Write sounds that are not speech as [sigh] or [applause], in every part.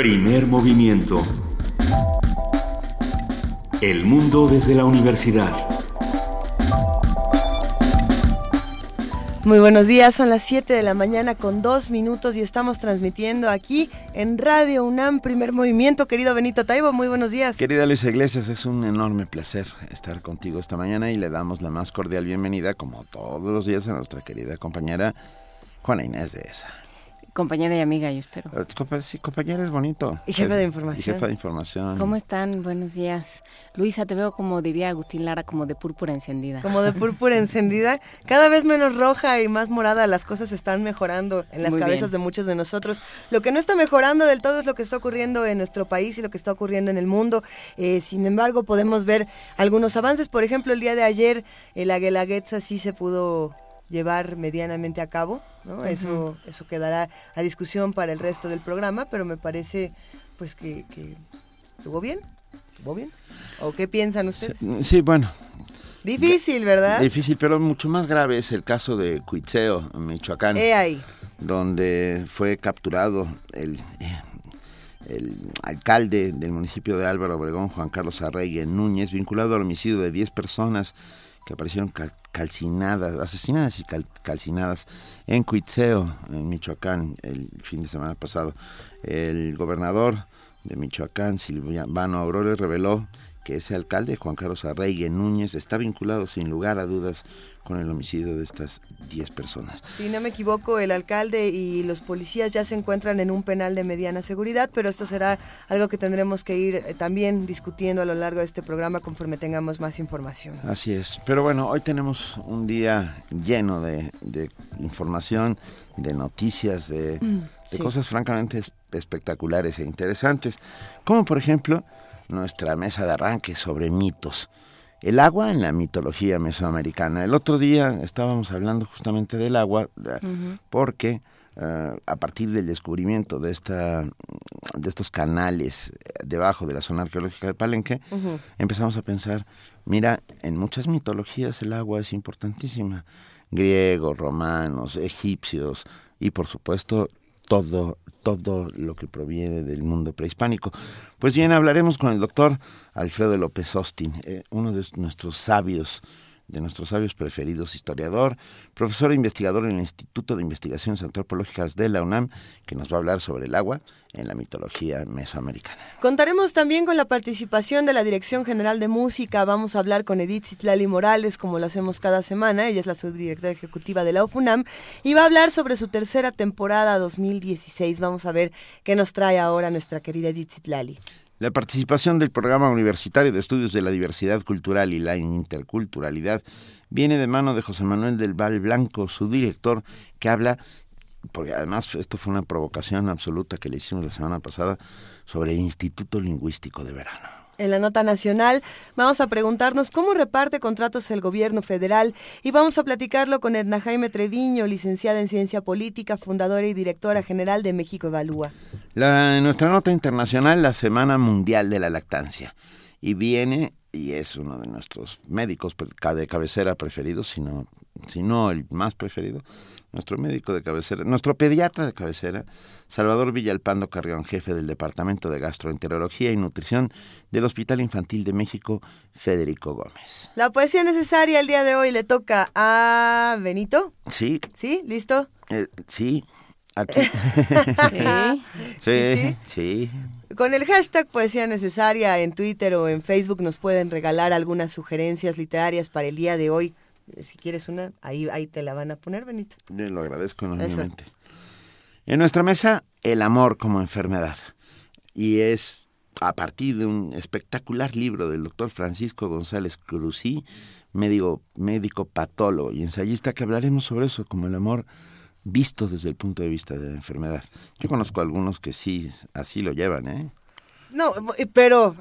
Primer movimiento. El mundo desde la universidad. Muy buenos días, son las 7 de la mañana con dos minutos y estamos transmitiendo aquí en Radio UNAM Primer Movimiento. Querido Benito Taibo, muy buenos días. Querida Luisa Iglesias, es un enorme placer estar contigo esta mañana y le damos la más cordial bienvenida, como todos los días, a nuestra querida compañera Juana Inés de esa. Compañera y amiga, yo espero. Eh, sí, compañera es bonito. Y jefa de información. Y jefa de información. ¿Cómo están? Buenos días. Luisa, te veo como diría Agustín Lara, como de púrpura encendida. Como de púrpura encendida. Cada vez menos roja y más morada. Las cosas están mejorando en las cabezas de muchos de nosotros. Lo que no está mejorando del todo es lo que está ocurriendo en nuestro país y lo que está ocurriendo en el mundo. Eh, sin embargo, podemos ver algunos avances. Por ejemplo, el día de ayer, el Aguelaguetza sí se pudo llevar medianamente a cabo, ¿no? Eso eso quedará a discusión para el resto del programa, pero me parece pues que, estuvo bien, estuvo bien. ¿O qué piensan ustedes? Sí, bueno. Difícil, ¿verdad? Difícil, pero mucho más grave es el caso de Cuitzeo, Michoacán. ahí. Donde fue capturado el, el alcalde del municipio de Álvaro Obregón, Juan Carlos Arregui Núñez, vinculado al homicidio de 10 personas que aparecieron calcinadas, asesinadas y calcinadas en Cuitzeo, en Michoacán, el fin de semana pasado. El gobernador de Michoacán, Silvano Aurora, reveló que ese alcalde, Juan Carlos Arreygue Núñez, está vinculado sin lugar a dudas con el homicidio de estas 10 personas. Si no me equivoco, el alcalde y los policías ya se encuentran en un penal de mediana seguridad, pero esto será algo que tendremos que ir eh, también discutiendo a lo largo de este programa conforme tengamos más información. Así es. Pero bueno, hoy tenemos un día lleno de, información, de noticias, de, mm, cosas francamente espectaculares e interesantes, como por ejemplo nuestra mesa de arranque sobre mitos el agua en la mitología mesoamericana. El otro día estábamos hablando justamente del agua porque eh, a partir del descubrimiento de esta de estos canales debajo de la zona arqueológica de Palenque, empezamos a pensar, mira, en muchas mitologías el agua es importantísima. Griegos, romanos, egipcios y por supuesto todo todo lo que proviene del mundo prehispánico. Pues bien, hablaremos con el doctor Alfredo López Austin, eh, uno de nuestros sabios de nuestros sabios preferidos, historiador, profesor e investigador en el Instituto de Investigaciones Antropológicas de la UNAM, que nos va a hablar sobre el agua en la mitología mesoamericana. Contaremos también con la participación de la Dirección General de Música. Vamos a hablar con Edith Citlali Morales, como lo hacemos cada semana. Ella es la subdirectora ejecutiva de la UFUNAM y va a hablar sobre su tercera temporada 2016. Vamos a ver qué nos trae ahora nuestra querida Edith Citlali. La participación del Programa Universitario de Estudios de la Diversidad Cultural y la Interculturalidad viene de mano de José Manuel del Val Blanco, su director, que habla, porque además esto fue una provocación absoluta que le hicimos la semana pasada, sobre el Instituto Lingüístico de Verano en la nota nacional. Vamos a preguntarnos cómo reparte contratos el gobierno federal y vamos a platicarlo con Edna Jaime Treviño, licenciada en Ciencia Política, fundadora y directora general de México Evalúa. La, nuestra nota internacional, la Semana Mundial de la Lactancia. Y viene, y es uno de nuestros médicos de cabecera preferidos, sino si no el más preferido, nuestro médico de cabecera, nuestro pediatra de cabecera, Salvador Villalpando Carrión, jefe del Departamento de Gastroenterología y Nutrición del Hospital Infantil de México, Federico Gómez. La poesía necesaria el día de hoy le toca a Benito. Sí. ¿Sí? ¿Listo? Eh, sí. Aquí. [laughs] ¿Sí? sí, sí. Con el hashtag Poesía Necesaria en Twitter o en Facebook nos pueden regalar algunas sugerencias literarias para el día de hoy si quieres una, ahí, ahí te la van a poner, Benito. Bien, lo agradezco enormemente. En nuestra mesa, el amor como enfermedad. Y es a partir de un espectacular libro del doctor Francisco González Cruzí, médico, médico patólogo y ensayista, que hablaremos sobre eso, como el amor visto desde el punto de vista de la enfermedad. Yo conozco algunos que sí, así lo llevan, ¿eh? No, pero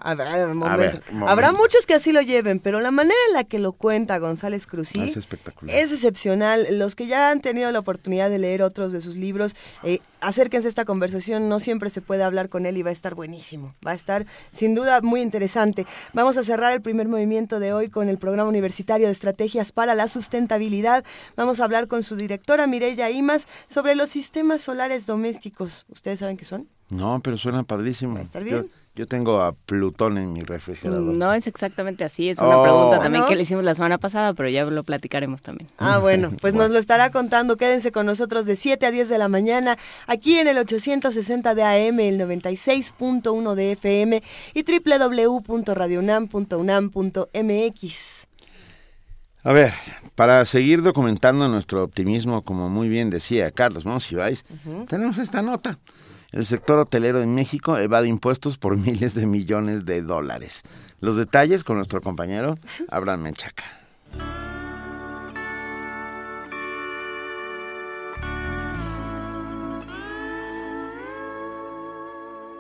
habrá muchos que así lo lleven, pero la manera en la que lo cuenta González Cruzí es espectacular. Es excepcional. Los que ya han tenido la oportunidad de leer otros de sus libros, eh, acérquense a esta conversación. No siempre se puede hablar con él y va a estar buenísimo. Va a estar sin duda muy interesante. Vamos a cerrar el primer movimiento de hoy con el programa universitario de estrategias para la sustentabilidad. Vamos a hablar con su directora Mireya Imas sobre los sistemas solares domésticos. ¿Ustedes saben qué son? No, pero suena padrísimo. Yo, tengo a Plutón en mi refrigerador. No es exactamente así, es una Oh. pregunta también ¿No? que le hicimos la semana pasada, pero ya lo platicaremos también. Ah, [laughs] bueno, pues nos lo estará contando. Quédense con nosotros de 7 a 10 de la mañana, aquí en el 860 de AM, el 96.1 de FM y www.radionam.unam.mx. A ver, para seguir documentando nuestro optimismo, como muy bien decía Carlos Monsiváis, tenemos esta nota. El sector hotelero en México evade impuestos por [laughs] miles de millones de dólares. Los detalles con nuestro compañero Abraham Menchaca.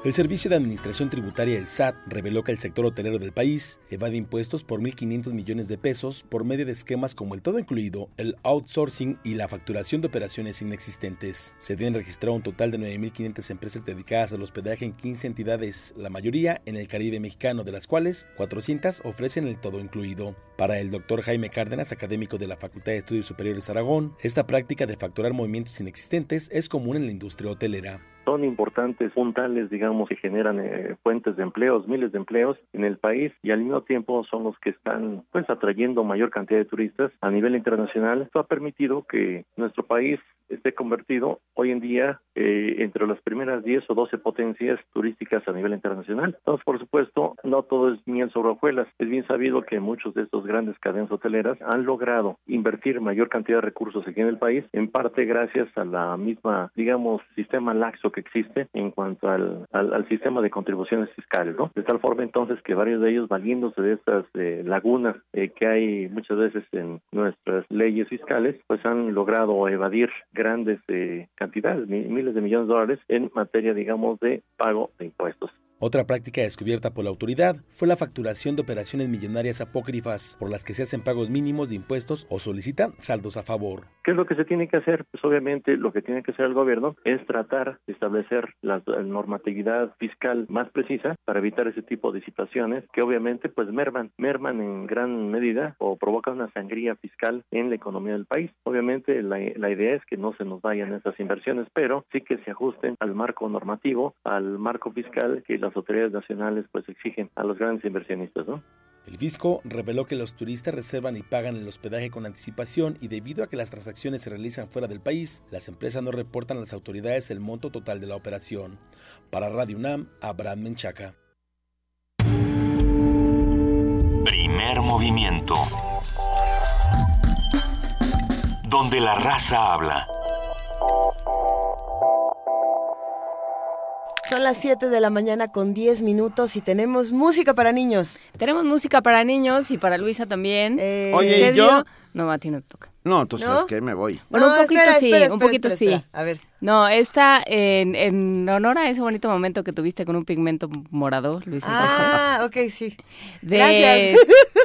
El Servicio de Administración Tributaria del SAT reveló que el sector hotelero del país evade impuestos por 1.500 millones de pesos por medio de esquemas como el todo incluido, el outsourcing y la facturación de operaciones inexistentes. Se deben registrar un total de 9.500 empresas dedicadas al hospedaje en 15 entidades, la mayoría en el Caribe mexicano, de las cuales 400 ofrecen el todo incluido. Para el doctor Jaime Cárdenas, académico de la Facultad de Estudios Superiores Aragón, esta práctica de facturar movimientos inexistentes es común en la industria hotelera son importantes puntales, digamos, que generan eh, fuentes de empleos, miles de empleos en el país y al mismo tiempo son los que están pues atrayendo mayor cantidad de turistas a nivel internacional. Esto ha permitido que nuestro país esté convertido hoy en día eh, entre las primeras 10 o 12 potencias turísticas a nivel internacional. Entonces, por supuesto, no todo es miel sobre hojuelas. Es bien sabido que muchos de estos grandes cadenas hoteleras han logrado invertir mayor cantidad de recursos aquí en el país, en parte gracias a la misma, digamos, sistema laxo que existe en cuanto al, al, al sistema de contribuciones fiscales. De tal forma entonces que varios de ellos, valiéndose de estas eh, lagunas eh, que hay muchas veces en nuestras leyes fiscales, pues han logrado evadir grandes eh, cantidades, miles de millones de dólares en materia, digamos, de pago de impuestos. Otra práctica descubierta por la autoridad fue la facturación de operaciones millonarias apócrifas, por las que se hacen pagos mínimos de impuestos o solicitan saldos a favor. ¿Qué es lo que se tiene que hacer? Pues obviamente lo que tiene que hacer el gobierno es tratar de establecer la normatividad fiscal más precisa para evitar ese tipo de situaciones que obviamente pues merman, merman en gran medida o provocan una sangría fiscal en la economía del país. Obviamente la, la idea es que no se nos vayan esas inversiones, pero sí que se ajusten al marco normativo, al marco fiscal que las autoridades nacionales pues exigen a los grandes inversionistas, ¿no? El fisco reveló que los turistas reservan y pagan el hospedaje con anticipación y debido a que las transacciones se realizan fuera del país, las empresas no reportan a las autoridades el monto total de la operación. Para Radio UNAM, Abraham Menchaca. Primer movimiento. Donde la raza habla. Son las 7 de la mañana con 10 minutos y tenemos música para niños. Tenemos música para niños y para Luisa también. Eh, Oye, ¿Qué ¿y yo? No, a ti no te toca. No, tú sabes ¿No? que me voy. Bueno, No, un poquito espera, sí, espera, un poquito espera, sí. espera. A ver. No, está en, en honor a ese bonito momento que tuviste con un pigmento morado, Luisa. Ah, ok, sí. de Gracias.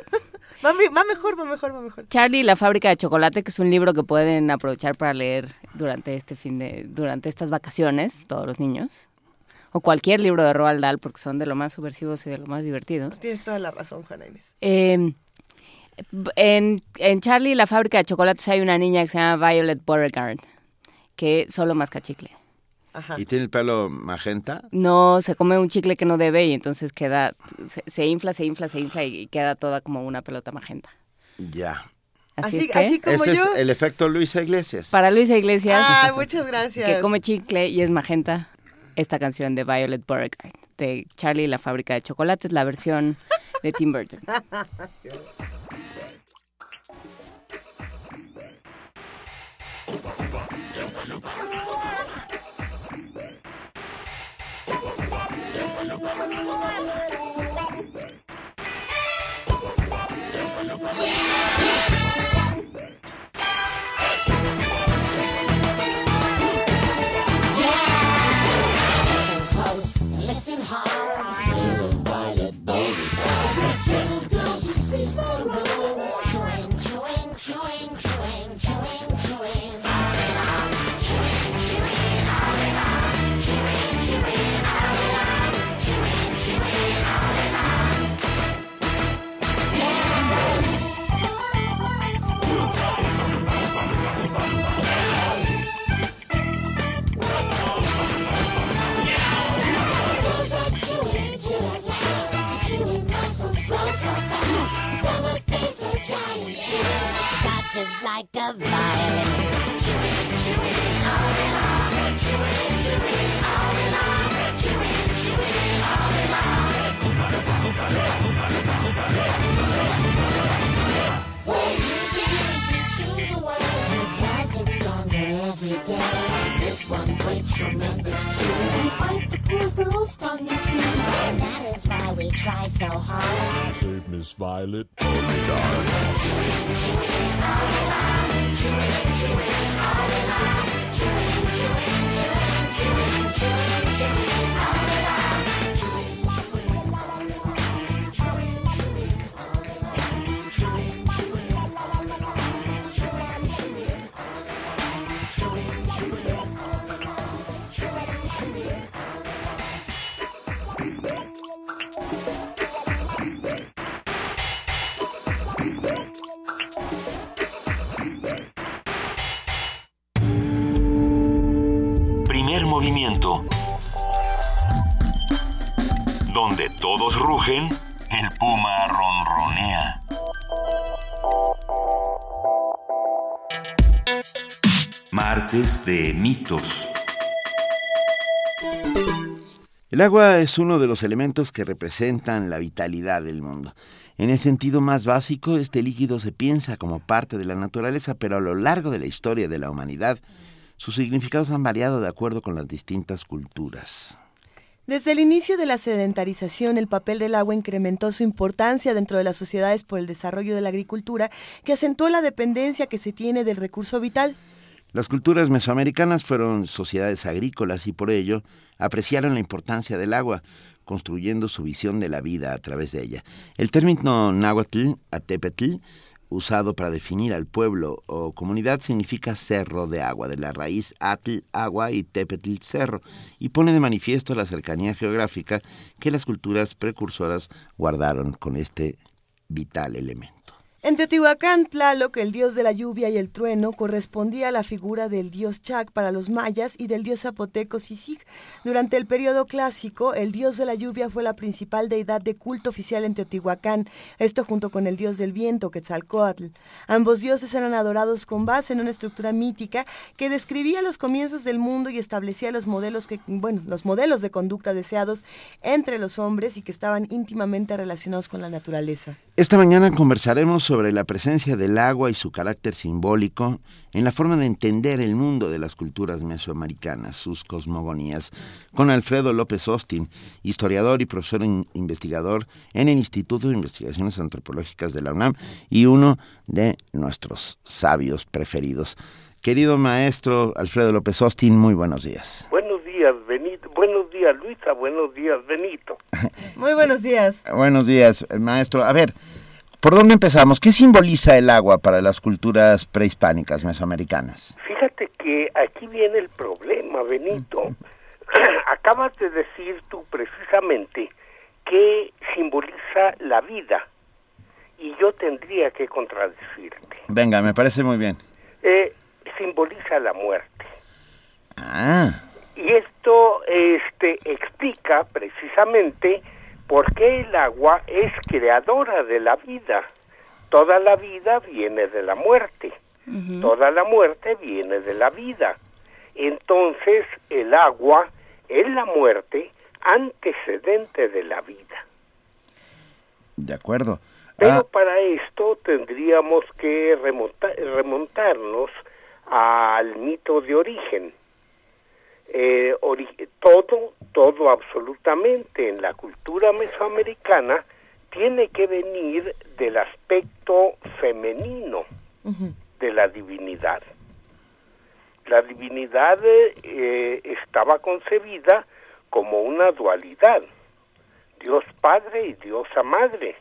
[laughs] va, me- va mejor, va mejor, va mejor. Charlie y la fábrica de chocolate, que es un libro que pueden aprovechar para leer durante este fin de, durante estas vacaciones, todos los niños. O cualquier libro de Roald Dahl, porque son de lo más subversivos y de lo más divertidos. Tienes toda la razón, Juana Inés. Eh, en, en Charlie y la fábrica de chocolates hay una niña que se llama Violet Beauregard, que solo masca chicle. Ajá. ¿Y tiene el pelo magenta? No, se come un chicle que no debe y entonces queda, se, se infla, se infla, se infla y queda toda como una pelota magenta. Ya. Así, Así, es que, así como Ese yo. es el efecto Luisa Iglesias. para Luisa Iglesias, Ah, muchas gracias. que come chicle y es magenta, esta canción de Violet Beauregard, de Charlie y la fábrica de chocolates, la versión de Tim Burton. [laughs] just like a violin. All in love. All in love. All in love. Well, you should, you choose a way every day. If one breaks, remembers to fight the poor girls on the team. And that is why we try so hard. Save Miss Violet. Oh my God. Chewing, chewing all along. Chewing, chewing all along. Chewing, chewing, chewing, chewing, chewing, chewing all along. Rugen, el puma ronronea. Martes de mitos. El agua es uno de los elementos que representan la vitalidad del mundo. En el sentido más básico, este líquido se piensa como parte de la naturaleza, pero a lo largo de la historia de la humanidad, sus significados han variado de acuerdo con las distintas culturas. Desde el inicio de la sedentarización, el papel del agua incrementó su importancia dentro de las sociedades por el desarrollo de la agricultura, que acentuó la dependencia que se tiene del recurso vital. Las culturas mesoamericanas fueron sociedades agrícolas y por ello apreciaron la importancia del agua, construyendo su visión de la vida a través de ella. El término náhuatl, atepetl, usado para definir al pueblo o comunidad significa cerro de agua, de la raíz atl, agua y tepetl, cerro, y pone de manifiesto la cercanía geográfica que las culturas precursoras guardaron con este vital elemento. En Teotihuacán, Tlaloc, el dios de la lluvia y el trueno, correspondía a la figura del dios Chac para los mayas y del dios zapoteco Sisig. Durante el periodo clásico, el dios de la lluvia fue la principal deidad de culto oficial en Teotihuacán, esto junto con el dios del viento, Quetzalcoatl. Ambos dioses eran adorados con base en una estructura mítica que describía los comienzos del mundo y establecía los modelos que, bueno, los modelos de conducta deseados entre los hombres y que estaban íntimamente relacionados con la naturaleza. Esta mañana conversaremos sobre la presencia del agua y su carácter simbólico en la forma de entender el mundo de las culturas mesoamericanas, sus cosmogonías, con Alfredo López Austin, historiador y profesor in- investigador en el Instituto de Investigaciones Antropológicas de la UNAM y uno de nuestros sabios preferidos. Querido maestro Alfredo López Austin, muy buenos días. Buenos días, Benito. Buenos días, Luisa. Buenos días, Benito. Muy buenos días. Buenos días, maestro. A ver, ¿por dónde empezamos? ¿Qué simboliza el agua para las culturas prehispánicas mesoamericanas? Fíjate que aquí viene el problema, Benito. [clears throat] Acabas de decir tú precisamente que simboliza la vida y yo tendría que contradecirte. Venga, me parece muy bien. Eh, simboliza la muerte. Ah, Y esto este, explica precisamente por qué el agua es creadora de la vida. Toda la vida viene de la muerte. Toda la muerte viene de la vida. Entonces el agua es la muerte antecedente de la vida. de acuerdo. Pero Ah, para esto tendríamos que remonta- remontarnos al mito de origen. Eh, todo, todo absolutamente en la cultura mesoamericana tiene que venir del aspecto femenino de la divinidad. La divinidad eh, estaba concebida como una dualidad, Dios Padre y Diosa Madre.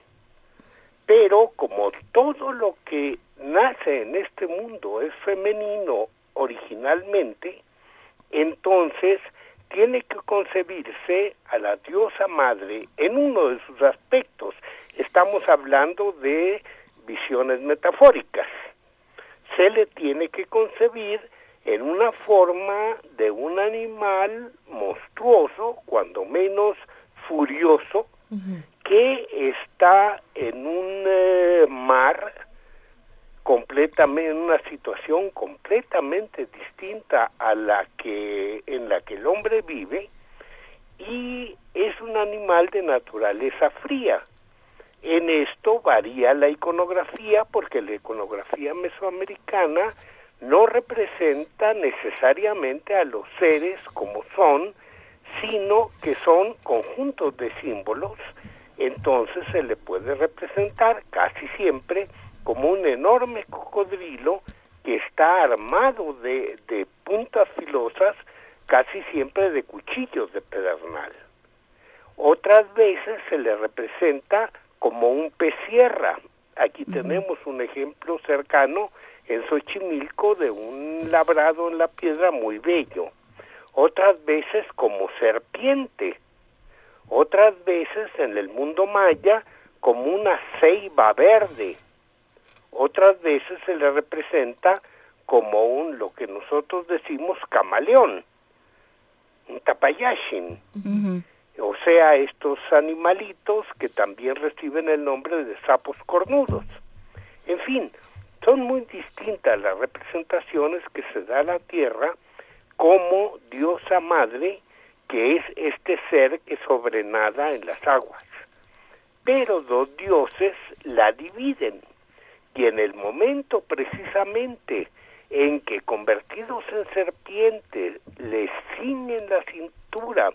Pero como todo lo que nace en este mundo es femenino originalmente, entonces tiene que concebirse a la diosa madre en uno de sus aspectos. Estamos hablando de visiones metafóricas. Se le tiene que concebir en una forma de un animal monstruoso, cuando menos furioso, que está en un eh, mar completamente en una situación completamente distinta a la que en la que el hombre vive y es un animal de naturaleza fría. En esto varía la iconografía porque la iconografía mesoamericana no representa necesariamente a los seres como son, sino que son conjuntos de símbolos, entonces se le puede representar casi siempre como un enorme cocodrilo que está armado de, de puntas filosas, casi siempre de cuchillos de pedernal. Otras veces se le representa como un pez sierra. Aquí tenemos un ejemplo cercano en Xochimilco de un labrado en la piedra muy bello. Otras veces como serpiente. Otras veces en el mundo maya como una ceiba verde. Otras veces se le representa como un lo que nosotros decimos camaleón, un tapayashin. O sea, estos animalitos que también reciben el nombre de sapos cornudos. En fin, son muy distintas las representaciones que se da a la tierra como diosa madre, que es este ser que sobrenada en las aguas. Pero dos dioses la dividen y en el momento precisamente en que convertidos en serpientes le ciñen la cintura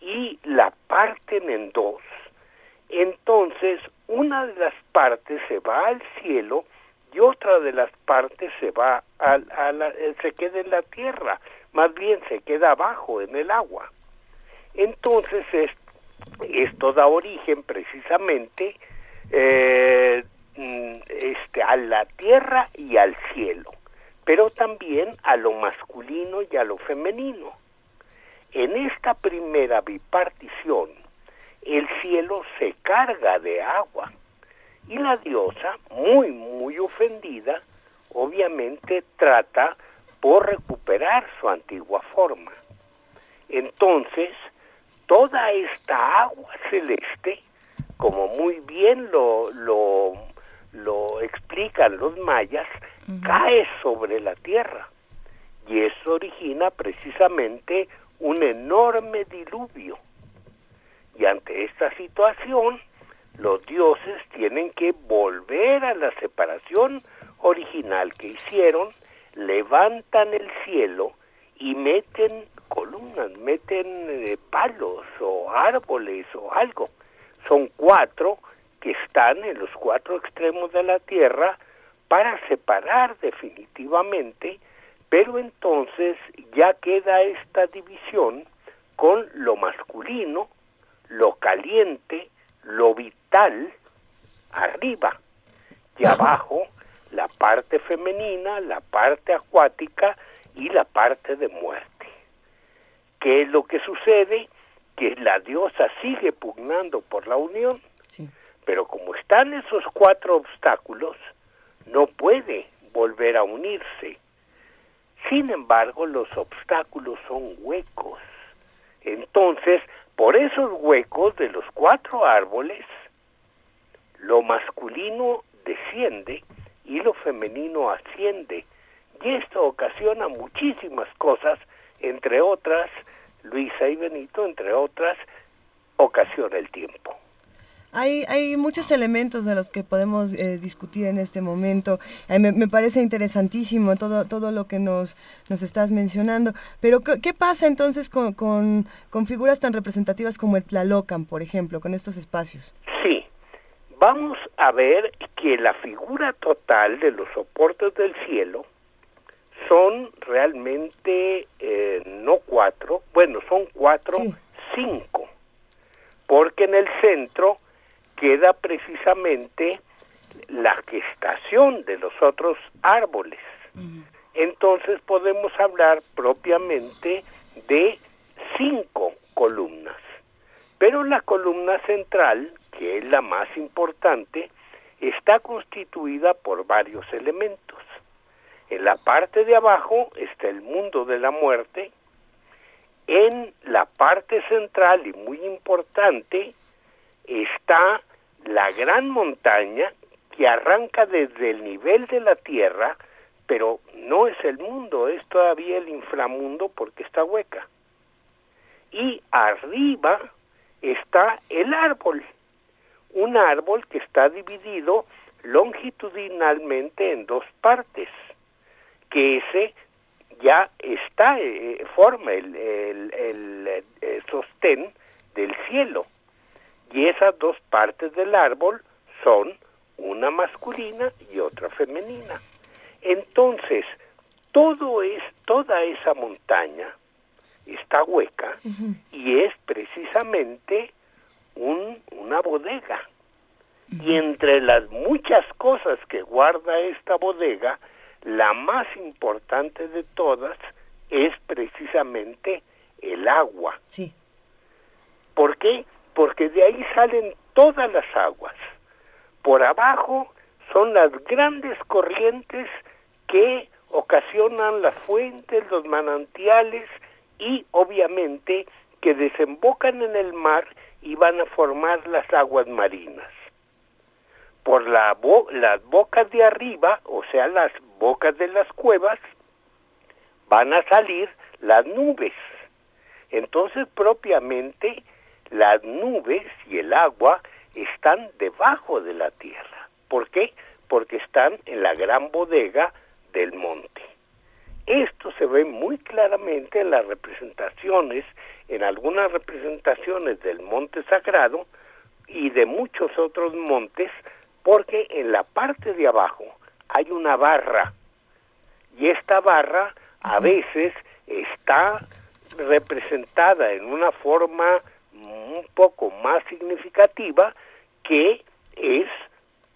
y la parten en dos, entonces una de las partes se va al cielo y otra de las partes se va a, a la, eh, se queda en la tierra, más bien se queda abajo en el agua. Entonces es, esto da origen precisamente eh, este, a la tierra y al cielo, pero también a lo masculino y a lo femenino. En esta primera bipartición, el cielo se carga de agua y la diosa, muy, muy ofendida, obviamente trata por recuperar su antigua forma. Entonces, toda esta agua celeste, como muy bien lo, lo, lo explican los mayas, cae sobre la tierra y eso origina precisamente un enorme diluvio. Y ante esta situación, los dioses tienen que volver a la separación original que hicieron, levantan el cielo y meten columnas, meten eh, palos o árboles o algo. Son cuatro que están en los cuatro extremos de la tierra para separar definitivamente, pero entonces ya queda esta división con lo masculino, lo caliente, lo vital arriba y abajo la parte femenina, la parte acuática y la parte de muerte. ¿Qué es lo que sucede? Que la diosa sigue pugnando por la unión, pero como están esos cuatro obstáculos, no puede volver a unirse. Sin embargo, los obstáculos son huecos. Entonces, por esos huecos de los cuatro árboles, lo masculino desciende y lo femenino asciende. Y esto ocasiona muchísimas cosas, entre otras, Luisa y Benito, entre otras, ocasiona el tiempo. Hay, hay muchos elementos de los que podemos eh, discutir en este momento. Eh, me, me parece interesantísimo todo, todo lo que nos, nos estás mencionando. Pero, ¿qué, qué pasa entonces con, con, con figuras tan representativas como el Tlalocan, por ejemplo, con estos espacios? Sí, vamos a ver que la figura total de los soportes del cielo son realmente eh, no cuatro, bueno, son cuatro, cinco, porque en el centro queda precisamente la gestación de los otros árboles. Entonces podemos hablar propiamente de cinco columnas. Pero la columna central, que es la más importante, está constituida por varios elementos. En la parte de abajo está el mundo de la muerte. En la parte central y muy importante está la gran montaña que arranca desde el nivel de la Tierra, pero no es el mundo, es todavía el inframundo porque está hueca. Y arriba está el árbol, un árbol que está dividido longitudinalmente en dos partes, que ese ya está, eh, forma el, eh, sostén del cielo. Y esas dos partes del árbol son una masculina y otra femenina. Entonces, todo es, toda esa montaña está hueca y es precisamente un, una bodega. Y entre las muchas cosas que guarda esta bodega, la más importante de todas es precisamente el agua. Sí. ¿Por qué? Porque de ahí salen todas las aguas. Por abajo son las grandes corrientes que ocasionan las fuentes, los manantiales y obviamente que desembocan en el mar y van a formar las aguas marinas. Por la bo- las bocas de arriba, o sea, las bocas de las cuevas, van a salir las nubes. Entonces, propiamente, las nubes y el agua están debajo de la tierra. ¿Por qué? Porque están en la gran bodega del monte. Esto se ve muy claramente en las representaciones, en algunas representaciones del monte sagrado y de muchos otros montes, porque en la parte de abajo hay una barra y esta barra a veces está representada en una forma un poco más significativa que es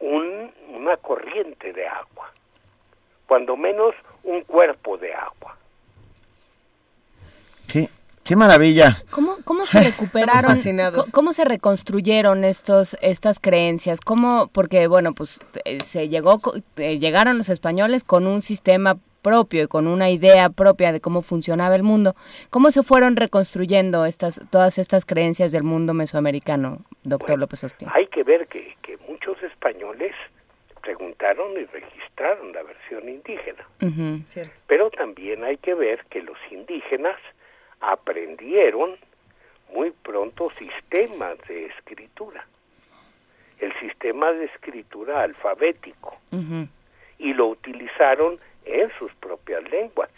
un- una corriente de agua, cuando menos un cuerpo de agua. Qué, qué maravilla. ¿Cómo, cómo se [laughs] recuperaron? ¿Cómo se reconstruyeron estos estas creencias? ¿Cómo? Porque bueno, pues eh, se llegó eh, llegaron los españoles con un sistema propio y con una idea propia de cómo funcionaba el mundo. ¿Cómo se fueron reconstruyendo estas todas estas creencias del mundo mesoamericano, doctor Bueno, López Hostín? Hay que ver que, que muchos españoles preguntaron y registraron la versión indígena. Cierto. pero también hay que ver que los indígenas aprendieron muy pronto sistemas de escritura, el sistema de escritura alfabético. Y lo utilizaron en sus propias lenguas.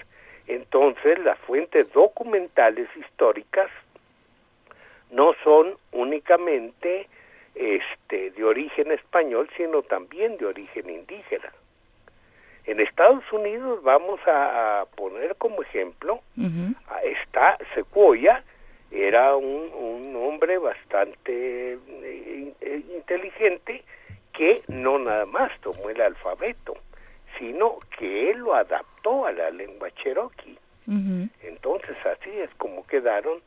Entonces, las fuentes documentales históricas no son únicamente este de origen español, sino también de origen indígena. En Estados Unidos vamos a, a poner como ejemplo Ujú. a- está Sequoia, era un, un hombre bastante eh, eh, inteligente que no nada más tomó el alfabeto, sino que él lo adaptó a la lengua cherokee. Entonces así es como quedaron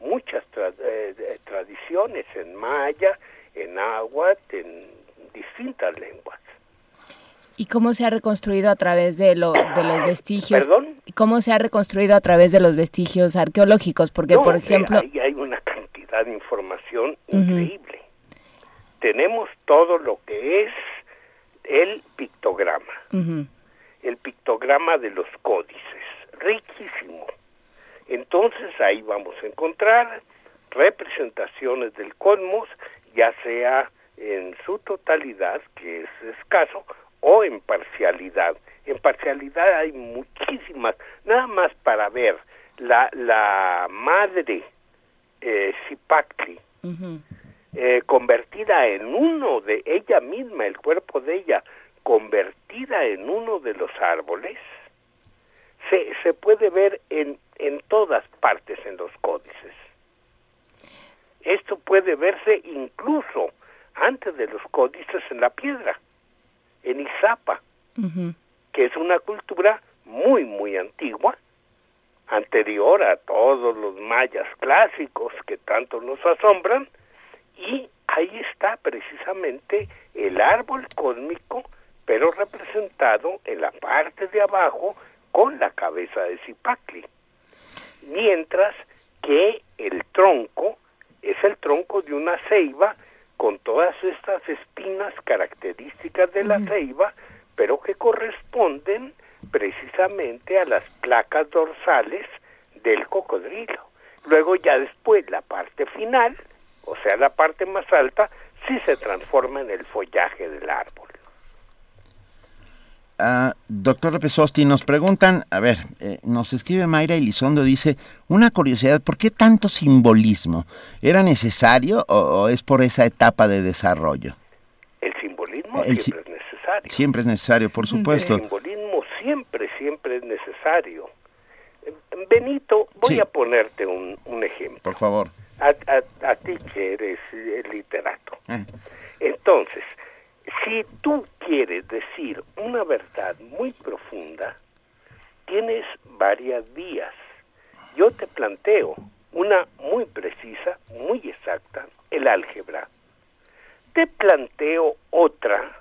muchas tra- eh, eh, tradiciones en maya, en náhuatl, en distintas lenguas. ¿Y cómo se ha reconstruido a través de, lo, de los [coughs] vestigios? ¿Perdón? ¿Cómo se ha reconstruido a través de los vestigios arqueológicos? Porque, No, por eh, ejemplo... hay una cantidad de información increíble. Tenemos todo lo que es el pictograma, el pictograma de los códices, riquísimo. Entonces ahí vamos a encontrar representaciones del cosmos, ya sea en su totalidad, que es escaso, o en parcialidad. En parcialidad hay muchísimas, nada más para ver la, la madre eh, Zipactli. Eh, convertida en uno de ella misma, el cuerpo de ella, convertida en uno de los árboles, se, se puede ver en, en todas partes en los códices. Esto puede verse incluso antes de los códices en la piedra, en Izapa, que es una cultura muy, muy antigua, anterior a todos los mayas clásicos que tanto nos asombran, y ahí está precisamente el árbol cósmico, pero representado en la parte de abajo con la cabeza de Zipacli. Mientras que el tronco es el tronco de una ceiba con todas estas espinas características de la ceiba, pero que corresponden precisamente a las placas dorsales del cocodrilo. Luego ya después la parte final, o sea, la parte más alta, sí se transforma en el follaje del árbol. Ah, doctor López Osti, nos preguntan, a ver, eh, nos escribe Mayra Elizondo, dice, una curiosidad, ¿por qué tanto simbolismo? ¿Era necesario o, o es por esa etapa de desarrollo? El simbolismo El siempre si- es necesario. Siempre es necesario, por supuesto. El simbolismo siempre, siempre es necesario. Benito, voy Sí. a ponerte un, un ejemplo. Por favor. A, a- a ti que eres literato. Eh, Entonces, si tú quieres decir una verdad muy profunda, tienes varias vías. Yo te planteo una muy precisa, muy exacta, el álgebra. Te planteo otra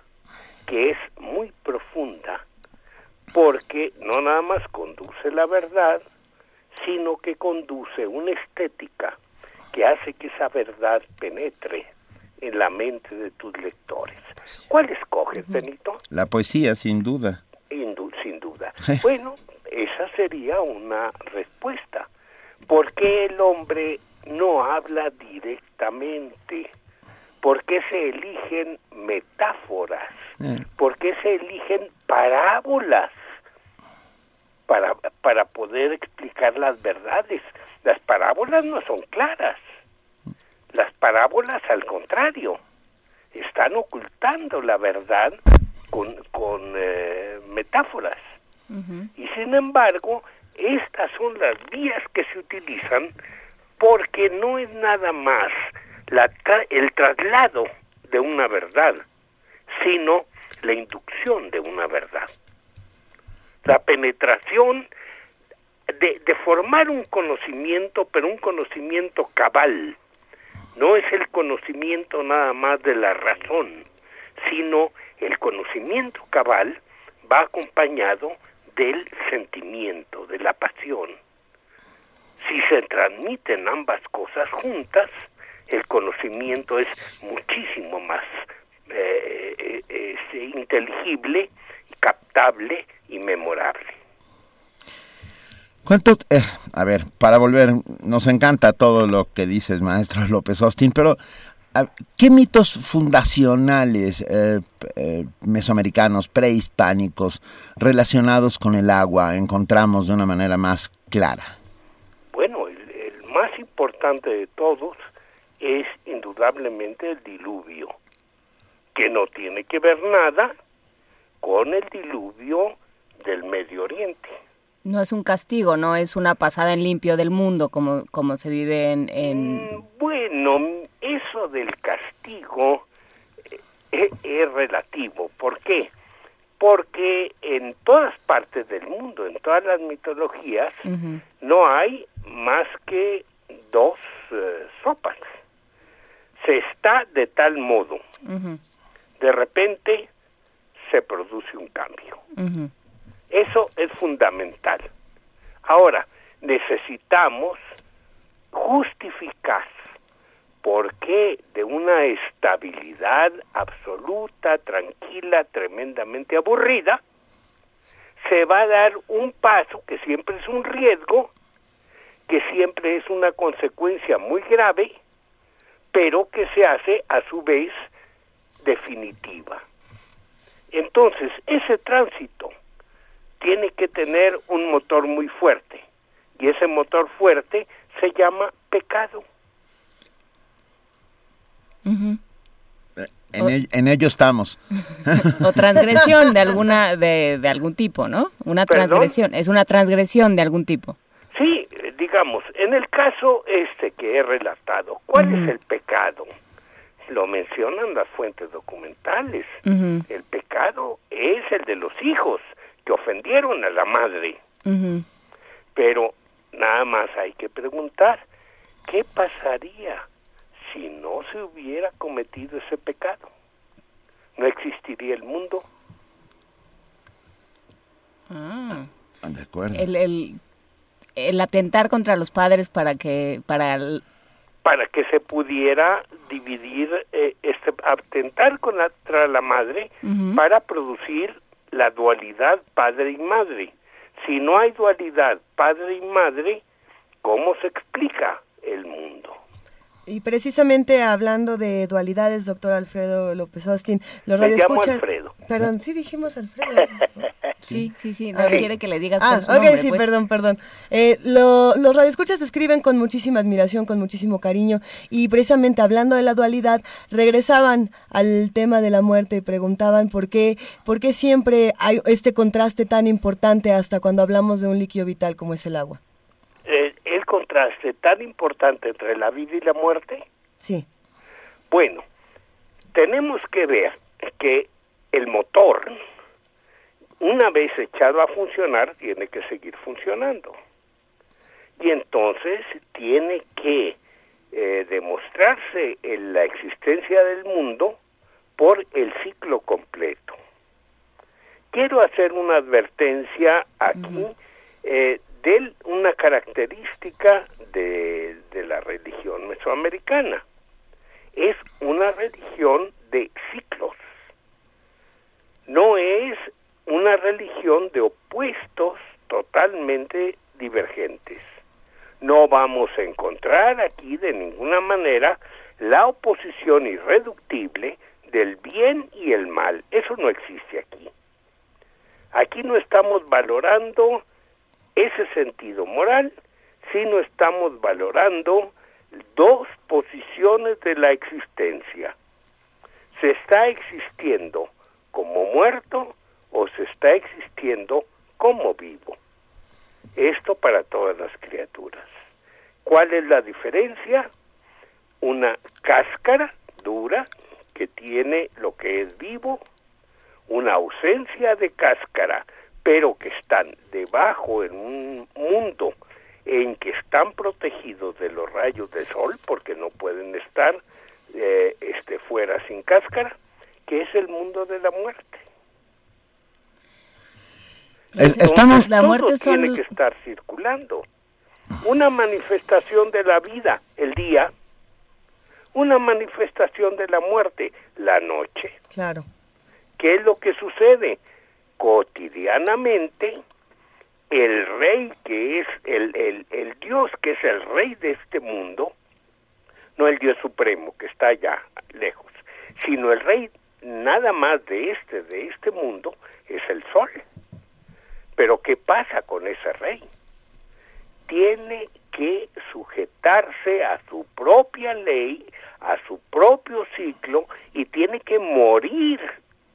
que es muy profunda, porque no nada más conduce la verdad, sino que conduce una estética que hace que esa verdad penetre en la mente de tus lectores. ¿Cuál escoges, Benito? La poesía, sin duda. Indu- sin duda. [laughs] Bueno, esa sería una respuesta. ¿Por qué el hombre no habla directamente? ¿Por qué se eligen metáforas? Eh, ¿Por qué se eligen parábolas para, para poder explicar las verdades? Las parábolas no son claras. Las parábolas, al contrario, están ocultando la verdad con, con eh, metáforas. Y sin embargo, estas son las vías que se utilizan porque no es nada más la tra- el traslado de una verdad, sino la inducción de una verdad. La penetración de, de formar un conocimiento, pero un conocimiento cabal. No es el conocimiento nada más de la razón, sino el conocimiento cabal va acompañado del sentimiento, de la pasión. Si se transmiten ambas cosas juntas, el conocimiento es muchísimo más eh, eh, eh, inteligible, captable y memorable. ¿Cuánto? eh, a ver, para volver, nos encanta todo lo que dices, maestro [laughs] López Austin, pero ¿qué mitos fundacionales eh, eh, mesoamericanos, prehispánicos, relacionados con el agua encontramos de una manera más clara? Bueno, el, el más importante de todos es indudablemente el diluvio, que no tiene que ver nada con el diluvio del Medio Oriente. No es un castigo, no es una pasada en limpio del mundo como, como se vive en... en... Mm, Bueno, eso del castigo eh, eh, es relativo. ¿Por qué? Porque en todas partes del mundo, en todas las mitologías, no hay más que dos eh, sopas. Se está de tal modo, de repente se produce un cambio. Eso es fundamental. Ahora, necesitamos justificar por qué de una estabilidad absoluta, tranquila, tremendamente aburrida, se va a dar un paso que siempre es un riesgo, que siempre es una consecuencia muy grave, pero que se hace a su vez definitiva. Entonces, ese tránsito tiene que tener un motor muy fuerte y ese motor fuerte se llama pecado. Ujú. En, el- en ello estamos. [laughs] O transgresión de alguna [laughs] de, de algún tipo, ¿no? Una ¿Perdón? transgresión, es una transgresión de algún tipo. Sí, digamos, en el caso este que he relatado, ¿cuál es el pecado? Lo mencionan las fuentes documentales. El pecado es el de los hijos que ofendieron a la madre. Pero nada más hay que preguntar, ¿qué pasaría si no se hubiera cometido ese pecado? ¿No existiría el mundo? Ah. De acuerdo. El, el, el atentar contra los padres para que para l- para que se pudiera dividir, eh, este, atentar contra la madre para producir la dualidad padre y madre. Si no hay dualidad padre y madre, ¿cómo se explica el mundo? Y precisamente hablando de dualidades, doctor Alfredo López Austin, los Me llamo radioescuchas... Alfredo. Perdón, sí dijimos Alfredo. [laughs] Sí, sí, sí. No quiere que le digas Ah, su ok, sí, pues. perdón, perdón. Eh, lo- los radioescuchas escriben con muchísima admiración, con muchísimo cariño, y precisamente hablando de la dualidad, regresaban al tema de la muerte y preguntaban por qué, por qué siempre hay este contraste tan importante hasta cuando hablamos de un líquido vital como es el agua. Eh, el contraste tan importante entre la vida y la muerte Sí. Bueno, tenemos que ver que el motor, una vez echado a funcionar, tiene que seguir funcionando. Y entonces tiene que eh, demostrarse en la existencia del mundo por el ciclo completo. Quiero hacer una advertencia aquí eh, de una característica de, de la religión mesoamericana es una religión de ciclos. No es una religión de opuestos totalmente divergentes. No vamos a encontrar aquí de ninguna manera la oposición irreductible del bien y el mal. Eso no existe aquí. Aquí no estamos valorando ese sentido moral, sino estamos valorando dos posiciones de la existencia. ¿Se está existiendo como muerto o se está existiendo como vivo? Esto para todas las criaturas. ¿Cuál es la diferencia? Una cáscara dura que tiene lo que es vivo, una ausencia de cáscara, pero que están debajo en un mundo en que están protegidos de los rayos del sol porque no pueden estar eh, este fuera sin cáscara, que es el mundo de la muerte. Es- estamos... La Todo muerte son- tiene que estar circulando. Una manifestación de la vida, el día, una manifestación de la muerte, la noche. Claro. ¿Qué es lo que sucede? Cotidianamente, el rey que es el, el, el Dios que es el rey de este mundo, no el Dios supremo que está allá lejos, sino el rey nada más de este, de este mundo, es el sol. Pero ¿qué pasa con ese rey? Tiene que sujetarse a su propia ley, a su propio ciclo y tiene que morir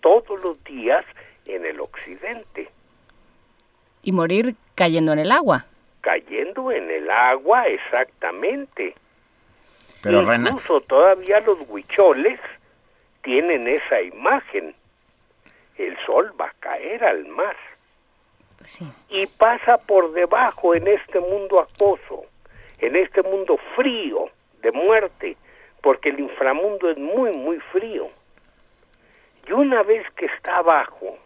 todos los días en el occidente, Y morir cayendo en el agua. cayendo en el agua exactamente. Pero Rena, Incluso todavía los huicholes tienen esa imagen. El sol va a caer al mar y pasa por debajo en este mundo acoso, en este mundo frío de muerte, porque el inframundo es muy, muy frío. Y una vez que está abajo,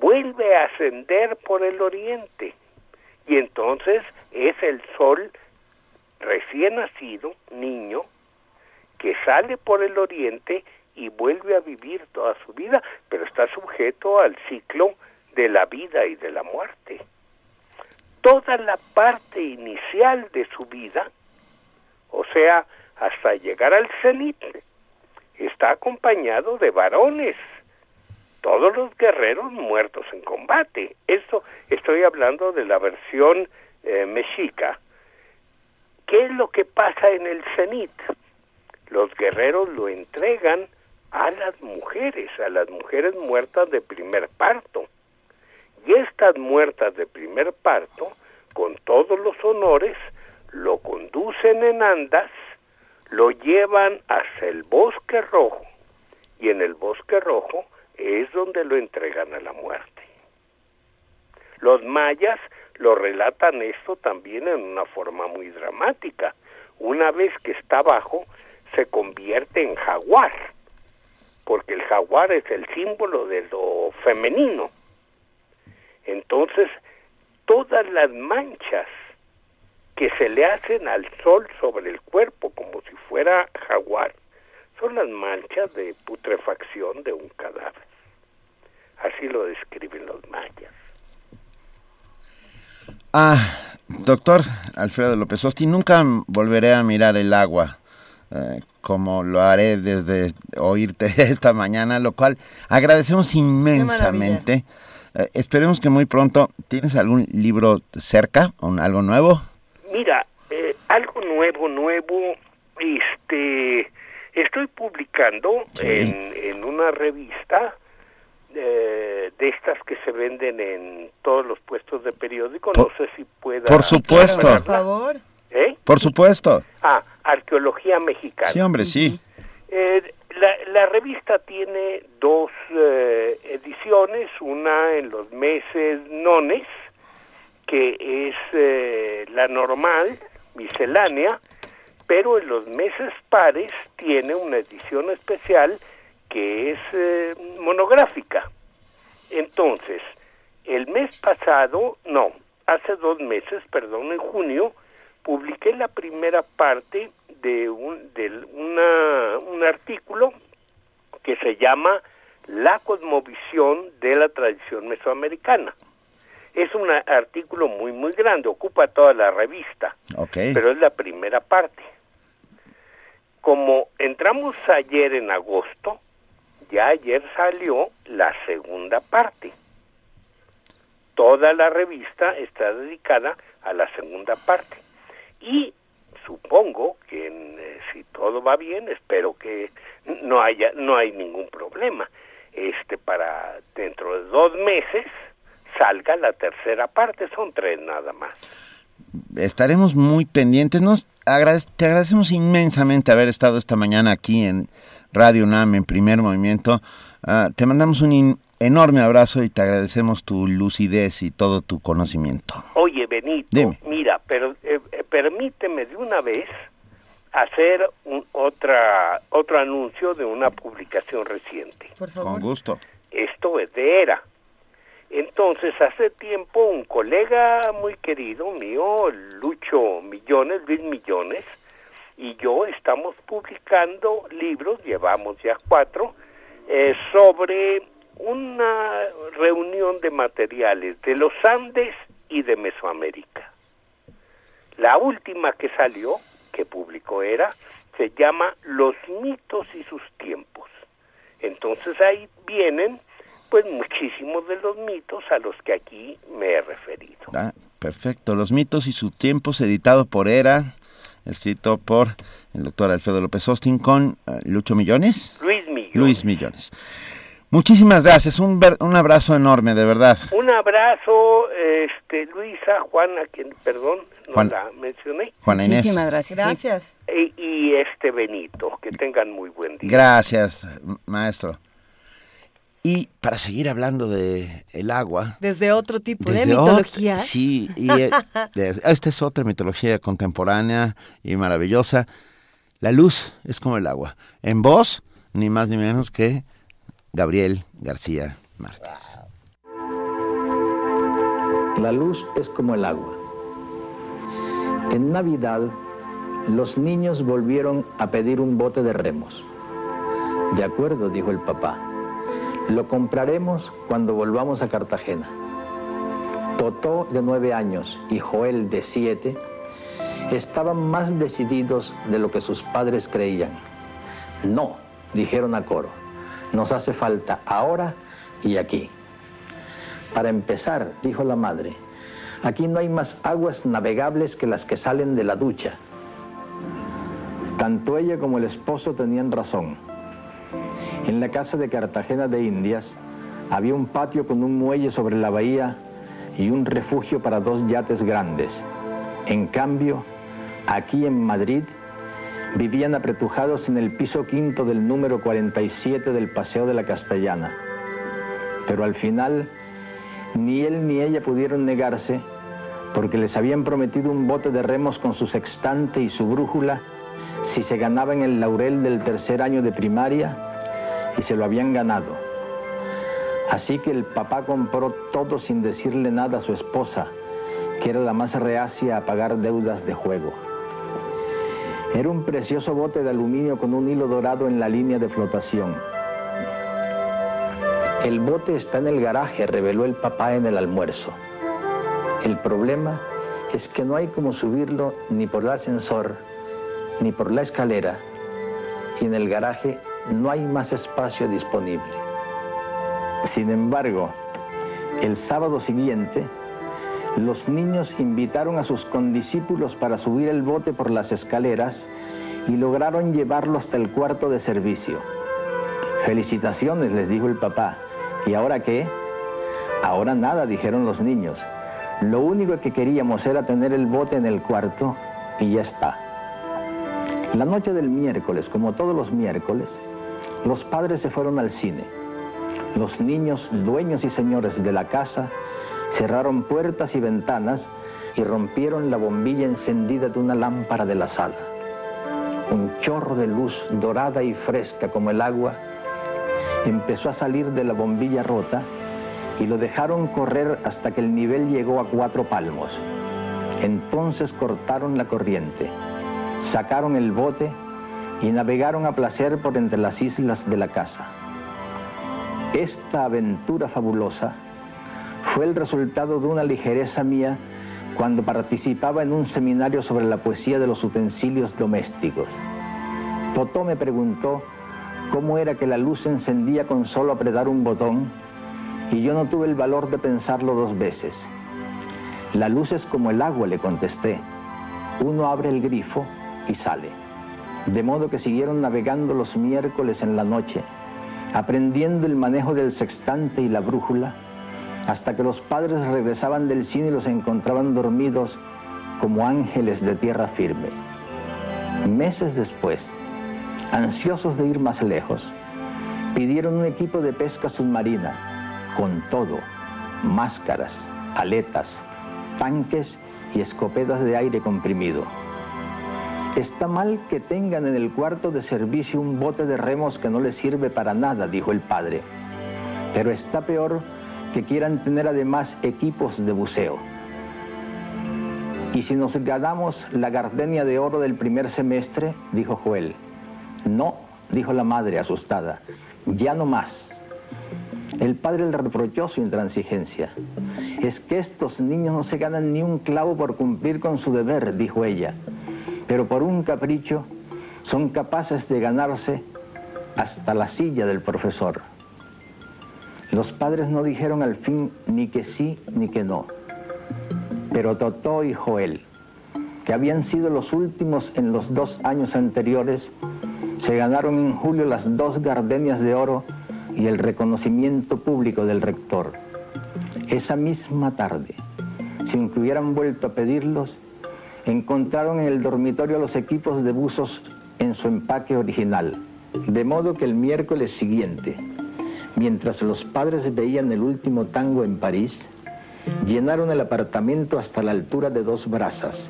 vuelve a ascender por el oriente. Y entonces es el sol recién nacido, niño, que sale por el oriente y vuelve a vivir toda su vida, pero está sujeto al ciclo de la vida y de la muerte. Toda la parte inicial de su vida, o sea, hasta llegar al cenit, está acompañado de varones, todos los guerreros muertos en combate. Esto estoy hablando de la versión eh, mexica. ¿Qué es lo que pasa en el cenit? Los guerreros lo entregan a las mujeres, a las mujeres muertas de primer parto. Y estas muertas de primer parto, con todos los honores, lo conducen en andas, lo llevan hacia el bosque rojo, y en el bosque rojo es donde lo entregan a la muerte. Los mayas lo relatan esto también en una forma muy dramática. Una vez que está abajo, se convierte en jaguar, porque el jaguar es el símbolo de lo femenino. Entonces, todas las manchas que se le hacen al sol sobre el cuerpo como si fuera jaguar son las manchas de putrefacción de un cadáver. Así lo describen los mayas. Ah, doctor Alfredo López Osti, nunca volveré a mirar el agua eh, como lo haré desde oírte [laughs] esta mañana, lo cual agradecemos inmensamente. Eh, esperemos que muy pronto. ¿Tienes algún libro cerca? o algo nuevo? Mira, eh, algo nuevo, nuevo, este, estoy publicando Sí. en, en una revista eh, de estas que se venden en todos los puestos de periódico, no Por- sé si pueda... por supuesto. Por favor. ¿Eh? Por supuesto. Ah, Arqueología Mexicana. Sí, hombre, sí. Eh, la, la revista tiene dos eh, ediciones, una en los meses nones, que es eh, la normal, miscelánea, pero en los meses pares tiene una edición especial que es eh, monográfica. Entonces, el mes pasado, no, hace dos meses, perdón, en junio, publiqué la primera parte de un, de una, un artículo que se llama La cosmovisión de la tradición mesoamericana. Es un artículo muy, muy grande, ocupa toda la revista, pero es la primera parte. Como entramos ayer en agosto, ya ayer salió la segunda parte. Toda la revista está dedicada a la segunda parte. Y supongo que eh, si todo va bien, espero que no haya no hay ningún problema. Este para dentro de dos meses salga la tercera parte, son tres nada más. Estaremos muy pendientes. Nos agrade- te agradecemos inmensamente haber estado esta mañana aquí en Radio UNAM en primer movimiento. Ah, te mandamos un enorme abrazo y te agradecemos tu lucidez y todo tu conocimiento. Oye, Benito, Dime. mira, pero eh, eh, permíteme de una vez hacer un, otra otro anuncio de una publicación reciente. Por favor. Con gusto. Esto es de ERA. Entonces, hace tiempo un colega muy querido mío, Lucho Millones, Luis Millones, y yo estamos publicando libros, llevamos ya cuatro, eh, sobre una reunión de materiales de los Andes y de Mesoamérica. La última que salió, que publicó era, se llama Los mitos y sus tiempos. Entonces ahí vienen pues muchísimos de los mitos a los que aquí me he referido. Ah, perfecto. Los mitos y sus tiempos, editado por ERA, escrito por el doctor Alfredo López Austin con eh, Lucho Millones. Luis Millones. Luis Millones. Muchísimas gracias. Un, ver- un abrazo enorme, de verdad. Un abrazo, este, Luisa, Juana, quien, perdón, no Juan- la mencioné, Juana Inés. Muchísimas gracias. sí. Gracias. y, y este Benito, que tengan muy buen día. Gracias, maestro. Y para seguir hablando de el agua. Desde otro tipo de desde mitología. sí, y eh, [laughs] de- esta es otra mitología contemporánea y maravillosa. La luz es como el agua. En voz, ni más ni menos que Gabriel García Márquez. La luz es como el agua. En Navidad, los niños volvieron a pedir un bote de remos. De acuerdo, dijo el papá. Lo compraremos cuando volvamos a Cartagena. Totó, de nueve años, y Joel, de siete, estaban más decididos de lo que sus padres creían. No, dijeron a coro, nos hace falta ahora y aquí. Para empezar, dijo la madre, aquí no hay más aguas navegables que las que salen de la ducha. Tanto ella como el esposo tenían razón. En la casa de Cartagena de Indias había un patio con un muelle sobre la bahía y un refugio para dos yates grandes. En cambio, aquí en Madrid vivían apretujados en el piso quinto del número 47 del Paseo de la Castellana. Pero al final, ni él ni ella pudieron negarse porque les habían prometido un bote de remos con su sextante y su brújula si se ganaban el laurel del tercer año de primaria y se lo habían ganado. Así que el papá compró todo sin decirle nada a su esposa que era la más reacia a pagar deudas de juego. Era un precioso bote de aluminio con un hilo dorado en la línea de flotación. El bote está en el garaje, reveló el papá en el almuerzo. El problema es que no hay como subirlo ni por el ascensor, ni por la escalera, y en el garaje no hay más espacio disponible. Sin embargo, el sábado siguiente, los niños invitaron a sus condiscípulos para subir el bote por las escaleras y lograron llevarlo hasta el cuarto de servicio. Felicitaciones, les dijo el papá. ¿Y ahora qué? Ahora nada, dijeron los niños. Lo único que queríamos era tener el bote en el cuarto y ya está. La noche del miércoles, como todos los miércoles, los padres se fueron al cine. Los niños, dueños y señores de la casa, cerraron puertas y ventanas y rompieron la bombilla encendida de una lámpara de la sala. Un chorro de luz dorada y fresca como el agua empezó a salir de la bombilla rota y lo dejaron correr hasta que el nivel llegó a cuatro palmos. Entonces cortaron la corriente, sacaron el bote y navegaron a placer por entre las islas de la casa. Esta aventura fabulosa fue el resultado de una ligereza mía cuando participaba en un seminario sobre la poesía de los utensilios domésticos. Totó me preguntó cómo era que la luz se encendía con solo apretar un botón y yo no tuve el valor de pensarlo dos veces. La luz es como el agua, le contesté. Uno abre el grifo y sale. De modo que siguieron navegando los miércoles en la noche, aprendiendo el manejo del sextante y la brújula, hasta que los padres regresaban del cine y los encontraban dormidos como ángeles de tierra firme. Meses después, ansiosos de ir más lejos, pidieron un equipo de pesca submarina, con todo, máscaras, aletas, tanques y escopetas de aire comprimido. Está mal que tengan en el cuarto de servicio un bote de remos que no les sirve para nada, dijo el padre. Pero está peor que quieran tener además equipos de buceo. ¿Y si nos ganamos la gardenia de oro del primer semestre? dijo Joel. No, dijo la madre asustada, ya no más. El padre le reprochó su intransigencia. Es que estos niños no se ganan ni un clavo por cumplir con su deber, dijo ella, pero por un capricho son capaces de ganarse hasta la silla del profesor. Los padres no dijeron al fin ni que sí ni que no, pero Totó y Joel, que habían sido los últimos en los dos años anteriores, se ganaron en julio las dos gardenias de oro y el reconocimiento público del rector. Esa misma tarde, sin que hubieran vuelto a pedirlos, encontraron en el dormitorio los equipos de buzos en su empaque original, de modo que el miércoles siguiente, mientras los padres veían el último tango en París, llenaron el apartamento hasta la altura de dos brazas,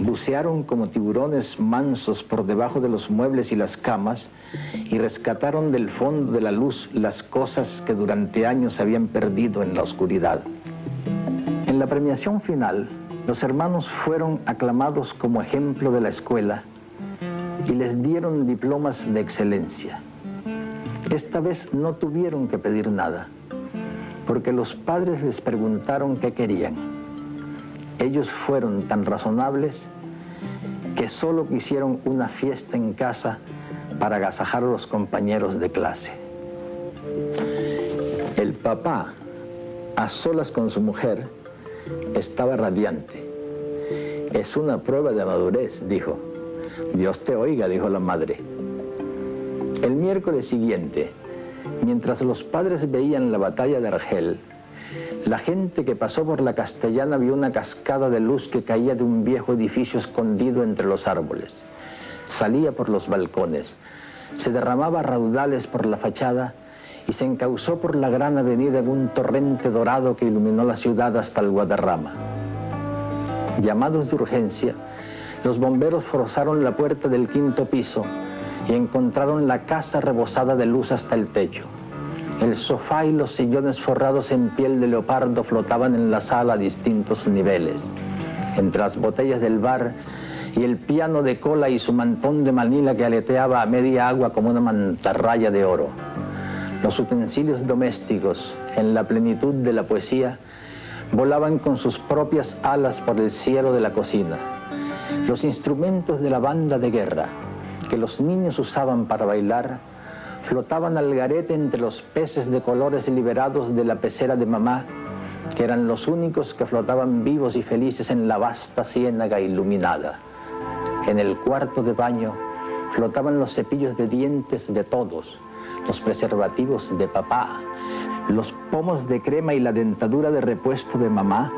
bucearon como tiburones mansos por debajo de los muebles y las camas y rescataron del fondo de la luz las cosas que durante años habían perdido en la oscuridad. En la premiación final, los hermanos fueron aclamados como ejemplo de la escuela y les dieron diplomas de excelencia. Esta vez no tuvieron que pedir nada, porque los padres les preguntaron qué querían. Ellos fueron tan razonables que solo quisieron una fiesta en casa para agasajar a los compañeros de clase. El papá, a solas con su mujer, estaba radiante. Es una prueba de madurez, dijo. Dios te oiga, dijo la madre. El miércoles siguiente, mientras los padres veían la batalla de Argel, la gente que pasó por la castellana vio una cascada de luz que caía de un viejo edificio escondido entre los árboles. Salía por los balcones, se derramaba raudales por la fachada y se encauzó por la gran avenida en un torrente dorado que iluminó la ciudad hasta el Guadarrama. Llamados de urgencia, los bomberos forzaron la puerta del quinto piso y encontraron la casa rebosada de luz hasta el techo. El sofá y los sillones forrados en piel de leopardo flotaban en la sala a distintos niveles. Entre las botellas del bar y el piano de cola y su mantón de manila que aleteaba a media agua como una mantarraya de oro. Los utensilios domésticos, en la plenitud de la poesía, volaban con sus propias alas por el cielo de la cocina. Los instrumentos de la banda de guerra, que los niños usaban para bailar, flotaban al garete entre los peces de colores liberados de la pecera de mamá, que eran los únicos que flotaban vivos y felices en la vasta ciénaga iluminada. En el cuarto de baño flotaban los cepillos de dientes de todos, los preservativos de papá, los pomos de crema y la dentadura de repuesto de mamá,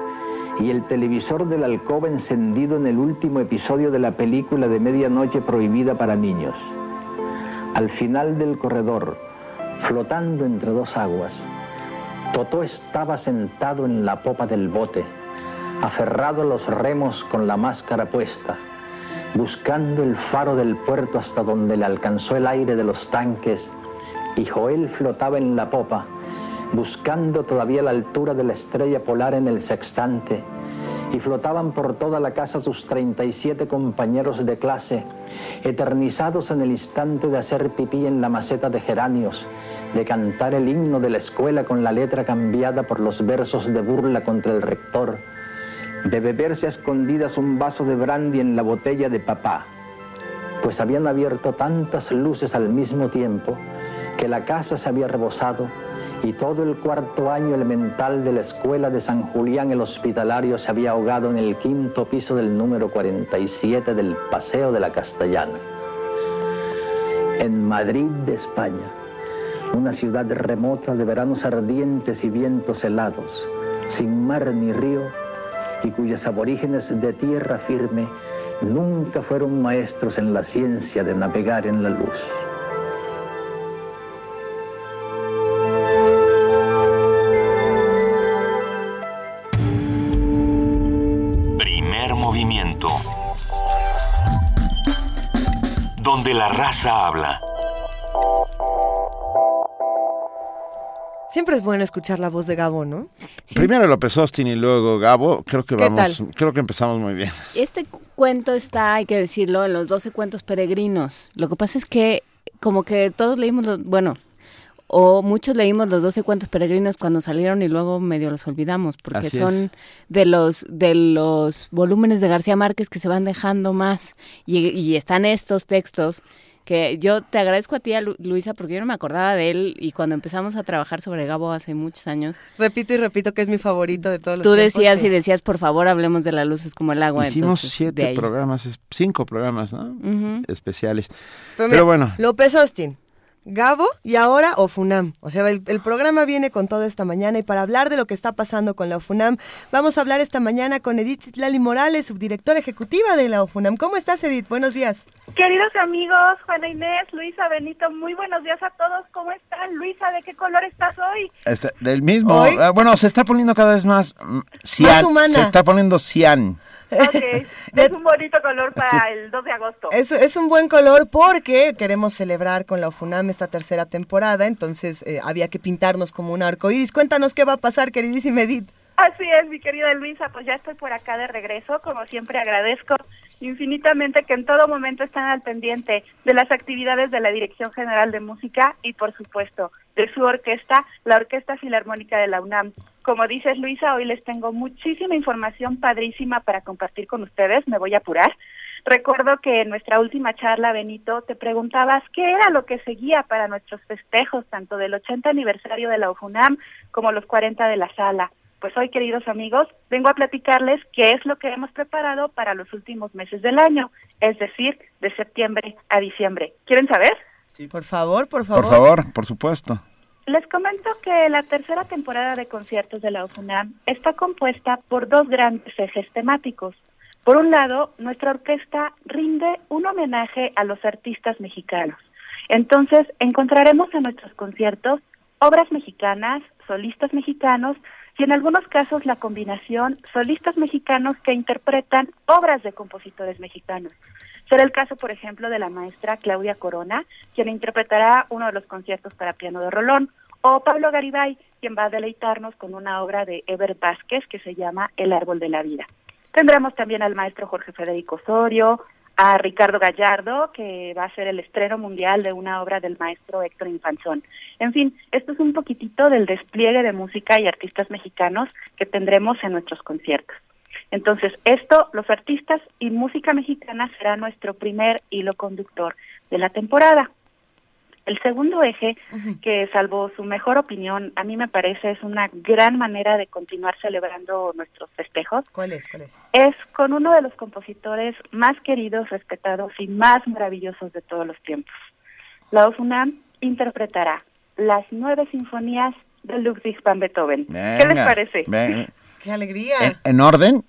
y el televisor de la alcoba encendido en el último episodio de la película de medianoche prohibida para niños. Al final del corredor, flotando entre dos aguas, Totó estaba sentado en la popa del bote, aferrado a los remos con la máscara puesta, buscando el faro del puerto hasta donde le alcanzó el aire de los tanques, y Joel flotaba en la popa, buscando todavía la altura de la estrella polar en el sextante, y flotaban por toda la casa sus 37 compañeros de clase, eternizados en el instante de hacer pipí en la maceta de geranios, de cantar el himno de la escuela con la letra cambiada por los versos de burla contra el rector, de beberse a escondidas un vaso de brandy en la botella de papá, pues habían abierto tantas luces al mismo tiempo que la casa se había rebosado y todo el cuarto año elemental de la escuela de San Julián el Hospitalario se había ahogado en el quinto piso del número 47 del Paseo de la Castellana. En Madrid de España, una ciudad remota de veranos ardientes y vientos helados, sin mar ni río, y cuyos aborígenes de tierra firme nunca fueron maestros en la ciencia de navegar en la luz. La raza habla. Siempre es bueno escuchar la voz de Gabo, ¿no? Primero López Austin y luego Gabo. Creo que ¿Qué vamos, tal? creo que empezamos muy bien. Este cu- cuento está, hay que decirlo, en los 12 cuentos peregrinos. Lo que pasa es que como que todos leímos los, bueno, o muchos leímos los 12 cuentos peregrinos cuando salieron y luego medio los olvidamos, porque Así son es. de los de los volúmenes de García Márquez que se van dejando más y, y están estos textos que yo te agradezco a ti, a Lu- Luisa, porque yo no me acordaba de él y cuando empezamos a trabajar sobre Gabo hace muchos años, Repito y repito que es mi favorito de todos los tú decías y decías, por favor, hablemos de la luz, es como el agua. Hicimos entonces, siete programas, es- cinco programas, ¿no? Ujú. Especiales. Pero, Pero mira, bueno, López Austin, Gabo y ahora Ofunam. O sea, el, el programa viene con todo esta mañana y para hablar de lo que está pasando con la Ofunam, vamos a hablar esta mañana con Edith Lali Morales, subdirectora ejecutiva de la Ofunam. ¿Cómo estás, Edith? Buenos días. Queridos amigos, Juana Inés, Luisa, Benito, muy buenos días a todos. ¿Cómo están? Luisa, ¿de qué color estás hoy? este, del mismo. Hoy- ah, bueno, se está poniendo cada vez más mm, cian. humana. Se está poniendo cian. Ok, [laughs] es un bonito color para el 2 de agosto. Es, es un buen color porque queremos celebrar con la Ofunam esta tercera temporada, entonces eh, había que pintarnos como un arco iris. Cuéntanos qué va a pasar, queridísima Edith. Así es, mi querida Luisa, pues ya estoy por acá de regreso. Como siempre agradezco infinitamente que en todo momento están al pendiente de las actividades de la Dirección General de Música y, por supuesto, de su orquesta, la Orquesta Filarmónica de la UNAM. Como dices, Luisa, hoy les tengo muchísima información padrísima para compartir con ustedes. Me voy a apurar. Recuerdo que en nuestra última charla, Benito, te preguntabas qué era lo que seguía para nuestros festejos, tanto del 80 aniversario de la UFUNAM como los 40 de la sala. Pues hoy, queridos amigos, vengo a platicarles qué es lo que hemos preparado para los últimos meses del año, es decir, de septiembre a diciembre. ¿Quieren saber? Por favor, por favor. Por favor, por supuesto. Les comento que la tercera temporada de conciertos de la UFUNAM está compuesta por dos grandes ejes temáticos. Por un lado, nuestra orquesta rinde un homenaje a los artistas mexicanos. Entonces, encontraremos en nuestros conciertos obras mexicanas, solistas mexicanos y en algunos casos la combinación solistas mexicanos que interpretan obras de compositores mexicanos. Será el caso, por ejemplo, de la maestra Claudia Corona, quien interpretará uno de los conciertos para piano de Rolón, o Pablo Garibay, quien va a deleitarnos con una obra de Eber Vázquez que se llama El árbol de la vida. Tendremos también al maestro Jorge Federico Osorio, a Ricardo Gallardo, que va a ser el estreno mundial de una obra del maestro Héctor Infanzón. En fin, esto es un poquitito del despliegue de música y artistas mexicanos que tendremos en nuestros conciertos. Entonces, esto, los artistas y música mexicana será nuestro primer hilo conductor de la temporada. El segundo eje, que salvo su mejor opinión, a mí me parece es una gran manera de continuar celebrando nuestros festejos, ¿Cuál es? ¿Cuál es? es con uno de los compositores más queridos, respetados y más maravillosos de todos los tiempos. La UFUNAM interpretará las nueve sinfonías de Ludwig van Beethoven. ¿Qué les parece? ¡Qué alegría! ¿En, en orden?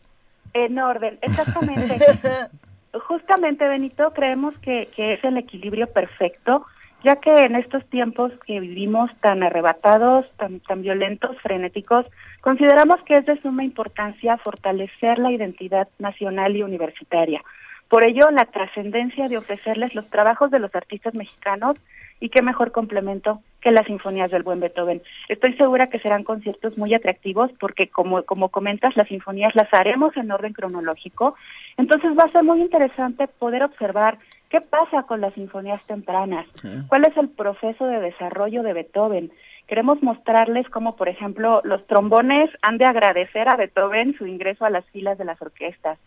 En orden, exactamente. [laughs] Justamente, Benito, creemos que, que es el equilibrio perfecto, ya que en estos tiempos que vivimos tan arrebatados, tan, tan violentos, frenéticos, consideramos que es de suma importancia fortalecer la identidad nacional y universitaria. Por ello, la trascendencia de ofrecerles los trabajos de los artistas mexicanos y qué mejor complemento que las sinfonías del buen Beethoven. Estoy segura que serán conciertos muy atractivos porque, como, como comentas, las sinfonías las haremos en orden cronológico. Entonces va a ser muy interesante poder observar qué pasa con las sinfonías tempranas, cuál es el proceso de desarrollo de Beethoven. Queremos mostrarles cómo, por ejemplo, los trombones han de agradecer a Beethoven su ingreso a las filas de las orquestas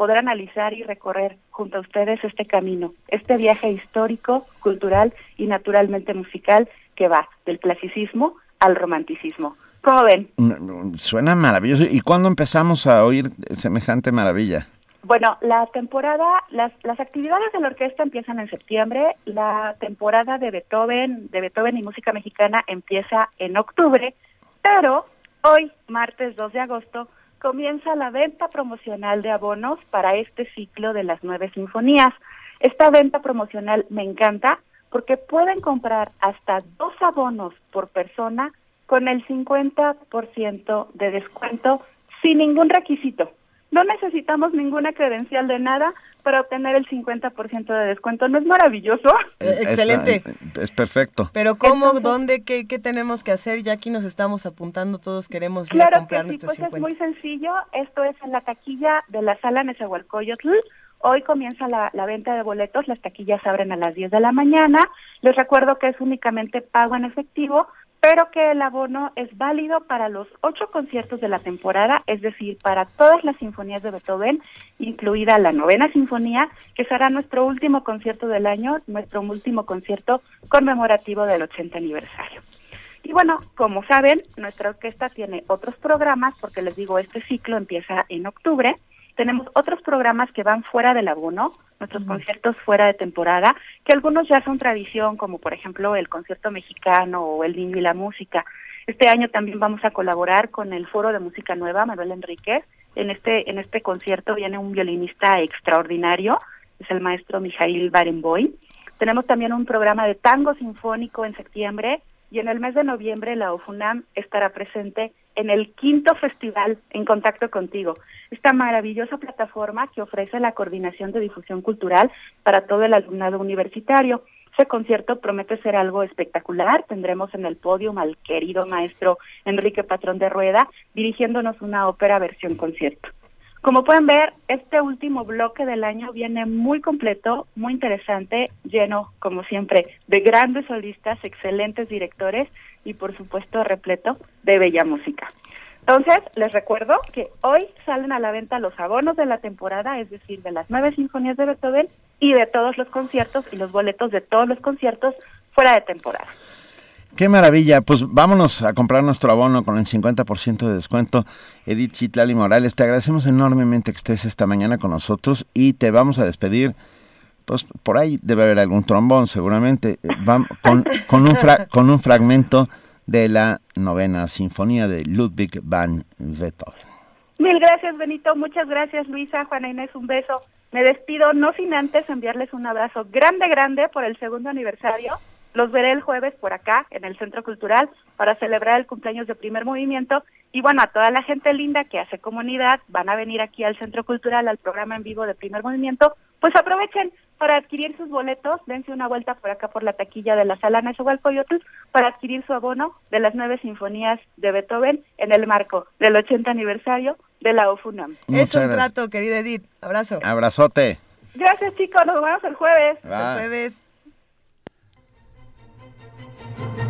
poder analizar y recorrer junto a ustedes este camino, este viaje histórico, cultural y naturalmente musical que va del clasicismo al romanticismo. ¿Cómo ven? Mm, Suena maravilloso. ¿Y cuándo empezamos a oír semejante maravilla? Bueno, la temporada, las, las actividades de la orquesta empiezan en septiembre, la temporada de Beethoven, de Beethoven y música mexicana empieza en octubre, pero hoy, martes 2 de agosto, comienza la venta promocional de abonos para este ciclo de las nueve sinfonías. Esta venta promocional me encanta porque pueden comprar hasta dos abonos por persona con el 50% de descuento sin ningún requisito. No necesitamos ninguna credencial de nada para obtener el 50% de descuento. ¿No es maravilloso? Eh, excelente. Está- es perfecto. Pero ¿cómo, Entonces- dónde, qué, qué tenemos que hacer? Ya aquí nos estamos apuntando, todos queremos ir a Claro que comprar sí, nuestros pues es 50. muy sencillo. Esto es en la taquilla de la sala Nezahualcóyotl. Hoy comienza la, la venta de boletos, las taquillas abren a las 10 de la mañana. Les recuerdo que es únicamente pago en efectivo, pero que el abono es válido para los ocho conciertos de la temporada, es decir, para todas las sinfonías de Beethoven, incluida la novena sinfonía, que será nuestro último concierto del año, nuestro último concierto conmemorativo del 80 aniversario. Y bueno, como saben, nuestra orquesta tiene otros programas, porque les digo, este ciclo empieza en octubre. Tenemos otros programas que van fuera del abono, nuestros conciertos fuera de temporada, que algunos ya son tradición, como por ejemplo el concierto mexicano o el niño y la música. Este año también vamos a colaborar con el Foro de Música Nueva, Manuel Enríquez. En este, en este concierto viene un violinista extraordinario, es el maestro Mijail Barenboim. Tenemos también un programa de tango sinfónico en septiembre y en el mes de noviembre la OFUNAM estará presente en el quinto festival En Contacto Contigo, esta maravillosa plataforma que ofrece la coordinación de difusión cultural para todo el alumnado universitario. Ese concierto promete ser algo espectacular. Tendremos en el podio al querido maestro Enrique Patrón de Rueda dirigiéndonos una ópera versión concierto. Como pueden ver, este último bloque del año viene muy completo, muy interesante, lleno, como siempre, de grandes solistas, excelentes directores y, por supuesto, repleto de bella música. Entonces, les recuerdo que hoy salen a la venta los abonos de la temporada, es decir, de las nueve sinfonías de Beethoven y de todos los conciertos y los boletos de todos los conciertos fuera de temporada. Qué maravilla. Pues vámonos a comprar nuestro abono con el 50% de descuento. Edith Citlali Morales, te agradecemos enormemente que estés esta mañana con nosotros y te vamos a despedir. Pues por ahí debe haber algún trombón, seguramente. Vam- con, con, un fra- con un fragmento de la novena sinfonía de Ludwig van Beethoven. Mil gracias, Benito. Muchas gracias, Luisa, Juana Inés, un beso. Me despido, no sin antes enviarles un abrazo grande, grande por el segundo aniversario. Los veré el jueves por acá, en el Centro Cultural, para celebrar el cumpleaños de Primer Movimiento. Y bueno, a toda la gente linda que hace comunidad, van a venir aquí al Centro Cultural, al programa en vivo de Primer Movimiento, pues aprovechen para adquirir sus boletos, dense una vuelta por acá por la taquilla de la Sala Nezahualcóyotl para adquirir su abono de las nueve sinfonías de Beethoven en el marco del 80 aniversario de la OFUNAM. Es un gracias. trato, querida Edith. Abrazo. Abrazote. Gracias chicos, nos vemos el jueves. Bye. Hasta jueves. Primer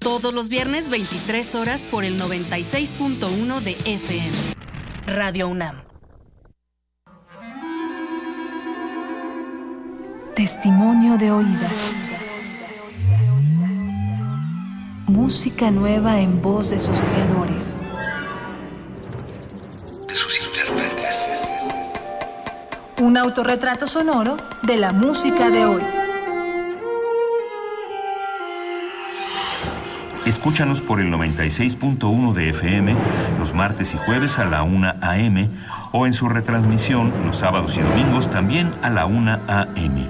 Todos los viernes 23 horas por el 96.1 de FM. Radio UNAM. Testimonio de oídas. Música nueva en voz de sus creadores. de sus intérpretes. Un autorretrato sonoro de la música de hoy. Escúchanos por el 96.1 de FM los martes y jueves a la 1 a.m. o en su retransmisión los sábados y domingos también a la 1 a.m.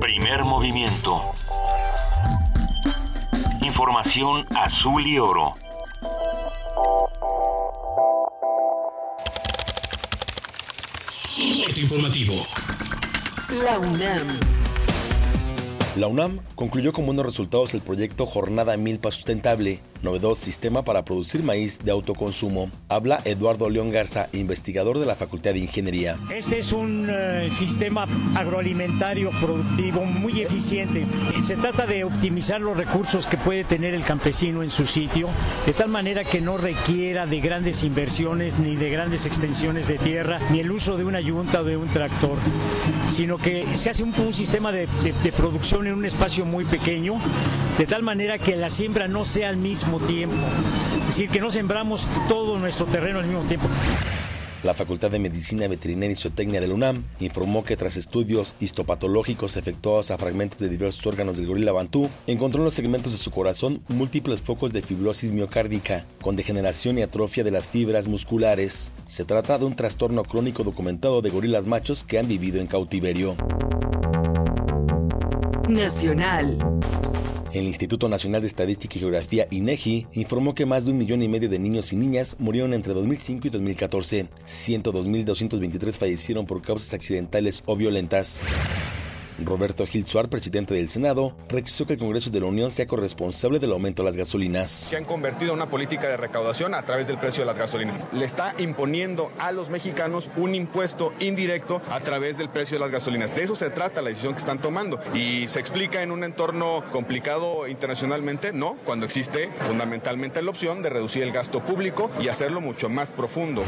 Primer movimiento. Información azul y oro. Informativo. La UNAM. La UNAM concluyó con buenos resultados el proyecto Jornada Milpa Sustentable, novedoso sistema para producir maíz de autoconsumo. Habla Eduardo León Garza, investigador de la Facultad de Ingeniería. Este es un eh, sistema agroalimentario productivo muy eficiente. Se trata de optimizar los recursos que puede tener el campesino en su sitio, de tal manera que no requiera de grandes inversiones ni de grandes extensiones de tierra, ni el uso de una yunta o de un tractor, sino que se hace un, sistema de, de- producción en un espacio muy pequeño, de tal manera que la siembra no sea al mismo tiempo. Es decir, que no sembramos todo nuestro terreno al mismo tiempo. La Facultad de Medicina Veterinaria y Zootecnia de la UNAM informó que tras estudios histopatológicos efectuados a fragmentos de diversos órganos del gorila bantú, encontró en los segmentos de su corazón múltiples focos de fibrosis miocárdica, con degeneración y atrofia de las fibras musculares. Se trata de un trastorno crónico documentado de gorilas machos que han vivido en cautiverio. Nacional. El Instituto Nacional de Estadística y Geografía, INEGI, informó que más de un millón y medio de niños y niñas murieron entre 2005 y 2014. 102.223 fallecieron por causas accidentales o violentas. Roberto Gil Suar, presidente del Senado, rechazó que el Congreso de la Unión sea corresponsable del aumento de las gasolinas. Se han convertido en una política de recaudación a través del precio de las gasolinas. Le está imponiendo a los mexicanos un impuesto indirecto a través del precio de las gasolinas. De eso se trata la decisión que están tomando. Y se explica en un entorno complicado internacionalmente, no, cuando existe fundamentalmente la opción de reducir el gasto público y hacerlo mucho más profundo.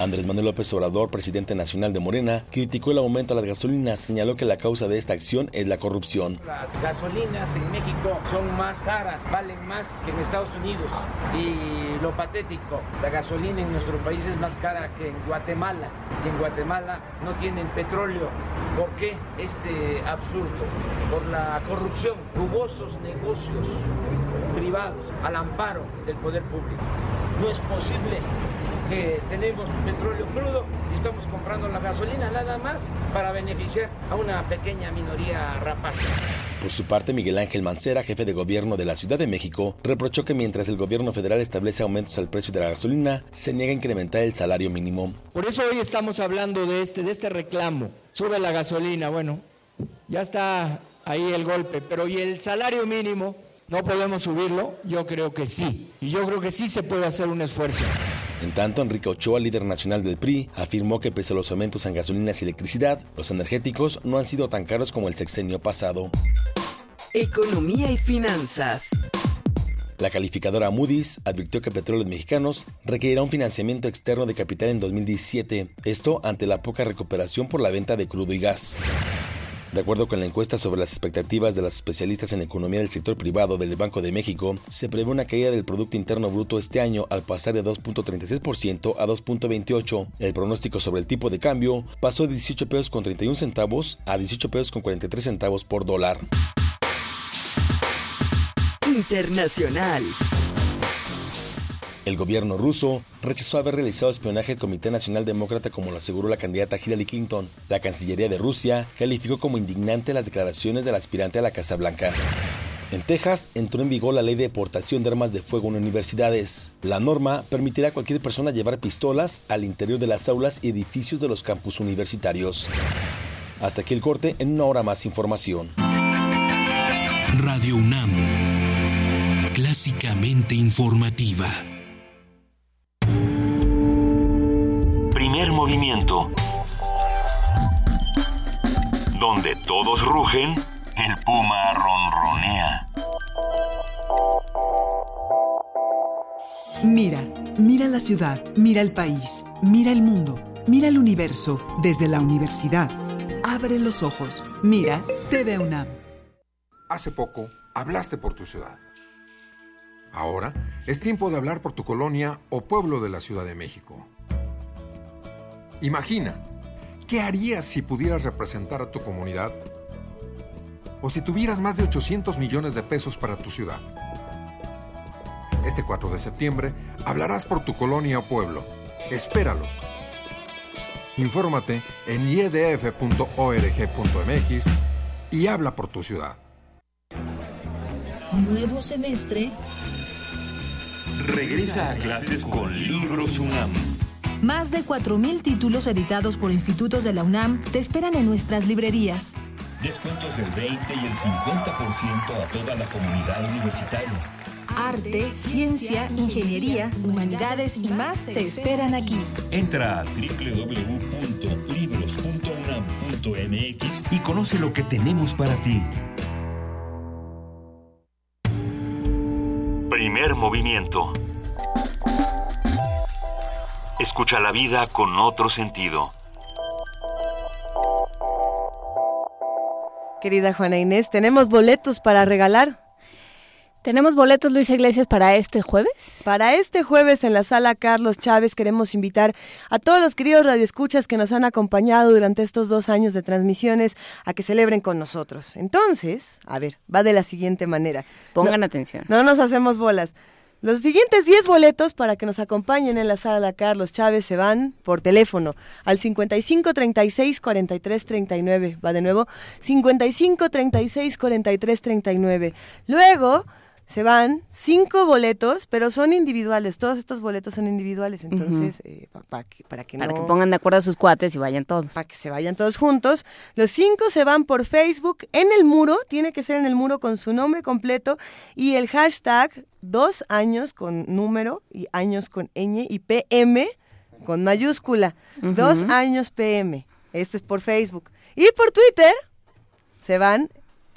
Andrés Manuel López Obrador, presidente nacional de Morena, criticó el aumento a las gasolinas, señaló que la causa de esta acción es la corrupción. Las gasolinas en México son más caras, valen más que en Estados Unidos. Y lo patético, la gasolina en nuestro país es más cara que en Guatemala. Y en Guatemala no tienen petróleo. ¿Por qué este absurdo? Por la corrupción, jugosos negocios privados al amparo del poder público. No es posible que tenemos petróleo crudo y estamos comprando la gasolina nada más para beneficiar a una pequeña minoría rapaz. Por su parte, Miguel Ángel Mancera, jefe de gobierno de la Ciudad de México, reprochó que mientras el gobierno federal establece aumentos al precio de la gasolina, se niega a incrementar el salario mínimo. Por eso hoy estamos hablando de este, de este reclamo. Sube la gasolina, bueno, ya está ahí el golpe, pero ¿y el salario mínimo? ¿No podemos subirlo? Yo creo que sí. Y yo creo que sí se puede hacer un esfuerzo. En tanto, Enrique Ochoa, líder nacional del PRI, afirmó que pese a los aumentos en gasolinas y electricidad, los energéticos no han sido tan caros como el sexenio pasado. Economía y finanzas. La calificadora Moody's advirtió que Petróleos Mexicanos requerirá un financiamiento externo de capital en 2017, esto ante la poca recuperación por la venta de crudo y gas. De acuerdo con la encuesta sobre las expectativas de las especialistas en economía del sector privado del Banco de México, se prevé una caída del Producto Interno Bruto este año al pasar de 2.36% a 2.28%. El pronóstico sobre el tipo de cambio pasó de 18 pesos con 31 centavos a 18 pesos con 43 centavos por dólar. Internacional. El gobierno ruso rechazó haber realizado espionaje al Comité Nacional Demócrata como lo aseguró la candidata Hillary Clinton. La Cancillería de Rusia calificó como indignante las declaraciones del aspirante a la Casa Blanca. En Texas entró en vigor la ley de deportación de armas de fuego en universidades. La norma permitirá a cualquier persona llevar pistolas al interior de las aulas y edificios de los campus universitarios. Hasta aquí el corte, en una hora más información. Radio UNAM, clásicamente informativa. Movimiento. Donde todos rugen, el puma ronronea. Mira, mira la ciudad, mira el país, mira el mundo, mira el universo desde la universidad. Abre los ojos, mira TV UNAM. Hace poco hablaste por tu ciudad. Ahora es tiempo de hablar por tu colonia o pueblo de la Ciudad de México. Imagina, ¿qué harías si pudieras representar a tu comunidad? O si tuvieras más de 800 millones de pesos para tu ciudad. Este 4 de septiembre hablarás por tu colonia o pueblo. Espéralo. Infórmate en iedf.org.mx y habla por tu ciudad. Nuevo semestre. Regresa a clases con Libros UNAM. Más de 4.000 títulos editados por institutos de la UNAM te esperan en nuestras librerías. Descuentos del 20 y el 50% a toda la comunidad universitaria. Arte, ciencia, ingeniería, humanidades y más te esperan aquí. Entra a www.libros.unam.mx y conoce lo que tenemos para ti. Primer movimiento. Escucha la vida con otro sentido. Querida Juana Inés, tenemos boletos para regalar. ¿Tenemos boletos, Luis Iglesias, para este jueves? Para este jueves en la sala Carlos Chávez queremos invitar a todos los queridos radioescuchas que nos han acompañado durante estos dos años de transmisiones a que celebren con nosotros. Entonces, a ver, va de la siguiente manera. Pongan No- atención. No nos hacemos bolas. Los siguientes 10 boletos para que nos acompañen en la sala Carlos Chávez se van por teléfono al 55 36 43 39. Va de nuevo, 55 36 43 39. Luego se van cinco boletos, pero son individuales. Todos estos boletos son individuales, entonces eh, para que, para que para que pongan de acuerdo a sus cuates y vayan todos. Para que se vayan todos juntos. Los cinco se van por Facebook en el muro, tiene que ser en el muro con su nombre completo y el hashtag dos años con número y años con ñ y PM con mayúscula. Dos años PM. Este es por Facebook. Y por Twitter se van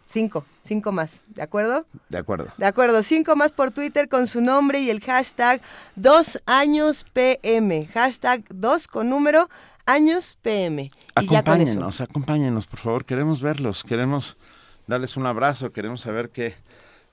cinco, cinco más, ¿de acuerdo? De acuerdo. De acuerdo, cinco más por Twitter con su nombre y el hashtag dos años PM. Hashtag dos con número años PM. Acompáñenos, acompáñenos, por favor. Queremos verlos, queremos darles un abrazo, queremos saber que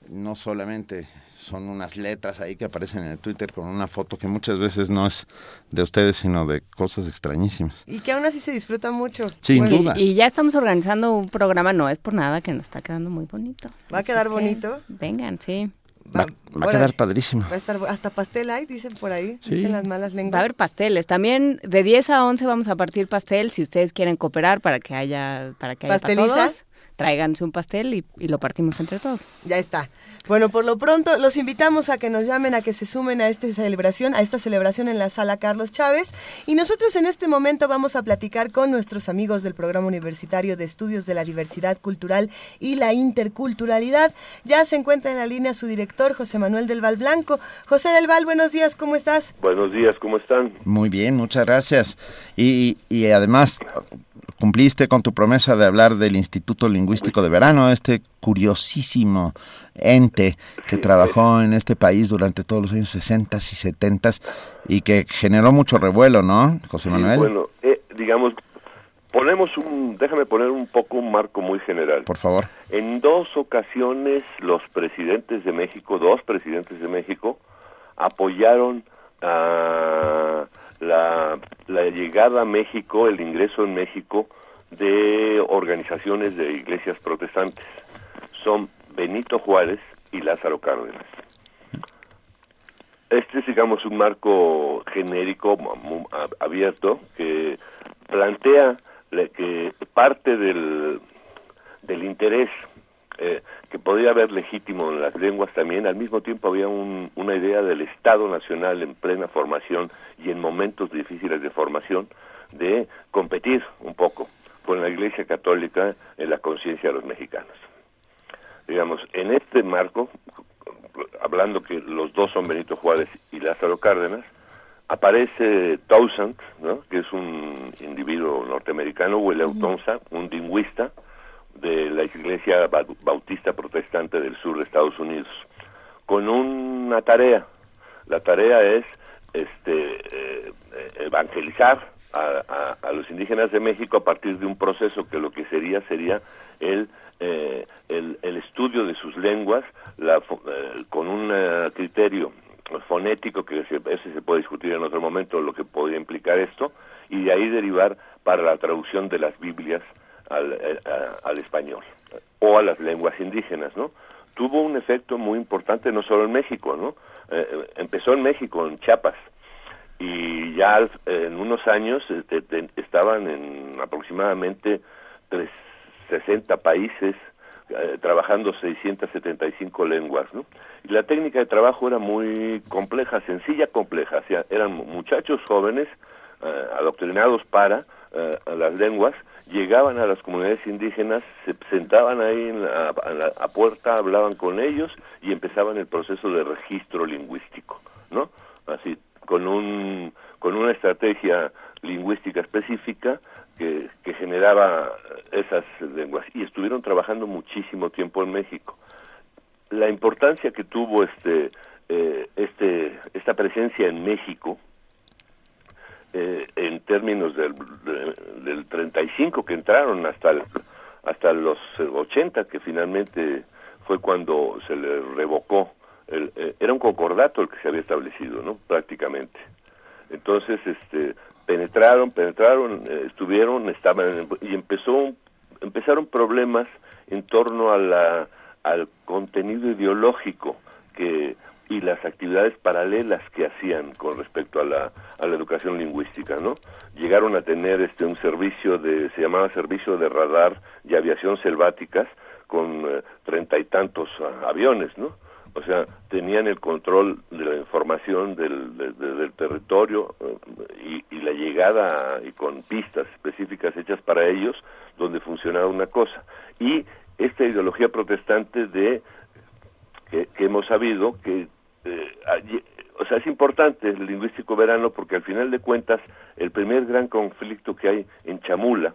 no solamente son unas letras ahí que aparecen en el Twitter con una foto que muchas veces no es de ustedes, sino de cosas extrañísimas. Y que aún así se disfruta mucho. Sin duda. Y, ya estamos organizando un programa, no es por nada, que nos está quedando muy bonito. ¿Va a quedar bonito? Vengan, sí. Va, a quedar padrísimo. Va a estar hasta pastel hay, dicen por ahí, dicen las malas lenguas. Va a haber pasteles. También de 10 a 11 vamos a partir pastel si ustedes quieren cooperar para que haya para que haya para todos tráiganse un pastel y, y, lo partimos entre todos. Ya está. Bueno, por lo pronto los invitamos a que nos llamen, a que se sumen a esta celebración, a esta celebración en la sala Carlos Chávez. Y nosotros en este momento vamos a platicar con nuestros amigos del Programa Universitario de Estudios de la Diversidad Cultural y la Interculturalidad. Ya se encuentra en la línea su director, José Manuel del Val Blanco. José del Val, buenos días, ¿cómo estás? Buenos días, ¿cómo están? Muy bien, muchas gracias. Y, y además cumpliste con tu promesa de hablar del Instituto Lingüístico de Verano, este curiosísimo ente que trabajó en este país durante todos los años 60 y 70 y que generó mucho revuelo, ¿no, José Manuel? bueno, eh, digamos, ponemos un, déjame poner un poco un marco muy general. Por favor. En dos ocasiones los presidentes de México, dos presidentes de México, apoyaron a la, llegada a México, el ingreso en México de organizaciones de iglesias protestantes. Son Benito Juárez y Lázaro Cárdenas. Este es, digamos, un marco genérico, abierto, que plantea que parte del, del interés eh, que podía haber legítimo en las lenguas también, al mismo tiempo había una idea del Estado Nacional en plena formación y en momentos difíciles de formación de competir un poco con la Iglesia Católica en la conciencia de los mexicanos. Digamos, en este marco, hablando que los dos son Benito Juárez y Lázaro Cárdenas, aparece Townsend, ¿no? que es un individuo norteamericano, William Townsend, un lingüista, de la Iglesia Bautista Protestante del sur de Estados Unidos, con una tarea. La tarea es este, eh, evangelizar a, los indígenas de México a partir de un proceso que lo que sería sería el, eh, el, estudio de sus lenguas la, eh, con un criterio fonético que ese se puede discutir en otro momento lo que podría implicar esto y de ahí derivar para la traducción de las Biblias al, eh, al español o a las lenguas indígenas, ¿no? Tuvo un efecto muy importante no solo en México, ¿no? Eh, eh, empezó en México, en Chiapas, y ya en unos años este, estaban en aproximadamente 60 países trabajando 675 lenguas, ¿no? Y la técnica de trabajo era muy compleja, sencilla, compleja. O sea, eran muchachos jóvenes adoctrinados para las lenguas llegaban a las comunidades indígenas, se sentaban ahí en la, a puerta, hablaban con ellos y empezaban el proceso de registro lingüístico, ¿no? Así, con, un, con una estrategia lingüística específica que, que generaba esas lenguas. Y estuvieron trabajando muchísimo tiempo en México. La importancia que tuvo este, eh, este, esta presencia en México, eh, en términos del, del 35 que entraron hasta hasta los 80 que finalmente fue cuando se le revocó el, eh, era un concordato el que se había establecido no prácticamente. Entonces este penetraron penetraron eh, estuvieron estaban y empezó empezaron problemas en torno a la al contenido ideológico que y las actividades paralelas que hacían con respecto a la, a la educación lingüística, ¿no? Llegaron a tener este un servicio de se llamaba servicio de radar y aviación selváticas con eh, treinta y tantos ah, aviones, ¿no? o sea, tenían el control de la información del, del territorio eh, y, y, la llegada y con pistas específicas hechas para ellos, donde funcionaba una cosa. Y esta ideología protestante de que, hemos sabido que eh, o sea, es importante el lingüístico verano porque al final de cuentas el primer gran conflicto que hay en Chamula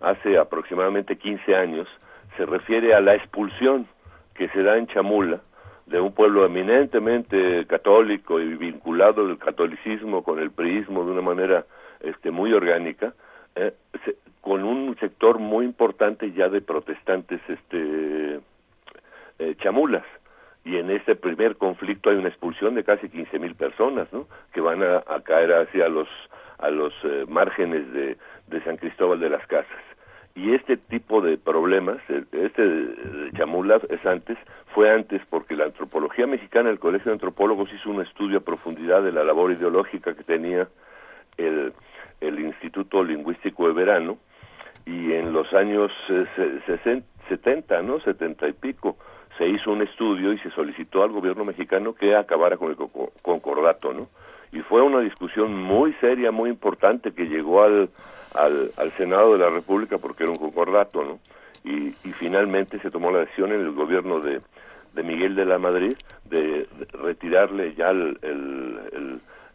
hace aproximadamente 15 años se refiere a la expulsión que se da en Chamula de un pueblo eminentemente católico y vinculado al catolicismo con el priismo de una manera este, muy orgánica, eh, con un sector muy importante ya de protestantes este, eh, chamulas y en ese primer conflicto hay una expulsión de casi 15 mil personas, ¿no? Que van a, caer hacia los a los eh, márgenes de, de San Cristóbal de las Casas. Y este tipo de problemas, este de Chamula es antes, fue antes porque la antropología mexicana, el Colegio de Antropólogos hizo un estudio a profundidad de la labor ideológica que tenía el, el Instituto Lingüístico de Verano y en los años 70, ¿no? 70 y pico, se hizo un estudio y se solicitó al gobierno mexicano que acabara con el concordato, ¿no? Y fue una discusión muy seria, muy importante que llegó al, al, Senado de la República porque era un concordato, ¿no? Y, finalmente se tomó la decisión en el gobierno de, de Miguel de la Madrid de, retirarle ya el,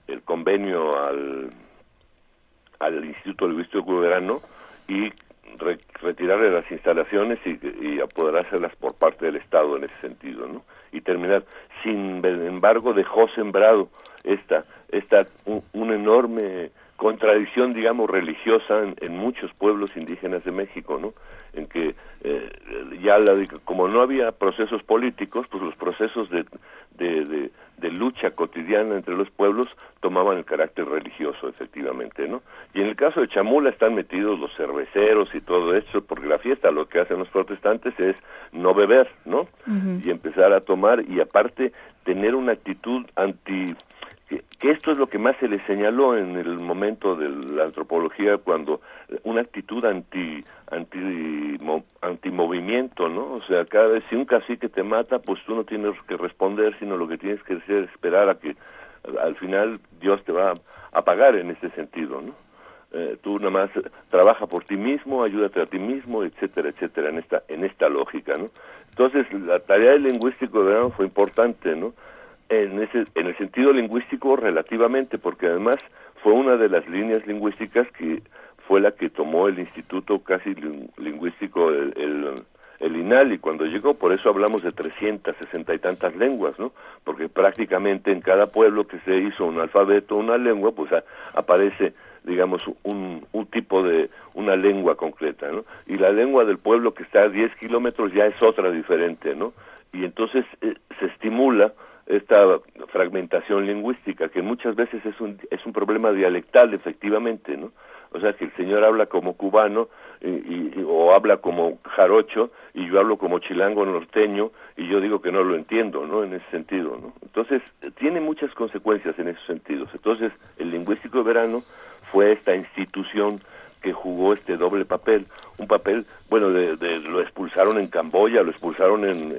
el, convenio al, al Instituto Lingüístico Verano y retirarle las instalaciones y, y apoderárselas por parte del Estado en ese sentido, ¿no? Y terminar. Sin embargo, dejó sembrado esta, esta un, enorme contradicción, digamos, religiosa en, muchos pueblos indígenas de México, ¿no? En que eh, ya la, como no había procesos políticos, pues los procesos de, de, de, lucha cotidiana entre los pueblos tomaban el carácter religioso, efectivamente, ¿no? Y en el caso de Chamula están metidos los cerveceros y todo eso, porque la fiesta lo que hacen los protestantes es no beber, ¿no? Y empezar a tomar y aparte tener una actitud anti que, esto es lo que más se le señaló en el momento de la antropología cuando una actitud anti anti antimovimiento no o sea cada vez si un cacique te mata pues tú no tienes que responder sino lo que tienes que hacer es esperar a que al final Dios te va a pagar en ese sentido no eh, tú nada más trabaja por ti mismo, ayúdate a ti mismo, etcétera, etcétera, en esta en esta lógica, ¿no? Entonces la tarea del lingüístico de fue importante, ¿no? En, ese, en el sentido lingüístico relativamente, porque además fue una de las líneas lingüísticas que fue la que tomó el Instituto casi lingüístico, el, el, el INALI cuando llegó, por eso hablamos de 360 y tantas lenguas, ¿no? Porque prácticamente en cada pueblo que se hizo un alfabeto, una lengua, pues aparece digamos, un, un tipo de, una lengua concreta, ¿no? Y la lengua del pueblo que está a 10 kilómetros ya es otra diferente, ¿no? Y entonces eh, se estimula esta fragmentación lingüística, que muchas veces es un, es un problema dialectal, efectivamente, ¿no? O sea, que el señor habla como cubano y, o habla como jarocho y yo hablo como chilango norteño y yo digo que no lo entiendo, ¿no? En ese sentido, ¿no? Entonces, tiene muchas consecuencias en esos sentidos. Entonces, el lingüístico de verano fue esta institución que jugó este doble papel, un papel, bueno, de, lo expulsaron en Camboya, lo expulsaron en,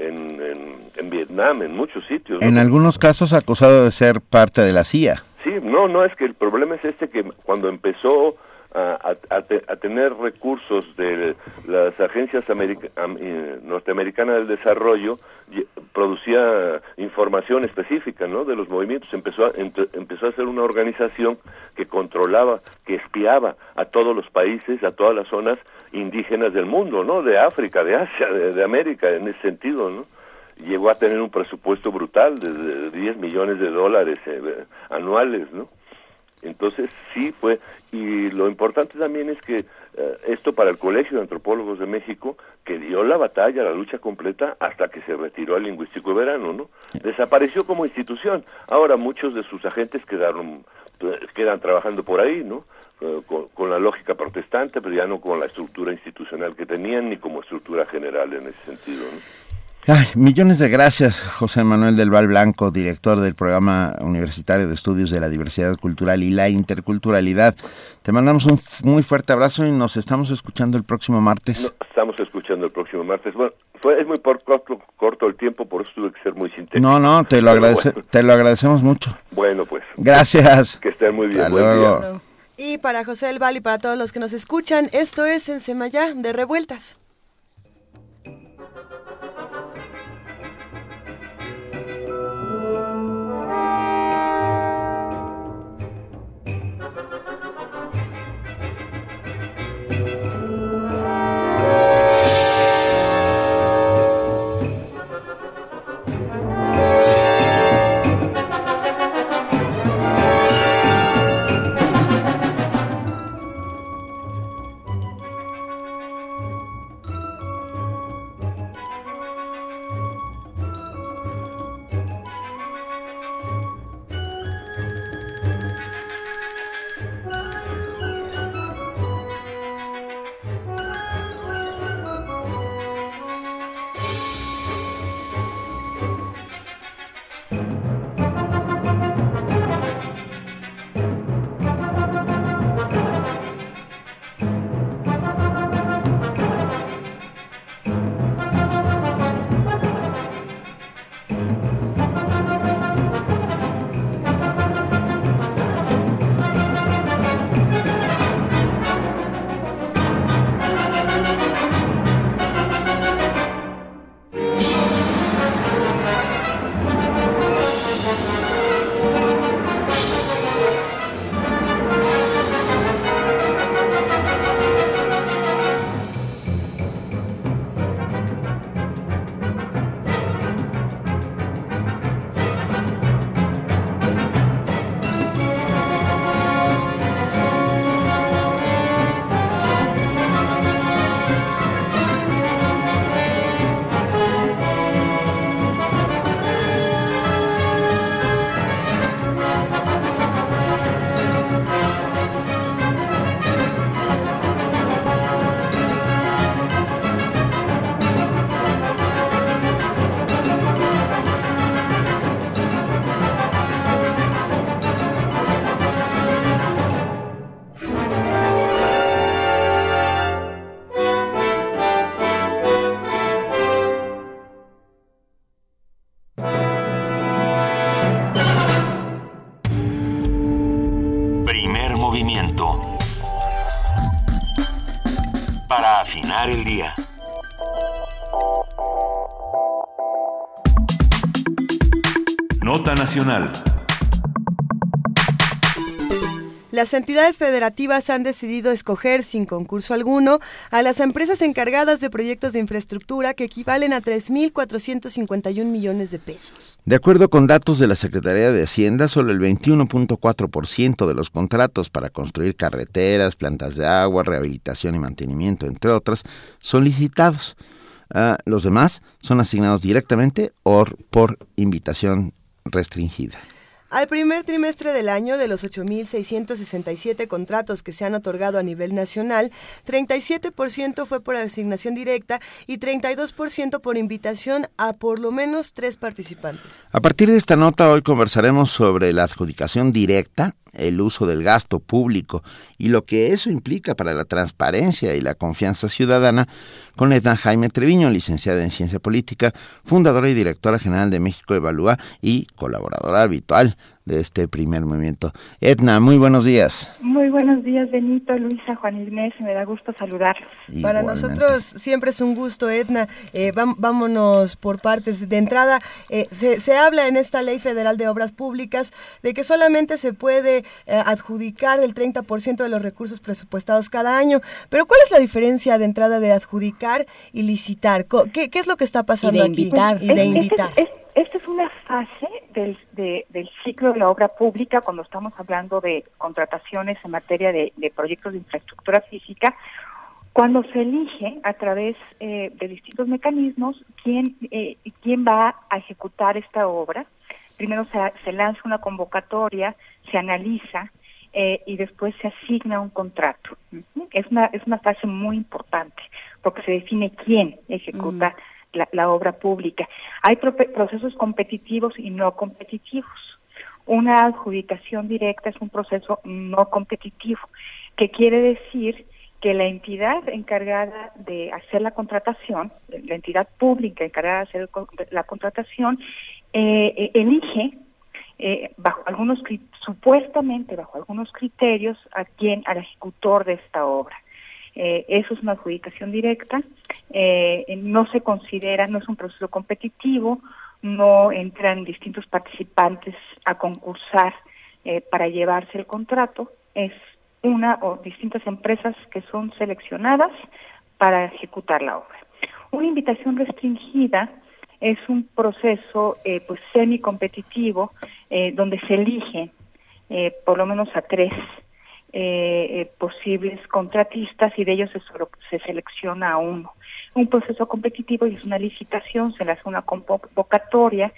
en, Vietnam, en muchos sitios. En algunos casos acusado de ser parte de la CIA. Sí, no, no, es que el problema es este que cuando empezó a, a, tener recursos de las agencias eh, norteamericanas del desarrollo, producía información específica ¿no? de los movimientos, empezó a, empezó a ser una organización que controlaba, que espiaba a todos los países, a todas las zonas indígenas del mundo, ¿no? de África, de Asia, de, América, en ese sentido, ¿no? llegó a tener un presupuesto brutal de, 10 millones de dólares eh, anuales, ¿no? Entonces sí fue, y lo importante también es que eh, esto para el Colegio de Antropólogos de México, que dio la batalla, la lucha completa, hasta que se retiró al lingüístico de verano, ¿no? Desapareció como institución. Ahora muchos de sus agentes quedaron, eh, quedan trabajando por ahí, ¿no? Eh, con, la lógica protestante, pero ya no con la estructura institucional que tenían, ni como estructura general en ese sentido, ¿no? Millones de gracias, José Manuel del Val Blanco, director del Programa Universitario de Estudios de la Diversidad Cultural y la Interculturalidad. Te mandamos un muy fuerte abrazo y nos estamos escuchando el próximo martes. estamos escuchando el próximo martes. Bueno, fue, es muy corto, corto, el tiempo, por eso tuve que ser muy sintético. No, no, te lo, agradece, te lo agradecemos mucho. Bueno, pues. Gracias. Que estén muy bien. Hasta luego. Y para José del Val y para todos los que nos escuchan, esto es En Semayá de Revueltas. Nacional. Las entidades federativas han decidido escoger, sin concurso alguno, a las empresas encargadas de proyectos de infraestructura que equivalen a 3.451 millones de pesos. De acuerdo con datos de la Secretaría de Hacienda, solo el 21.4% de los contratos para construir carreteras, plantas de agua, rehabilitación y mantenimiento, entre otras, son licitados. Ah, los demás son asignados directamente o por invitación restringida. Al primer trimestre del año, de los 8.667 contratos que se han otorgado a nivel nacional, 37% fue por asignación directa y 32% por invitación a por lo menos tres participantes. A partir de esta nota, hoy conversaremos sobre la adjudicación directa, el uso del gasto público y lo que eso implica para la transparencia y la confianza ciudadana con Edna Jaime Treviño, licenciada en Ciencia Política, fundadora y directora general de México Evalúa y colaboradora habitual de este primer movimiento. Edna, muy buenos días. Muy buenos días, Benito, Luisa, Juan Inés, me da gusto saludarlos. Para nosotros siempre es un gusto, Edna. Eh, vámonos por partes. De entrada, eh, se, habla en esta Ley Federal de Obras Públicas de que solamente se puede eh, adjudicar el 30% de los recursos presupuestados cada año. Pero ¿cuál es la diferencia de entrada de adjudicar y licitar? ¿Qué, es lo que está pasando y de aquí? Invitar. Y de invitar. Esta es una fase del, del ciclo de la obra pública cuando estamos hablando de contrataciones en materia de, proyectos de infraestructura física, cuando se elige a través eh, de distintos mecanismos quién, eh, quién va a ejecutar esta obra. Primero se, lanza una convocatoria, se analiza eh, y después se asigna un contrato. Es una, es una fase muy importante porque se define quién ejecuta la, obra pública. Hay procesos competitivos y no competitivos. Una adjudicación directa es un proceso no competitivo, que quiere decir que la entidad encargada de hacer la contratación, la entidad pública encargada de hacer la contratación, eh, eh, elige eh, bajo algunos supuestamente bajo algunos criterios a quien al ejecutor de esta obra. Eso es una adjudicación directa, no se considera, no es un proceso competitivo, no entran distintos participantes a concursar para llevarse el contrato, es una o distintas empresas que son seleccionadas para ejecutar la obra. Una invitación restringida es un proceso eh, pues semi competitivo eh, donde se elige eh, por lo menos a tres eh, posibles contratistas y de ellos se, se selecciona uno. Un proceso competitivo y es una licitación, se le hace una convocatoria,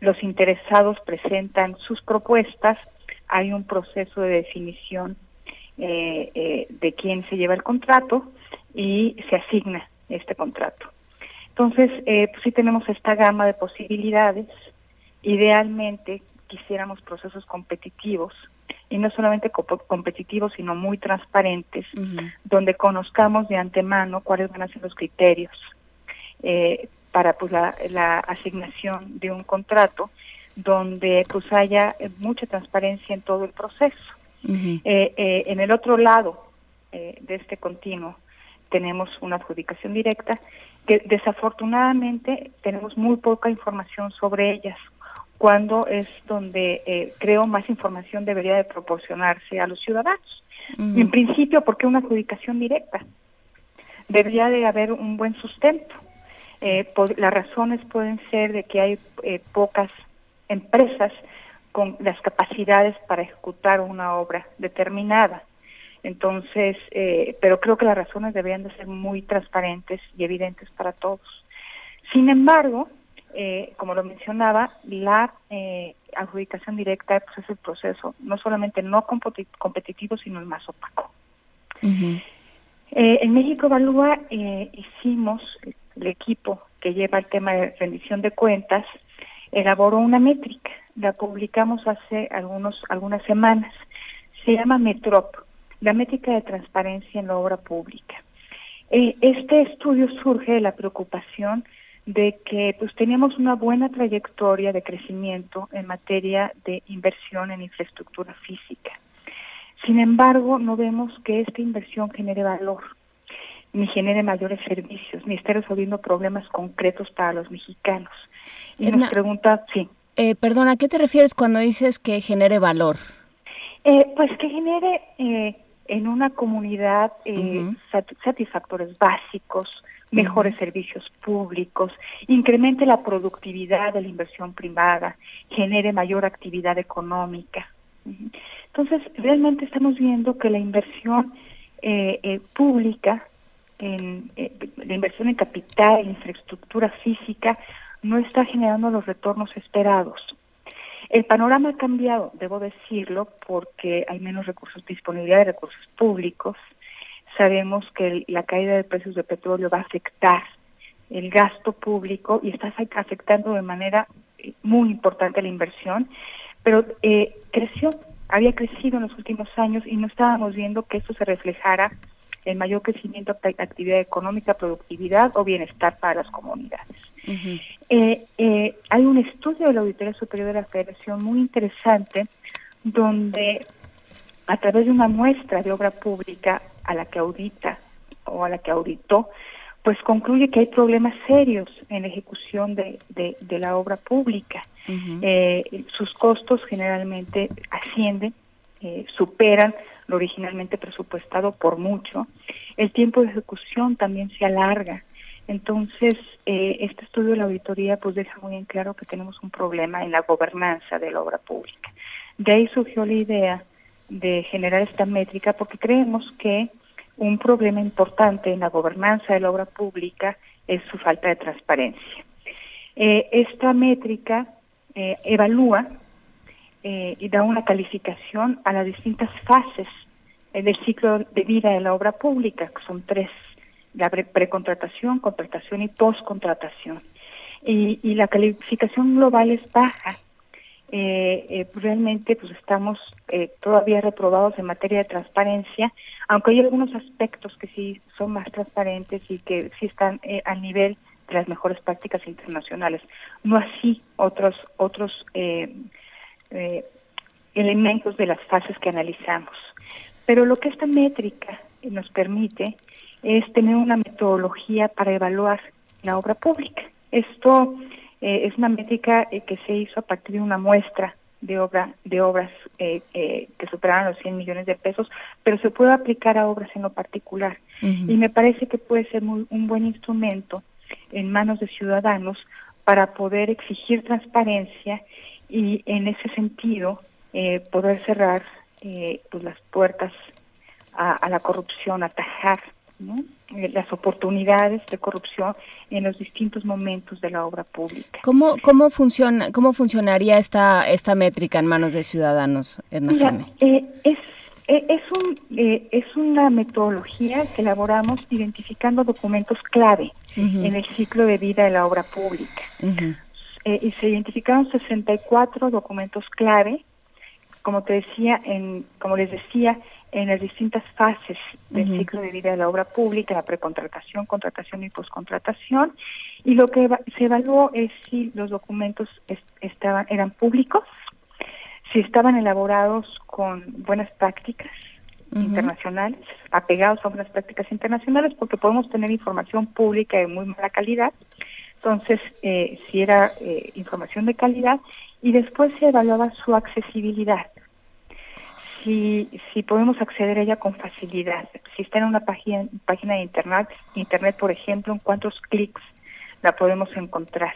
los interesados presentan sus propuestas, hay un proceso de definición eh, eh, de quién se lleva el contrato y se asigna este contrato. Entonces, eh, pues sí tenemos esta gama de posibilidades. Idealmente quisiéramos procesos competitivos y no solamente competitivos, sino muy transparentes, donde conozcamos de antemano cuáles van a ser los criterios eh, para pues la, la, asignación de un contrato, donde pues haya mucha transparencia en todo el proceso. Eh, eh, en el otro lado eh, de este continuo tenemos una adjudicación directa que desafortunadamente tenemos muy poca información sobre ellas cuando es donde creo más información debería de proporcionarse a los ciudadanos. En principio, porque una adjudicación directa debería de haber un buen sustento. las razones pueden ser de que hay pocas empresas con las capacidades para ejecutar una obra determinada. Entonces, eh, pero creo que las razones deberían de ser muy transparentes y evidentes para todos. Sin embargo, eh, como lo mencionaba, la eh, adjudicación directa pues, es el proceso no solamente no competitivo, sino el más opaco. en México Evalúa hicimos, el equipo que lleva el tema de rendición de cuentas, elaboró una métrica la publicamos hace algunos, algunas semanas. Se llama METROP, la métrica de transparencia en la obra pública. Eh, este estudio surge de la preocupación de que pues teníamos una buena trayectoria de crecimiento en materia de inversión en infraestructura física. Sin embargo, no vemos que esta inversión genere valor, ni genere mayores servicios, ni esté resolviendo problemas concretos para los mexicanos. Y nos pregunta, sí. Eh, perdona, ¿a qué te refieres cuando dices que genere valor? Eh, pues que genere eh, en una comunidad eh, satisfactores básicos, mejores servicios públicos, incremente la productividad de la inversión privada, genere mayor actividad económica. Entonces, realmente estamos viendo que la inversión pública, en, la inversión en capital, en infraestructura física, no está generando los retornos esperados. El panorama ha cambiado, debo decirlo, porque hay menos recursos, disponibilidad de recursos públicos. Sabemos que la caída de precios de petróleo va a afectar el gasto público y está afectando de manera eh, muy importante la inversión, pero eh, creció, había crecido en los últimos años y no estábamos viendo que eso se reflejara en mayor crecimiento, actividad económica, productividad o bienestar para las comunidades. Eh, eh, hay un estudio de la Auditoría Superior de la Federación muy interesante donde a través de una muestra de obra pública a la que audita o a la que auditó, pues concluye que hay problemas serios en la ejecución de, de, la obra pública. Eh, sus costos generalmente ascienden, superan lo originalmente presupuestado por mucho. El tiempo de ejecución también se alarga. Entonces, eh, este estudio de la auditoría pues deja muy en claro que tenemos un problema en la gobernanza de la obra pública. De ahí surgió la idea de generar esta métrica porque creemos que un problema importante en la gobernanza de la obra pública es su falta de transparencia. Eh, esta métrica eh, evalúa y da una calificación a las distintas fases del ciclo de vida de la obra pública, que son tres la precontratación, contratación y postcontratación. Y, y la calificación global es baja. Eh, eh, realmente pues estamos eh, todavía reprobados en materia de transparencia, aunque hay algunos aspectos que sí son más transparentes y que sí están eh, al nivel de las mejores prácticas internacionales. No así otros otros eh, eh, elementos de las fases que analizamos. Pero lo que esta métrica nos permite es tener una metodología para evaluar la obra pública. Esto eh, es una métrica eh, que se hizo a partir de una muestra de obra de obras eh, eh, que superaron los 100 millones de pesos, pero se puede aplicar a obras en lo particular. Y me parece que puede ser muy, un buen instrumento en manos de ciudadanos para poder exigir transparencia y en ese sentido eh, poder cerrar eh, pues las puertas a, a la corrupción, atajar ¿no? Eh, las oportunidades de corrupción en los distintos momentos de la obra pública. ¿Cómo, cómo, funciona, cómo funcionaría esta, esta métrica en manos de ciudadanos, Edna Mira, eh, es, eh, es, un, eh, es una metodología que elaboramos identificando documentos clave en el ciclo de vida de la obra pública. Ujú. Eh, y se identificaron 64 documentos clave, como te decía, en, como les decía, en las distintas fases del ciclo de vida de la obra pública, la precontratación, contratación y poscontratación. Y lo que se evaluó es si los documentos es- estaban eran públicos, si estaban elaborados con buenas prácticas internacionales, apegados a buenas prácticas internacionales, porque podemos tener información pública de muy mala calidad. Entonces, eh, si era eh, información de calidad, y después se evaluaba su accesibilidad. Si, si podemos acceder a ella con facilidad, si está en una página, página de internet, internet, por ejemplo, en cuántos clics la podemos encontrar.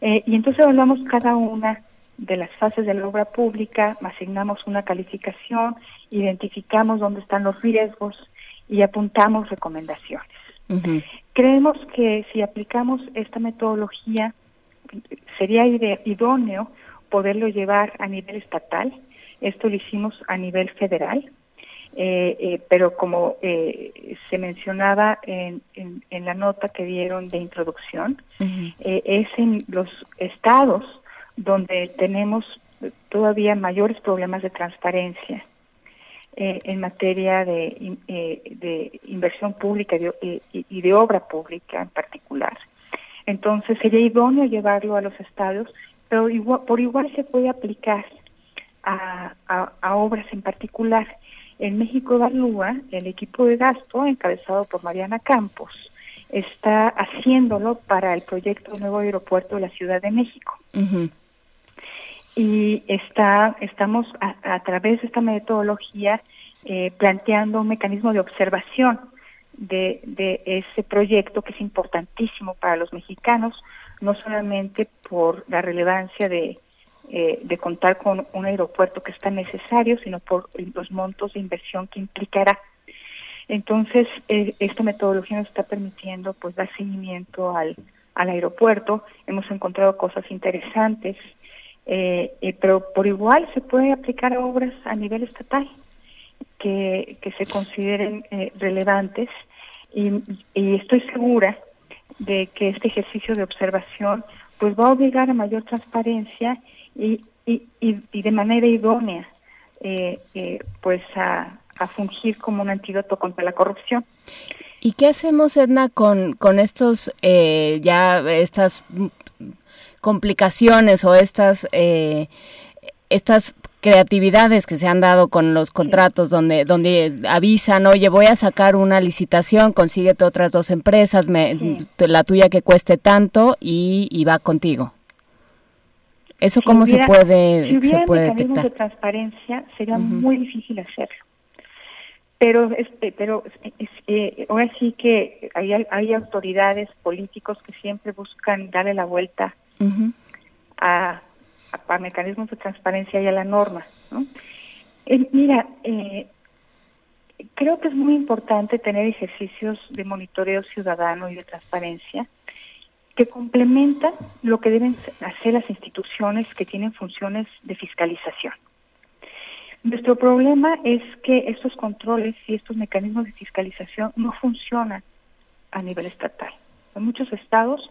Eh, y entonces evaluamos cada una de las fases de la obra pública, asignamos una calificación, identificamos dónde están los riesgos y apuntamos recomendaciones. Creemos que si aplicamos esta metodología sería idóneo poderlo llevar a nivel estatal. Esto lo hicimos a nivel federal, eh, eh, pero como eh, se mencionaba en, en- en la nota que dieron de introducción, es en los estados donde tenemos todavía mayores problemas de transparencia en materia de, in- de inversión pública y de, y- y de obra pública en particular. Entonces sería idóneo llevarlo a los estados, pero igual, por igual se puede aplicar a, a- a obras en particular. En México Evalúa, el equipo de gasto, encabezado por Mariana Campos, está haciéndolo para el proyecto Nuevo Aeropuerto de la Ciudad de México y está estamos a, a través de esta metodología eh, planteando un mecanismo de observación de, de ese proyecto que es importantísimo para los mexicanos, no solamente por la relevancia de, eh, de contar con un aeropuerto que es tan necesario, sino por los montos de inversión que implicará. Entonces, eh, esta metodología nos está permitiendo pues dar seguimiento al, al aeropuerto. Hemos encontrado cosas interesantes, eh, eh, pero por igual se puede aplicar a obras a nivel estatal que, que se consideren eh, relevantes y, y estoy segura de que este ejercicio de observación pues va a obligar a mayor transparencia y, y, y, y de manera idónea eh, eh, pues a, a fungir como un antídoto contra la corrupción. ¿Y qué hacemos, Edna, con, con estos, eh, ya, estas complicaciones o estas, eh, estas creatividades que se han dado con los contratos donde donde avisan, oye, voy a sacar una licitación, consíguete otras dos empresas, me, la tuya que cueste tanto y, y va contigo. ¿Eso Si cómo hubiera- se puede, si hubiera se puede mecanismos detectar? de transparencia sería muy difícil hacerlo pero este pero es- eh, ahora sí que hay, hay autoridades políticos que siempre buscan darle la vuelta a, a mecanismos de transparencia y a la norma ¿no? Eh, mira eh, creo que es muy importante tener ejercicios de monitoreo ciudadano y de transparencia que complementan lo que deben hacer las instituciones que tienen funciones de fiscalización. Nuestro problema es que estos controles y estos mecanismos de fiscalización no funcionan a nivel estatal. En muchos estados,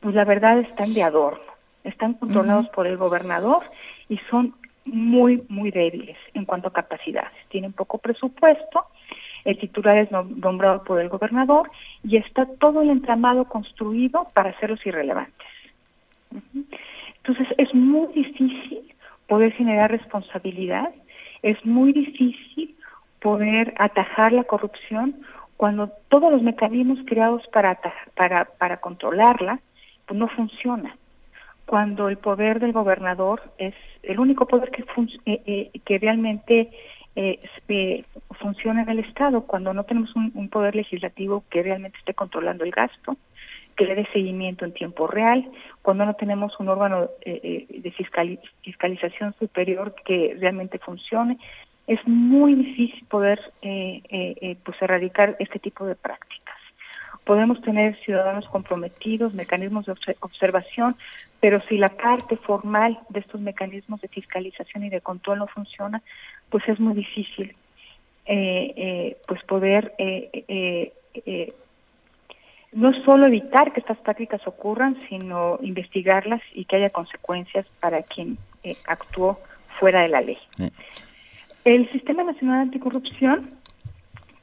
pues la verdad están de adorno, están controlados por el gobernador y son muy, muy débiles en cuanto a capacidades. Tienen poco presupuesto, el titular es nombrado por el gobernador y está todo el entramado construido para hacerlos irrelevantes. Entonces es muy difícil poder generar responsabilidad, es muy difícil poder atajar la corrupción cuando todos los mecanismos creados para, para, para controlarla pues no funcionan. Cuando el poder del gobernador es el único poder que, eh, eh, que realmente eh, funciona en el Estado, cuando no tenemos un, poder legislativo que realmente esté controlando el gasto, que le dé seguimiento en tiempo real, cuando no tenemos un órgano de fiscalización superior que realmente funcione, es muy difícil poder eh, eh, eh, pues erradicar este tipo de prácticas. Podemos tener ciudadanos comprometidos, mecanismos de observación, pero si la parte formal de estos mecanismos de fiscalización y de control no funciona, pues es muy difícil pues poder no solo evitar que estas prácticas ocurran, sino investigarlas y que haya consecuencias para quien actuó fuera de la ley. El Sistema Nacional Anticorrupción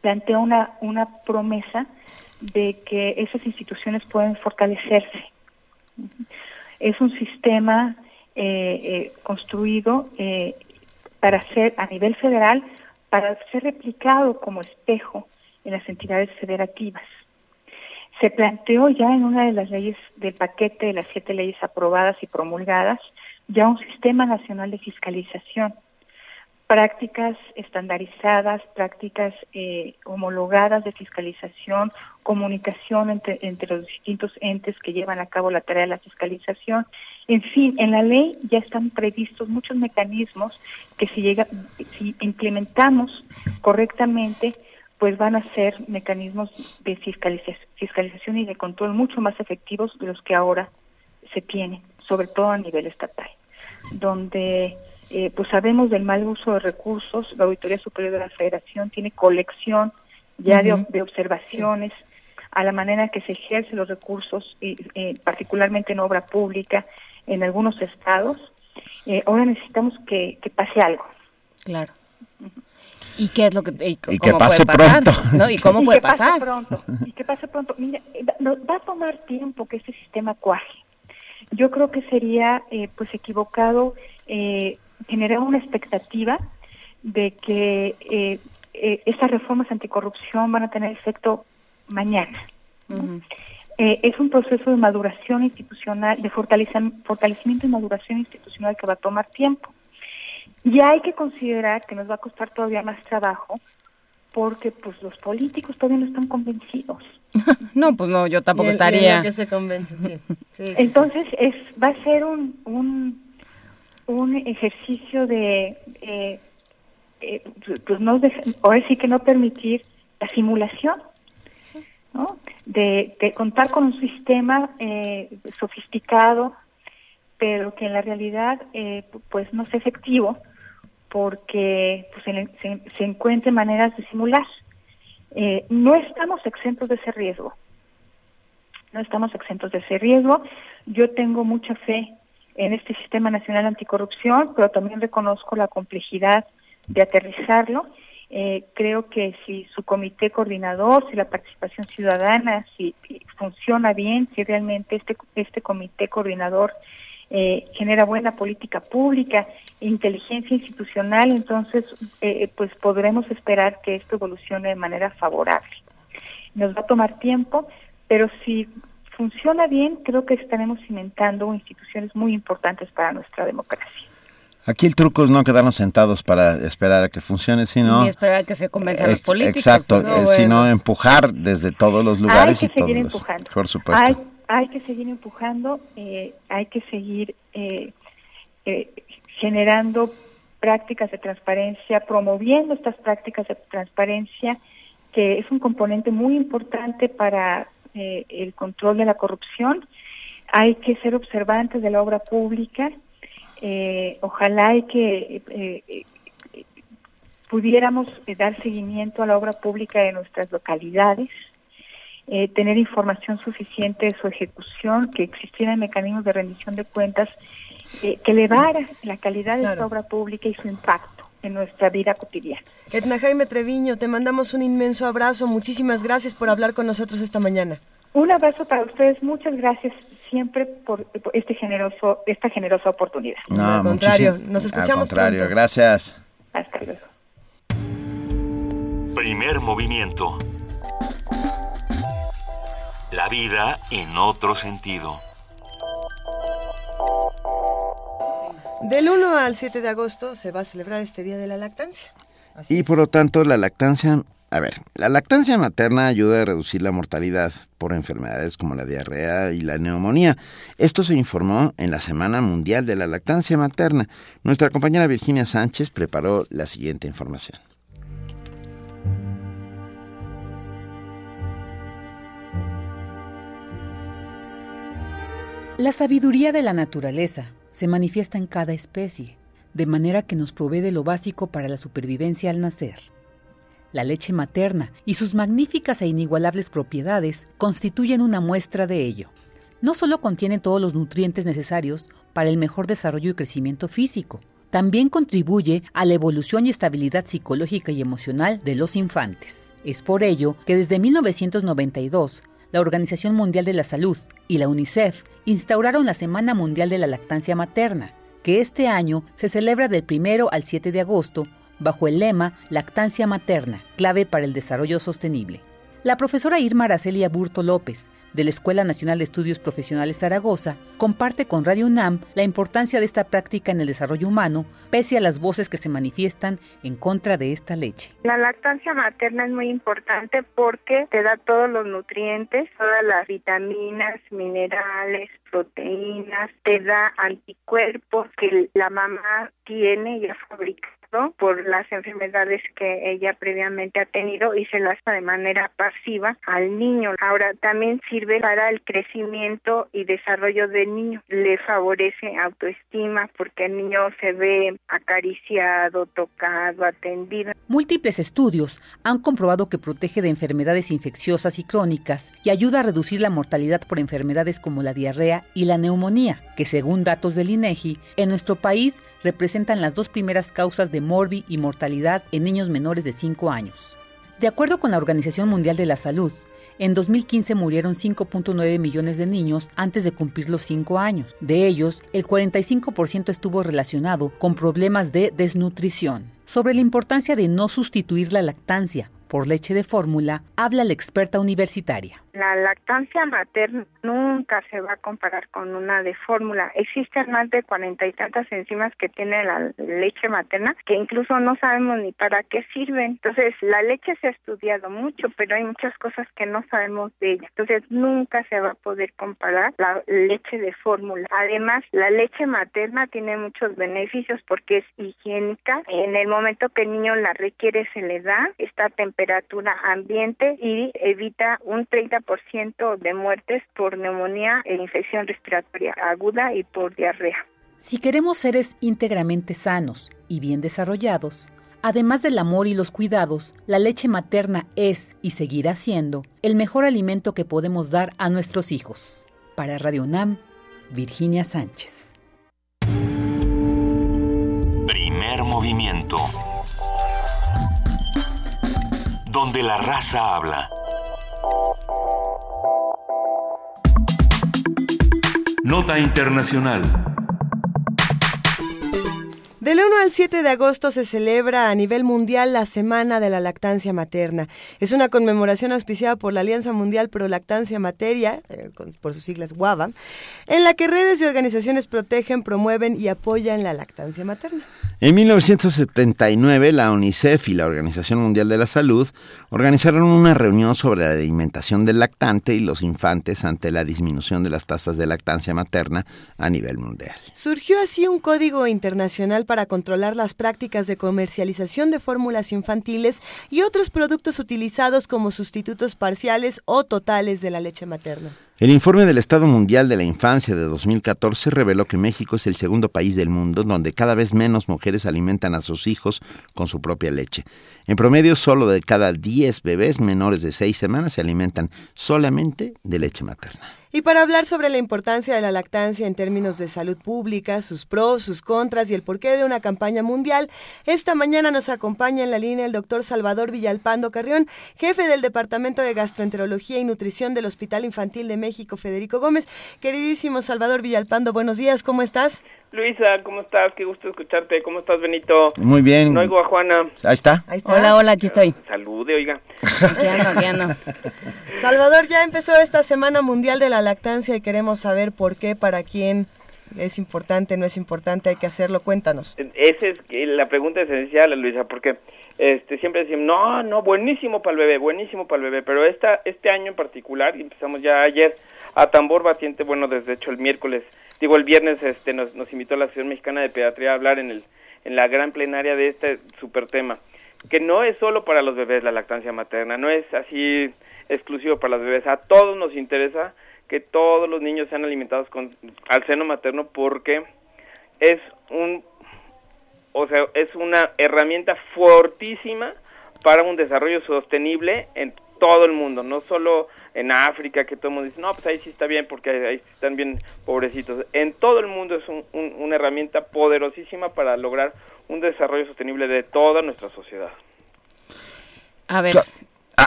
plantea una, una promesa de que esas instituciones pueden fortalecerse. Es un sistema eh, eh, construido eh, para ser a nivel federal, para ser replicado como espejo en las entidades federativas. Se planteó ya en una de las leyes del paquete de las siete leyes aprobadas y promulgadas ya un sistema nacional de fiscalización prácticas estandarizadas, prácticas eh, homologadas de fiscalización, comunicación entre, entre los distintos entes que llevan a cabo la tarea de la fiscalización. En fin, en la ley ya están previstos muchos mecanismos que si, llega, si implementamos correctamente, pues van a ser mecanismos de fiscalización y de control mucho más efectivos de los que ahora se tienen, sobre todo a nivel estatal, donde eh, pues sabemos del mal uso de recursos, la Auditoría Superior de la Federación tiene colección ya de, observaciones a la manera que se ejercen los recursos, eh, particularmente en obra pública en algunos estados. Eh, ahora necesitamos que, pase algo. Claro. ¿Y qué es lo que y, y que pase pronto? ¿no? ¿Y cómo puede pasar? Pase pronto, y que pase pronto. Mira, va a tomar tiempo que este sistema cuaje. Yo creo que sería pues equivocado eh, generar una expectativa de que eh, eh, estas reformas anticorrupción van a tener efecto mañana. Eh, es un proceso de maduración institucional, de fortalecimiento y maduración institucional que va a tomar tiempo. Y hay que considerar que nos va a costar todavía más trabajo porque pues los políticos todavía no están convencidos. [laughs] no, pues no, yo tampoco estaría. que se convencen, Entonces es va a ser un, un un ejercicio de, eh, eh, pues no, ahora sí que no permitir la simulación, ¿no? De, contar con un sistema eh, sofisticado, pero que en la realidad pues no es efectivo porque pues, se, se, encuentren maneras de simular. no estamos exentos de ese riesgo. No estamos exentos de ese riesgo. Yo tengo mucha fe en este sistema nacional anticorrupción, pero también reconozco la complejidad de aterrizarlo. Eh, creo que si su comité coordinador, si la participación ciudadana, si, funciona bien, si realmente este, este comité coordinador eh, genera buena política pública, inteligencia institucional, entonces eh, pues podremos esperar que esto evolucione de manera favorable. Nos va a tomar tiempo, pero si funciona bien, creo que estaremos cimentando instituciones muy importantes para nuestra democracia. Aquí el truco es no quedarnos sentados para esperar a que funcione, sino... Y esperar a que se convenzan los políticos. Exacto, eh, sino empujar desde todos los lugares hay que y seguir todos empujando. por supuesto. Hay, que seguir empujando, eh, hay que seguir eh, generando prácticas de transparencia, promoviendo estas prácticas de transparencia, que es un componente muy importante para eh, el control de la corrupción. Hay que ser observantes de la obra pública. Eh, ojalá y que eh, pudiéramos dar seguimiento a la obra pública de nuestras localidades. eh, tener información suficiente de su ejecución, que existieran mecanismos de rendición de cuentas eh, que elevara la calidad de esta obra pública y su impacto en nuestra vida cotidiana. Etna Jaime Treviño, te mandamos un inmenso abrazo. Muchísimas gracias por hablar con nosotros esta mañana. Un abrazo para ustedes. Muchas gracias siempre por, este generoso, esta generosa oportunidad. No, al contrario, nos escuchamos Al contrario, pronto. gracias. Hasta luego. Primer movimiento. La vida en otro sentido. Del 1 al 7 de agosto se va a celebrar este Día de la Lactancia. y por lo tanto, la lactancia, a ver, la lactancia materna ayuda a reducir la mortalidad por enfermedades como la diarrea y la neumonía. Esto se informó en la Semana Mundial de la Lactancia Materna. Nuestra compañera Virginia Sánchez preparó la siguiente información. La sabiduría de la naturaleza se manifiesta en cada especie, de manera que nos provee de lo básico para la supervivencia al nacer. La leche materna y sus magníficas e inigualables propiedades constituyen una muestra de ello. No solo contiene todos los nutrientes necesarios para el mejor desarrollo y crecimiento físico, también contribuye a la evolución y estabilidad psicológica y emocional de los infantes. Es por ello que desde 1992, la Organización Mundial de la Salud y la UNICEF instauraron la Semana Mundial de la Lactancia Materna, que este año se celebra del 1 al 7 de agosto bajo el lema Lactancia Materna, clave para el desarrollo sostenible. La profesora Irma Araceli Aburto López, de la Escuela Nacional de Estudios Profesionales Zaragoza, comparte con Radio UNAM la importancia de esta práctica en el desarrollo humano, pese a las voces que se manifiestan en contra de esta leche. La lactancia materna es muy importante porque te da todos los nutrientes, todas las vitaminas, minerales, proteínas, te da anticuerpos que la mamá tiene y ha por las enfermedades que ella previamente ha tenido y se las da de manera pasiva al niño. Ahora también sirve para el crecimiento y desarrollo del niño. Le favorece autoestima porque el niño se ve acariciado, tocado, atendido. Múltiples estudios han comprobado que protege de enfermedades infecciosas y crónicas y ayuda a reducir la mortalidad por enfermedades como la diarrea y la neumonía, que según datos del INEGI, en nuestro país representan las dos primeras causas de morbi y mortalidad en niños menores de 5 años. De acuerdo con la Organización Mundial de la Salud, en 2015 murieron 5.9 millones de niños antes de cumplir los 5 años. De ellos, el 45% estuvo relacionado con problemas de desnutrición. Sobre la importancia de no sustituir la lactancia por leche de fórmula, habla la experta universitaria. La lactancia materna nunca se va a comparar con una de fórmula. Existen más de cuarenta y tantas enzimas que tiene la leche materna que incluso no sabemos ni para qué sirven. Entonces, la leche se ha estudiado mucho, pero hay muchas cosas que no sabemos de ella. Entonces, nunca se va a poder comparar la leche de fórmula. Además, la leche materna tiene muchos beneficios porque es higiénica. En el momento que el niño la requiere, se le da esta temperatura ambiente y evita un 30 ciento de muertes por neumonía e infección respiratoria aguda y por diarrea. Si queremos seres íntegramente sanos y bien desarrollados, además del amor y los cuidados, la leche materna es y seguirá siendo el mejor alimento que podemos dar a nuestros hijos. Para Radio UNAM, Virginia Sánchez. Primer movimiento. Donde la raza habla. Nota Internacional. Del 1 al 7 de agosto se celebra a nivel mundial la Semana de la Lactancia Materna. Es una conmemoración auspiciada por la Alianza Mundial Pro Lactancia Materia, eh, por sus siglas WAVA, en la que redes y organizaciones protegen, promueven y apoyan la lactancia materna. En 1979, la UNICEF y la Organización Mundial de la Salud organizaron una reunión sobre la alimentación del lactante y los infantes ante la disminución de las tasas de lactancia materna a nivel mundial. Surgió así un código internacional para controlar las prácticas de comercialización de fórmulas infantiles y otros productos utilizados como sustitutos parciales o totales de la leche materna. El informe del Estado Mundial de la Infancia de 2014 reveló que México es el segundo país del mundo donde cada vez menos mujeres alimentan a sus hijos con su propia leche. En promedio, solo de cada 10 bebés menores de 6 semanas se alimentan solamente de leche materna. Y para hablar sobre la importancia de la lactancia en términos de salud pública, sus pros, sus contras y el porqué de una campaña mundial, esta mañana nos acompaña en la línea el doctor Salvador Villalpando Carrión, jefe del Departamento de Gastroenterología y Nutrición del Hospital Infantil de México, Federico Gómez. Queridísimo Salvador Villalpando, buenos días, ¿cómo estás? Luisa, ¿cómo estás? Qué gusto escucharte. ¿Cómo estás, Benito? Muy bien. No oigo a Juana. Ahí está. Hola, hola, aquí estoy. Salude, oiga. Aquí ando, aquí ando. [laughs] Salvador, ya empezó esta Semana Mundial de la Lactancia y queremos saber por qué, para quién es importante, no es importante, hay que hacerlo. Cuéntanos. Esa es la pregunta esencial, Luisa, porque este siempre decimos, no, no, buenísimo para el bebé, buenísimo para el bebé, pero esta, este año en particular, y empezamos ya ayer, a tambor batiente, bueno, desde hecho el miércoles digo, el viernes este, nos, nos invitó la Asociación Mexicana de Pediatría a hablar en, el, en la gran plenaria de este super tema, que no es solo para los bebés la lactancia materna, no es así exclusivo para los bebés, a todos nos interesa que todos los niños sean alimentados con al seno materno porque es un o sea, es una herramienta fortísima para un desarrollo sostenible en todo el mundo, no solo en África, que todo el mundo dice, no, pues ahí sí está bien porque ahí están bien pobrecitos. En todo el mundo es una herramienta poderosísima para lograr un desarrollo sostenible de toda nuestra sociedad. A ver.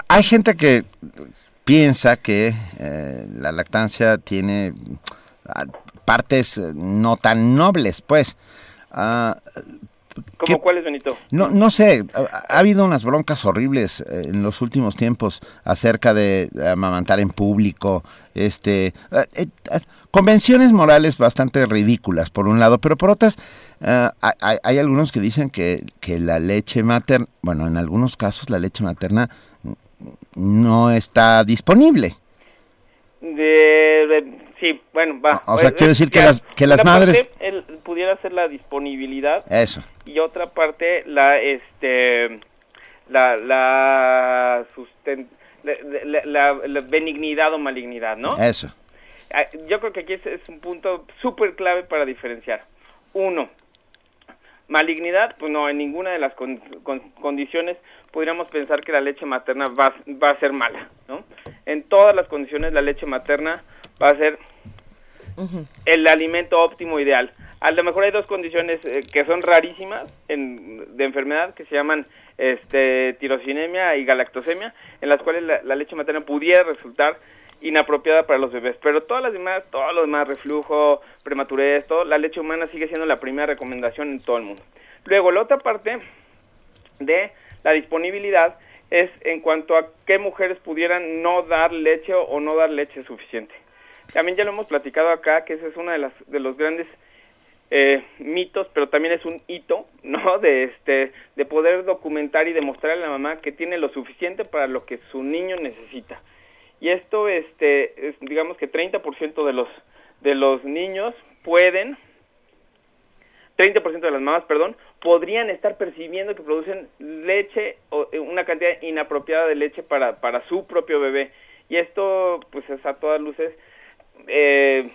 Hay gente que piensa que eh, la lactancia tiene ah, partes eh, no tan nobles, pues. Ah, ¿Cómo cuál es, Benito? No, no sé, ha, habido unas broncas horribles eh, en los últimos tiempos acerca de amamantar en público, este, eh, eh, convenciones morales bastante ridículas por un lado, pero por otras hay, hay, algunos que dicen que, que la leche materna, bueno, en algunos casos la leche materna no está disponible. de Sí, bueno, va. O sea, quiero decir que las, que las madres... pudiera ser la disponibilidad. Eso. Y otra parte, la, este, la, la, la, benignidad o malignidad, ¿no? Eso. Ah, yo creo que aquí es, un punto súper clave para diferenciar. Uno, malignidad, pues no, en ninguna de las condiciones podríamos pensar que la leche materna va, va a ser mala, ¿no? En todas las condiciones la leche materna va a ser el alimento óptimo ideal. A lo mejor hay dos condiciones eh, que son rarísimas en, de enfermedad que se llaman este, tirosinemia y galactosemia, en las cuales la, leche materna pudiera resultar inapropiada para los bebés. Pero todas las demás, todo lo demás, reflujo, prematurez, todo, la leche humana sigue siendo la primera recomendación en todo el mundo. Luego, la otra parte de la disponibilidad es en cuanto a qué mujeres pudieran no dar leche o no dar leche suficiente. También ya lo hemos platicado acá, que ese es uno de, las, de los grandes eh, mitos, pero también es un hito, [laughs] ¿no? De, este, de poder documentar y demostrar a la mamá que tiene lo suficiente para lo que su niño necesita. Y esto, este, es, digamos que 30% de los, de los niños pueden, 30% de las mamás, perdón, podrían estar percibiendo que producen leche o eh, una cantidad inapropiada de leche para, para su propio bebé. Y esto, pues, es a todas luces eh,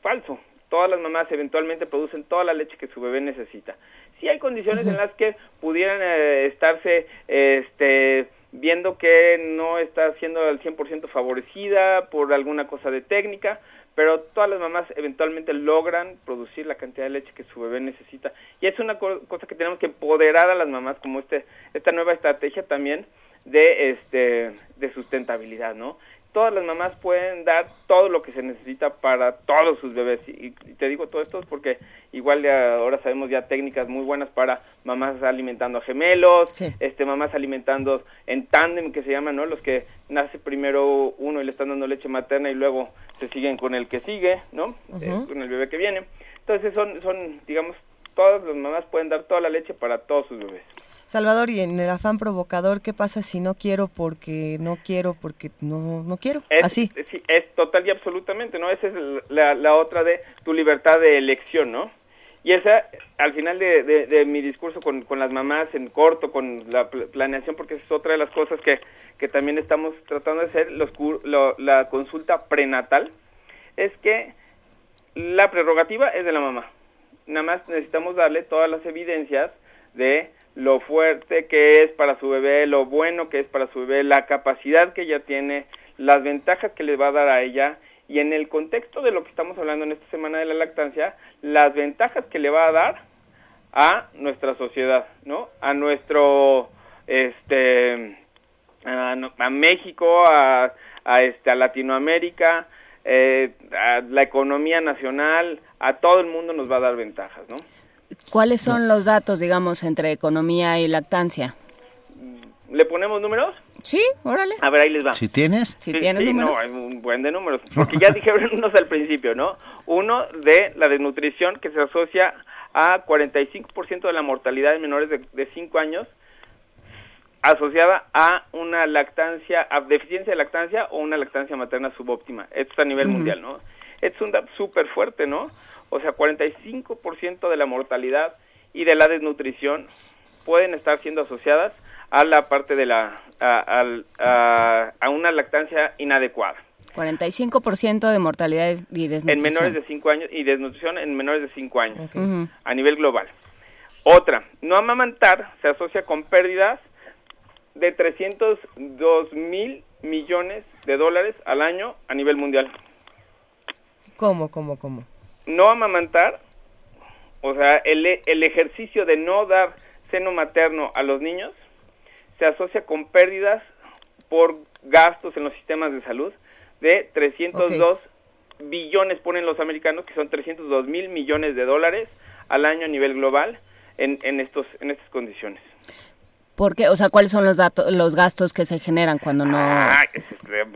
falso. Todas las mamás eventualmente producen toda la leche que su bebé necesita. Si hay condiciones en las que pudieran eh, estarse este, viendo que no está siendo al 100% favorecida por alguna cosa de técnica, pero todas las mamás eventualmente logran producir la cantidad de leche que su bebé necesita. Y es una cosa que tenemos que empoderar a las mamás como este esta nueva estrategia también de este de sustentabilidad, ¿no? Todas las mamás pueden dar todo lo que se necesita para todos sus bebés. Y, te digo todo esto porque igual ahora sabemos ya técnicas muy buenas para mamás alimentando a gemelos, este mamás alimentando en tándem que se llaman, ¿no? Los que nace primero uno y le están dando leche materna y luego se siguen con el que sigue, ¿no? Eh, con el bebé que viene. Entonces son, son, digamos, todas las mamás pueden dar toda la leche para todos sus bebés. Salvador, y en el afán provocador, ¿qué pasa si no quiero porque no quiero porque no, no quiero? Es, Así. Sí, es total y absolutamente, ¿no? Esa es la, la, otra de tu libertad de elección, ¿no? Y esa, al final de, de, mi discurso con, con, las mamás, en corto, con la planeación, porque es otra de las cosas que, que también estamos tratando de hacer, los, la consulta prenatal, es que la prerrogativa es de la mamá. Nada más necesitamos darle todas las evidencias de lo fuerte que es para su bebé, lo bueno que es para su bebé, la capacidad que ella tiene, las ventajas que le va a dar a ella y en el contexto de lo que estamos hablando en esta semana de la lactancia, las ventajas que le va a dar a nuestra sociedad, ¿no? A nuestro, este, a, México, a, a, este, a Latinoamérica, eh, a la economía nacional, a todo el mundo nos va a dar ventajas, ¿no? ¿Cuáles son los datos, digamos, entre economía y lactancia? ¿Le ponemos números? Sí, órale. A ver, ahí les va. ¿Si tienes? Si tienes números. No, hay un buen de números. Porque ya dijeron [laughs] unos al principio, ¿no? Uno de la desnutrición que se asocia a 45% de la mortalidad en menores de 5 años asociada a una lactancia, a deficiencia de lactancia o una lactancia materna subóptima. Esto es a nivel mundial, ¿no? Es un dato súper fuerte, ¿no? O sea, 45% de la mortalidad y de la desnutrición pueden estar siendo asociadas a la parte de la a, a, una lactancia inadecuada. 45% de mortalidad y desnutrición. En menores de 5 años y desnutrición en menores de 5 años a nivel global. Otra, no amamantar se asocia con pérdidas de 302 mil millones de dólares al año a nivel mundial. ¿Cómo, cómo, cómo? No amamantar, o sea, el, el ejercicio de no dar seno materno a los niños se asocia con pérdidas por gastos en los sistemas de salud de 302 billones, ponen los americanos, que son 302 mil millones de dólares al año a nivel global en, en, estos, en estas condiciones. ¿Por qué? O sea, ¿cuáles son los datos, los gastos que se generan cuando no...? Ah,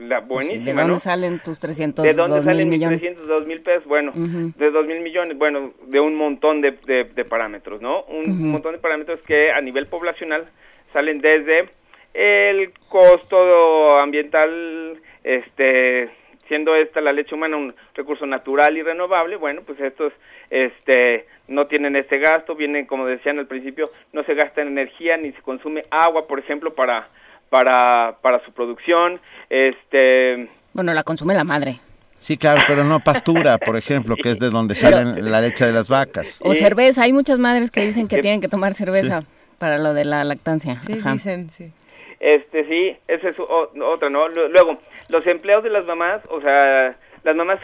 la buenísima, ¿De dónde salen tus 302 ¿De dónde salen mil millones? 302 mil pesos? Bueno, de 2 mil millones, bueno, de un montón de, de, parámetros, ¿no? Un montón de parámetros que a nivel poblacional salen desde el costo ambiental, este siendo esta la leche humana un recurso natural y renovable, bueno, pues estos este no tienen este gasto, vienen como decían al principio, no se gasta en energía ni se consume agua, por ejemplo, para para para su producción, este bueno, la consume la madre. Sí, claro, pero no pastura, por [laughs] ejemplo, que es de donde sale la leche de las vacas. O cerveza, hay muchas madres que dicen que tienen que tomar cerveza para lo de la lactancia. Sí, dicen, sí. Este, sí, esa es otra, ¿no? Luego, los empleados de las mamás, o sea, las mamás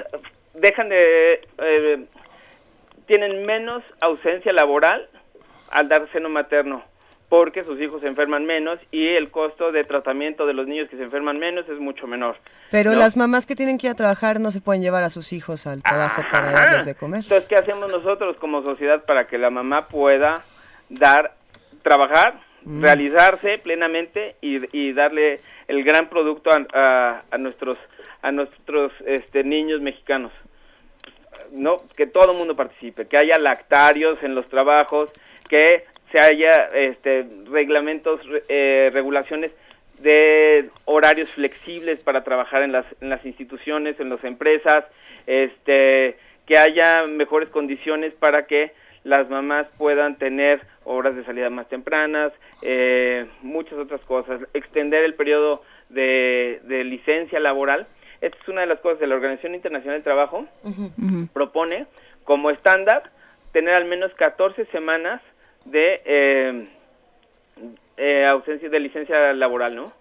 dejan de... Eh, tienen menos ausencia laboral al dar seno materno porque sus hijos se enferman menos y el costo de tratamiento de los niños que se enferman menos es mucho menor. Pero las mamás que tienen que ir a trabajar no se pueden llevar a sus hijos al trabajo para darles de comer. Entonces, ¿qué hacemos nosotros como sociedad para que la mamá pueda dar, trabajar, mm. realizarse plenamente y, darle el gran producto a, a nuestros a nuestros este, niños mexicanos? no que todo el mundo participe, que haya lactarios en los trabajos, que se haya este, reglamentos, eh, regulaciones de horarios flexibles para trabajar en las, en las instituciones, en las empresas, este, que haya mejores condiciones para que las mamás puedan tener horas de salida más tempranas, eh, muchas otras cosas, extender el periodo de, de licencia laboral esta es una de las cosas que la Organización Internacional del Trabajo propone como estándar tener al menos 14 semanas de eh, eh, ausencia de licencia laboral, ¿no?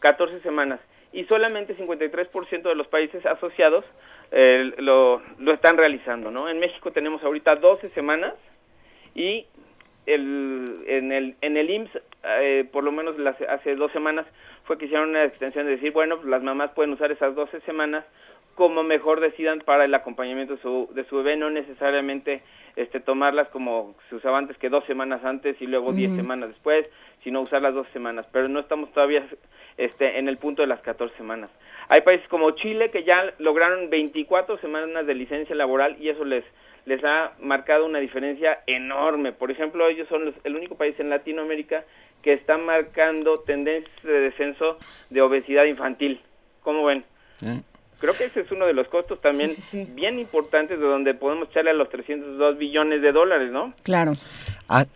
14 semanas. Y solamente 53% de los países asociados eh, lo, lo están realizando, ¿no? En México tenemos ahorita 12 semanas y el, en, el, en el IMSS, eh, por lo menos hace dos semanas, fue que hicieron una extensión de decir, bueno, las mamás pueden usar esas 12 semanas como mejor decidan para el acompañamiento de su, de su bebé, no necesariamente este, tomarlas como se usaba antes, que dos semanas antes y luego diez semanas después, sino usar las dos semanas, pero no estamos todavía este, en el punto de las 14 semanas. Hay países como Chile que ya lograron 24 semanas de licencia laboral y eso les, les ha marcado una diferencia enorme. Por ejemplo, ellos son el único país en Latinoamérica que está marcando tendencias de descenso de obesidad infantil. ¿Cómo ven? Creo que ese es uno de los costos también bien importantes de donde podemos echarle a los 302 billones de dólares, ¿no? Claro.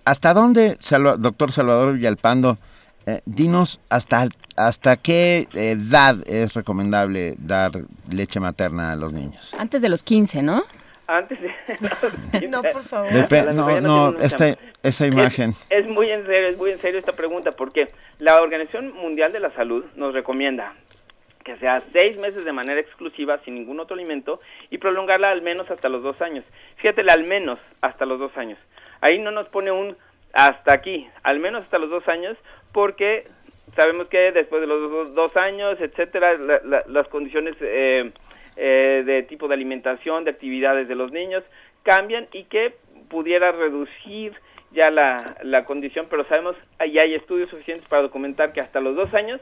¿Hasta dónde, doctor Salvador Villalpando, eh, dinos hasta, hasta qué edad es recomendable dar leche materna a los niños? Antes de los 15, ¿no? Antes de... [laughs] no, por favor. no, no, esta, esa imagen. Es, es, muy en serio, es muy en serio esta pregunta, porque la Organización Mundial de la Salud nos recomienda que sea seis meses de manera exclusiva, sin ningún otro alimento, y prolongarla al menos hasta los dos años. Fíjate, al menos hasta los dos años. Ahí no nos pone un hasta aquí, al menos hasta los dos años, porque sabemos que después de los dos, años, etcétera, las condiciones eh, eh, de tipo de alimentación, de actividades de los niños cambian y que pudiera reducir ya la, la condición, pero sabemos, ahí hay estudios suficientes para documentar que hasta los dos años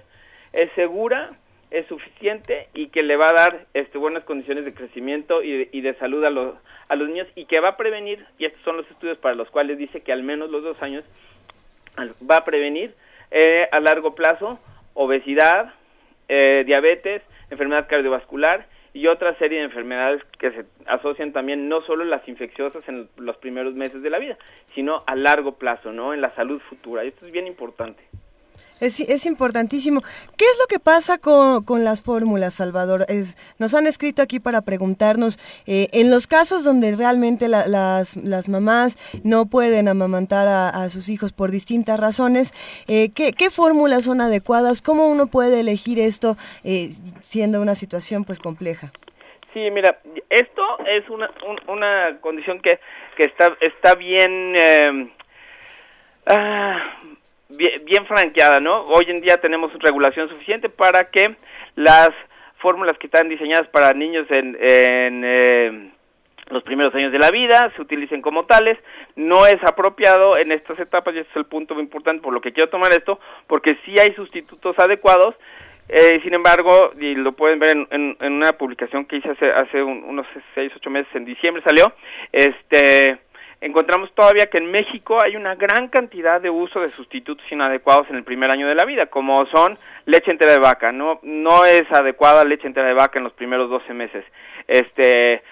es segura es suficiente y que le va a dar este, buenas condiciones de crecimiento y de, y de salud a los, a los niños y que va a prevenir, y estos son los estudios para los cuales dice que al menos los dos años va a prevenir eh, a largo plazo obesidad, eh, diabetes, enfermedad cardiovascular y otra serie de enfermedades que se asocian también no solo las infecciosas en los primeros meses de la vida, sino a largo plazo, ¿no? En la salud futura. Y esto es bien importante. Es, es, importantísimo. ¿Qué es lo que pasa con, con las fórmulas, Salvador? Es, nos han escrito aquí para preguntarnos, eh, en los casos donde realmente las, las mamás no pueden amamantar a, sus hijos por distintas razones, eh, ¿qué, ¿qué, fórmulas son adecuadas? ¿Cómo uno puede elegir esto eh, siendo una situación pues compleja? Sí, mira, esto es una, una condición que, que está, está bien... Ah, bien, franqueada, ¿no? Hoy en día tenemos regulación suficiente para que las fórmulas que están diseñadas para niños en, eh, los primeros años de la vida se utilicen como tales. No es apropiado en estas etapas, y este es el punto muy importante por lo que quiero tomar esto, porque sí hay sustitutos adecuados. Eh, sin embargo, y lo pueden ver en, en, una publicación que hice hace, hace unos seis, ocho meses, en diciembre salió, este encontramos todavía que en México hay una gran cantidad de uso de sustitutos inadecuados en el primer año de la vida, como son leche entera de vaca, no no es adecuada leche entera de vaca en los primeros 12 meses. Este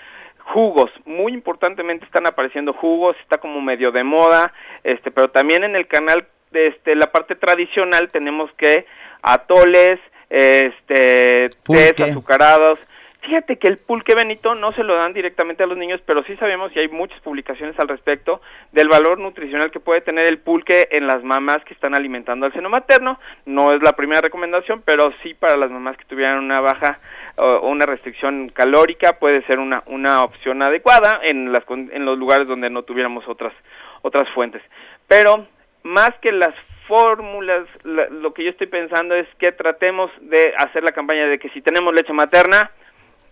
jugos, muy importantemente están apareciendo jugos, está como medio de moda, este, pero también en el canal de este la parte tradicional tenemos que atoles, este, tés azucarados, Fíjate que el pulque Benito no se lo dan directamente a los niños, pero sí sabemos y hay muchas publicaciones al respecto del valor nutricional que puede tener el pulque en las mamás que están alimentando al seno materno. No es la primera recomendación, pero sí para las mamás que tuvieran una baja o una restricción calórica puede ser una, una opción adecuada en, las, en los lugares donde no tuviéramos otras, otras fuentes. Pero más que las fórmulas, lo que yo estoy pensando es que tratemos de hacer la campaña de que si tenemos leche materna,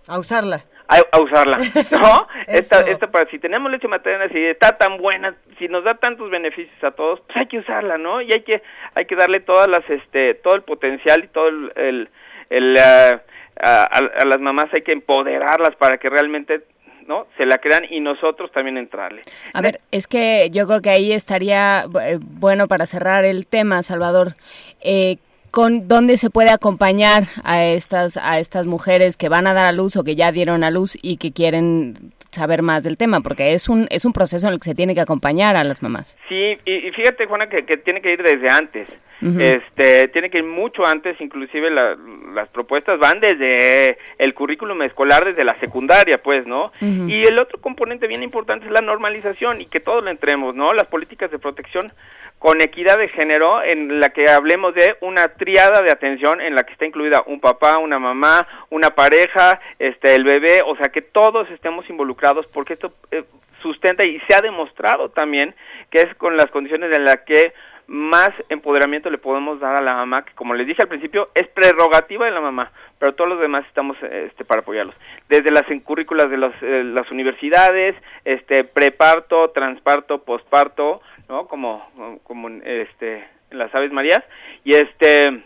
a usarla. A, usarla, [laughs] ¿no? esta, esta para, si tenemos leche materna, si está tan buena, si nos da tantos beneficios a todos, pues hay que usarla, ¿no? Y hay que, hay que darle todas las, este, todo el potencial y todo el, el, uh, a, las mamás hay que empoderarlas para que realmente ¿no? Se la crean y nosotros también entrarle. A ver, es que yo creo que ahí estaría eh, bueno para cerrar el tema, Salvador. Eh, con dónde se puede acompañar a estas a estas mujeres que van a dar a luz o que ya dieron a luz y que quieren saber más del tema porque es un es un proceso en el que se tiene que acompañar a las mamás. Sí y, fíjate Juana que, que, tiene que ir desde antes este tiene que ir mucho antes inclusive las propuestas van desde el currículum escolar desde la secundaria pues no y el otro componente bien importante es la normalización y que todos le entremos no las políticas de protección con equidad de género en la que hablemos de una triada de atención en la que está incluida un papá, una mamá, una pareja, este el bebé, o sea que todos estemos involucrados porque esto eh, sustenta y se ha demostrado también que es con las condiciones en las que más empoderamiento le podemos dar a la mamá, que como les dije al principio, es prerrogativa de la mamá, pero todos los demás estamos este, para apoyarlos. Desde las currículas de los, eh, las universidades, este, preparto, transparto, posparto, ¿no? Como, como este, las Aves Marías, y este,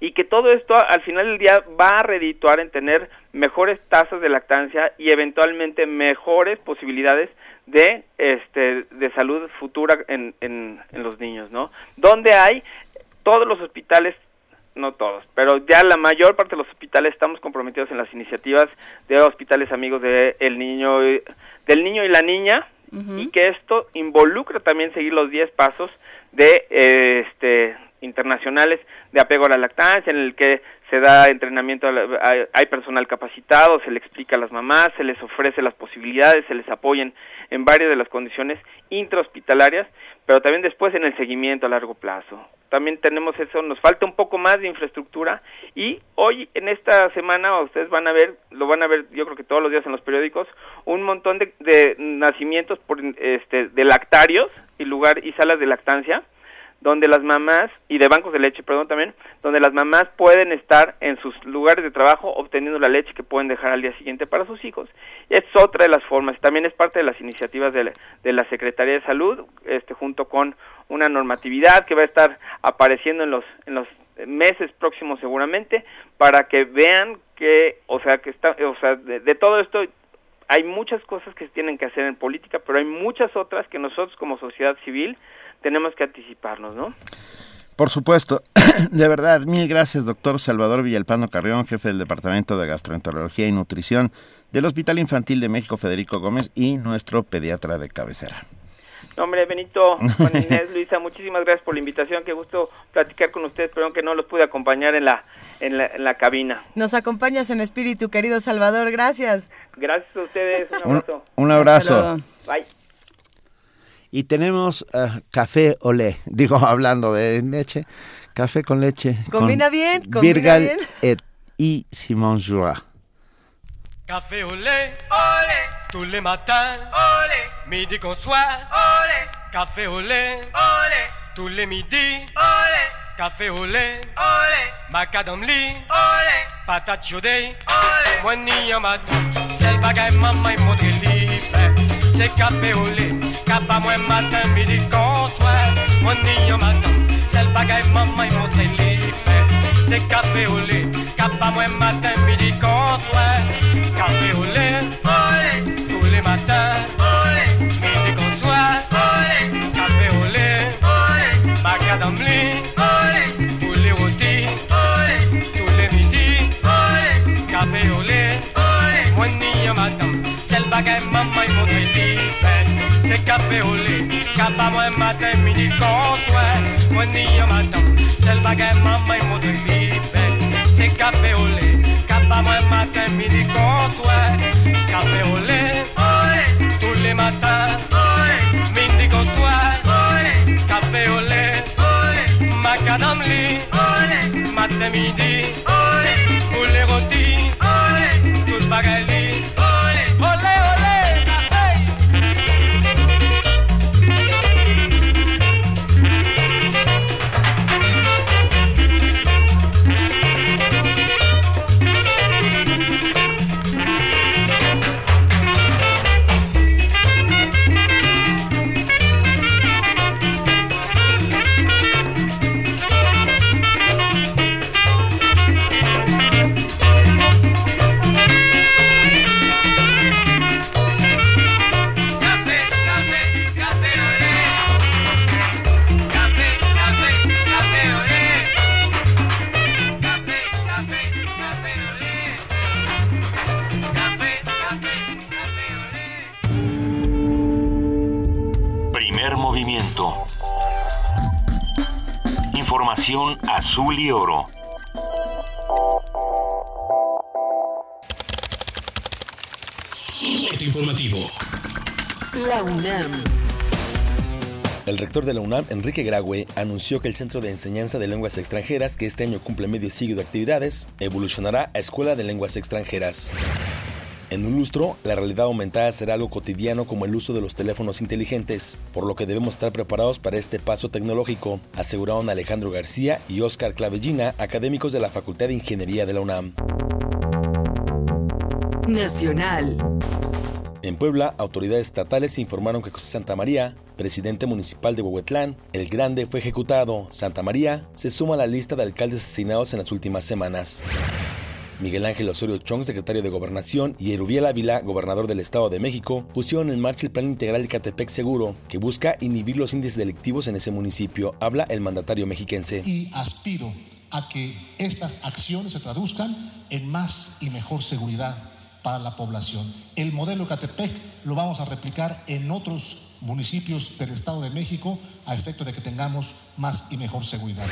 y que todo esto al final del día va a redituar en tener mejores tasas de lactancia y eventualmente mejores posibilidades de este de salud futura en, en, en los niños no donde hay todos los hospitales no todos, pero ya la mayor parte de los hospitales estamos comprometidos en las iniciativas de hospitales amigos de el niño, del niño y la niña, y que esto involucra también seguir los 10 pasos de este internacionales de apego a la lactancia, en el que se da entrenamiento, hay personal capacitado, se le explica a las mamás, se les ofrece las posibilidades, se les apoyen en varias de las condiciones intrahospitalarias, pero también después en el seguimiento a largo plazo. También tenemos eso, nos falta un poco más de infraestructura y hoy en esta semana ustedes van a ver, lo van a ver yo creo que todos los días en los periódicos, un montón de, de nacimientos por, este, de lactarios y lugar y salas de lactancia donde las mamás, y de bancos de leche, perdón, también, donde las mamás pueden estar en sus lugares de trabajo obteniendo la leche que pueden dejar al día siguiente para sus hijos. Es otra de las formas, también es parte de las iniciativas de la, de la Secretaría de Salud, este, junto con una normatividad que va a estar apareciendo en los, en los meses próximos seguramente, para que vean que, o sea, que está, o sea, de todo esto hay muchas cosas que se tienen que hacer en política, pero hay muchas otras que nosotros como sociedad civil tenemos que anticiparnos, ¿no? Por supuesto. [clears throat] De verdad, mil gracias, doctor Salvador Villalpando Carrión, jefe del Departamento de Gastroenterología y Nutrición del Hospital Infantil de México Federico Gómez y nuestro pediatra de cabecera. hombre, Benito, Juan [laughs] Inés, Luisa, muchísimas gracias por la invitación. Qué gusto platicar con ustedes. Perdón que no los pude acompañar en la, en la, en la cabina. Nos acompañas en espíritu, querido Salvador. Gracias. Gracias a ustedes. Un abrazo. Un, abrazo. Bye. Y tenemos uh, café olé, [laughs] digo, hablando de leche, café con leche. Combina bien, combina Virgal bien. et y Simon Joie. Café lait, olé, tous les matins, olé, midi qu'on soir, olé, café lait, olé, tous les midis, olé, café lait, olé, macadam li, olé, patate chaude, olé, moi ni un matin, c'est le bagay maman et mon délire, c'est café au lait, capa moi matin, midi qu'on soir, moi ni un matin, c'est le bagay maman et mon délire, c'est café au lait, capa moi matin, midi qu'on soir, café au lait, tous les matins, midi qu'on olé, café au lait, li, olé, tous les rôtis, tous les midis, café au lait, olé, moi ni un matin, c'est le bagay maman café au lait, moi matin, midi soir, moi ni un matin, c'est le bagay maman et mon délire, c'est café au lait, moi matin, midi soir, café au lait, tous les matins, midi soir, café au lait, macadam li, olé, matin midi, de la UNAM, Enrique Graue, anunció que el Centro de Enseñanza de Lenguas Extranjeras, que este año cumple medio siglo de actividades, evolucionará a Escuela de Lenguas Extranjeras. En un lustro, la realidad aumentada será algo cotidiano como el uso de los teléfonos inteligentes, por lo que debemos estar preparados para este paso tecnológico, aseguraron Alejandro García y Óscar Clavellina, académicos de la Facultad de Ingeniería de la UNAM. Nacional. En Puebla, autoridades estatales informaron que José Santa María, presidente municipal de Huehuetlán, el Grande, fue ejecutado. Santa María se suma a la lista de alcaldes asesinados en las últimas semanas. Miguel Ángel Osorio Chong, secretario de Gobernación, y Erubiel Ávila, gobernador del Estado de México, pusieron en marcha el Plan Integral de Catepec Seguro, que busca inhibir los índices delictivos en ese municipio, habla el mandatario mexiquense. y aspiro a que estas acciones se traduzcan en más y mejor seguridad para la población. El modelo Catepec lo vamos a replicar en otros municipios del Estado de México a efecto de que tengamos más y mejor seguridad.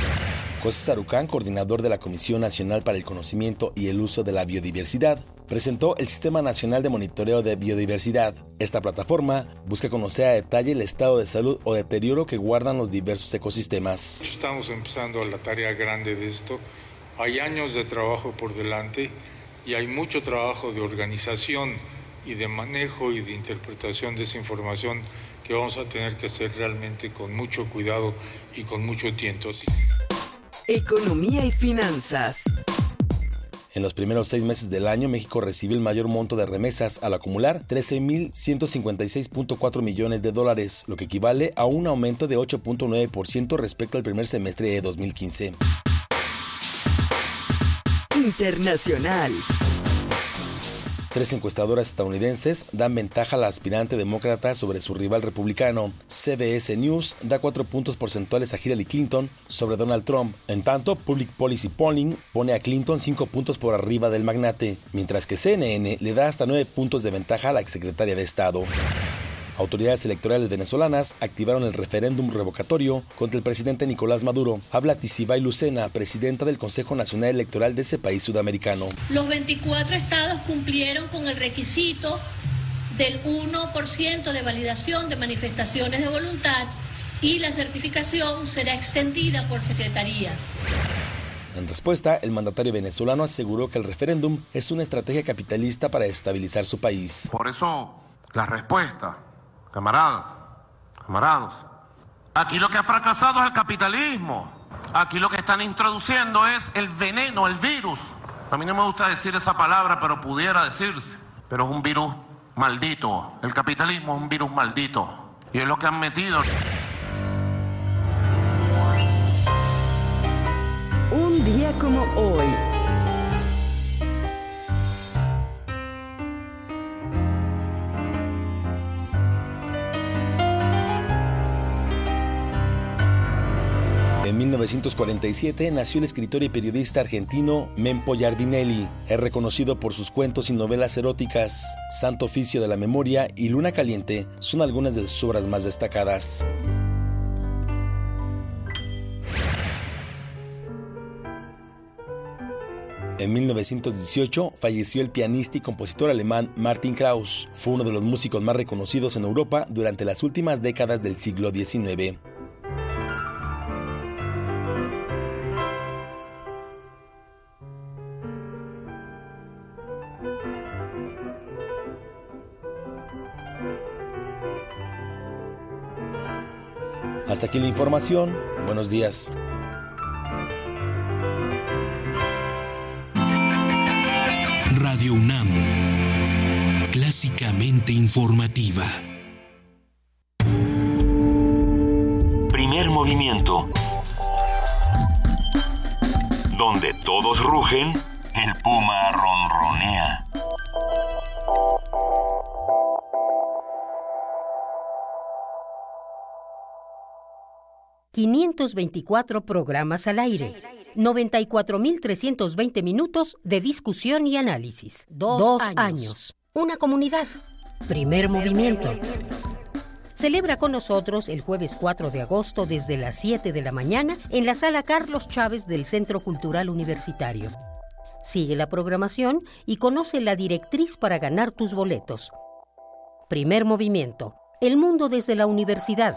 José Sarucán, coordinador de la Comisión Nacional para el Conocimiento y el Uso de la Biodiversidad, presentó el Sistema Nacional de Monitoreo de Biodiversidad. Esta plataforma busca conocer a detalle el estado de salud o deterioro que guardan los diversos ecosistemas. Estamos empezando la tarea grande de esto. Hay años de trabajo por delante y hay mucho trabajo de organización y de manejo y de interpretación de esa información que vamos a tener que hacer realmente con mucho cuidado y con mucho tiento. Economía y finanzas. En los primeros seis meses del año, México recibió el mayor monto de remesas al acumular 13.156.4 millones de dólares, lo que equivale a un aumento de 8.9% respecto al primer semestre de 2015. Internacional. Tres encuestadoras estadounidenses dan ventaja al aspirante demócrata sobre su rival republicano. CBS News da cuatro puntos porcentuales a Hillary Clinton sobre Donald Trump. En tanto, Public Policy Polling pone a Clinton cinco puntos por arriba del magnate, mientras que CNN le da hasta nueve puntos de ventaja a la exsecretaria de Estado. Autoridades electorales venezolanas activaron el referéndum revocatorio contra el presidente Nicolás Maduro. Habla Tisibay Lucena, presidenta del Consejo Nacional Electoral de ese país sudamericano. Los 24 estados cumplieron con el requisito del 1% de validación de manifestaciones de voluntad y la certificación será extendida por secretaría. En respuesta, el mandatario venezolano aseguró que el referéndum es una estrategia capitalista para estabilizar su país. Por eso, la respuesta Camaradas, camarados, aquí lo que ha fracasado es el capitalismo. Aquí lo que están introduciendo es el veneno, el virus. A mí no me gusta decir esa palabra, pero pudiera decirse. Pero es un virus maldito. El capitalismo es un virus maldito. Y es lo que han metido. Un día como hoy. En 1947 nació el escritor y periodista argentino Mempo Giardinelli. Es reconocido por sus cuentos y novelas eróticas. Santo Oficio de la Memoria y Luna Caliente son algunas de sus obras más destacadas. En 1918 falleció el pianista y compositor alemán Martin Krauss. Fue uno de los músicos más reconocidos en Europa durante las últimas décadas del siglo XIX. Hasta aquí la información. Buenos días. Radio UNAM. Clásicamente informativa. Primer movimiento. Donde todos rugen, el puma ronronea. ...524 programas al aire... ...94.320 minutos de discusión y análisis... ...dos, años. ...una comunidad... ...primer movimiento... Celebra con nosotros el jueves 4 de agosto desde las 7 de la mañana en la sala Carlos Chávez del Centro Cultural Universitario. Sigue la programación y conoce la directriz para ganar tus boletos. Primer movimiento. El mundo desde la universidad.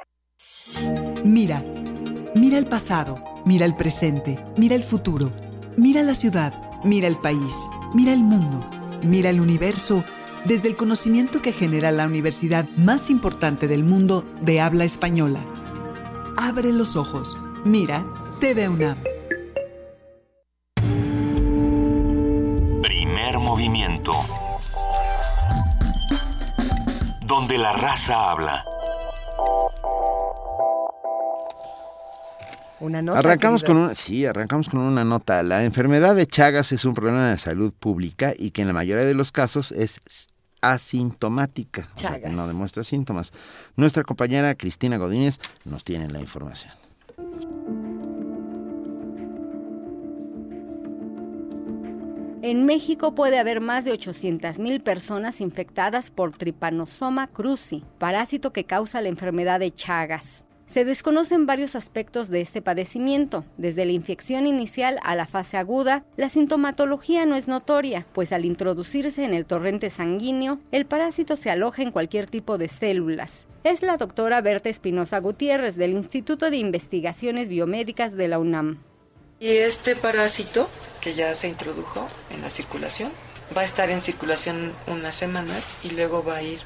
Mira, mira el pasado, mira el presente, mira el futuro, mira la ciudad, mira el país, mira el mundo, mira el universo desde el conocimiento que genera la universidad más importante del mundo de habla española. Abre los ojos, mira TV UNAM. Primer movimiento. Donde la raza habla. Una nota. Arrancamos querido. con una, sí, arrancamos con una nota. La enfermedad de Chagas es un problema de salud pública y que en la mayoría de los casos es asintomática, o sea, que no demuestra síntomas. Nuestra compañera Cristina Godínez nos tiene la información. En México puede haber más de 800.000 personas infectadas por Trypanosoma cruzi, parásito que causa la enfermedad de Chagas. Se desconocen varios aspectos de este padecimiento. Desde la infección inicial a la fase aguda, la sintomatología no es notoria, pues al introducirse en el torrente sanguíneo, el parásito se aloja en cualquier tipo de células. Es la doctora Berta Espinosa Gutiérrez del Instituto de Investigaciones Biomédicas de la UNAM. Y este parásito, que ya se introdujo en la circulación, va a estar en circulación unas semanas y luego va a ir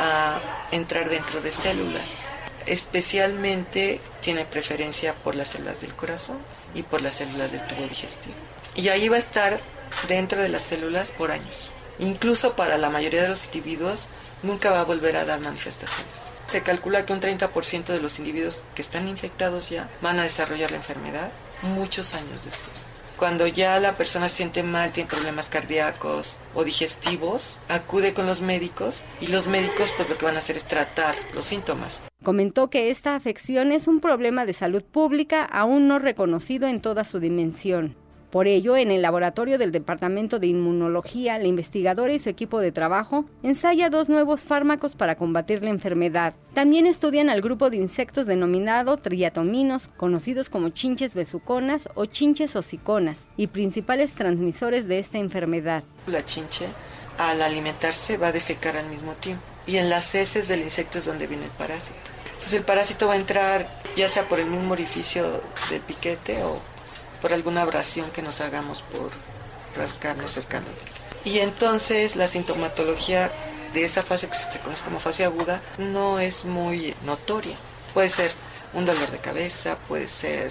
a entrar dentro de células. Especialmente tiene preferencia por las células del corazón y por las células del tubo digestivo. Y ahí va a estar dentro de las células por años. Incluso para la mayoría de los individuos nunca va a volver a dar manifestaciones. Se calcula que un 30% de los individuos que están infectados ya van a desarrollar la enfermedad muchos años después. Cuando ya la persona siente mal, tiene problemas cardíacos o digestivos, acude con los médicos y los médicos pues lo que van a hacer es tratar los síntomas. Comentó que esta afección es un problema de salud pública aún no reconocido en toda su dimensión. Por ello, en el laboratorio del Departamento de Inmunología, la investigadora y su equipo de trabajo ensaya dos nuevos fármacos para combatir la enfermedad. También estudian al grupo de insectos denominado triatominos, conocidos como chinches besuconas o chinches hociconas, y principales transmisores de esta enfermedad. La chinche al alimentarse va a defecar al mismo tiempo y en las heces del insecto es donde viene el parásito. Entonces el parásito va a entrar ya sea por el mismo orificio del piquete o por alguna abrasión que nos hagamos por rascarnos cercanamente. Y entonces la sintomatología de esa fase que se conoce como fase aguda no es muy notoria. Puede ser un dolor de cabeza, puede ser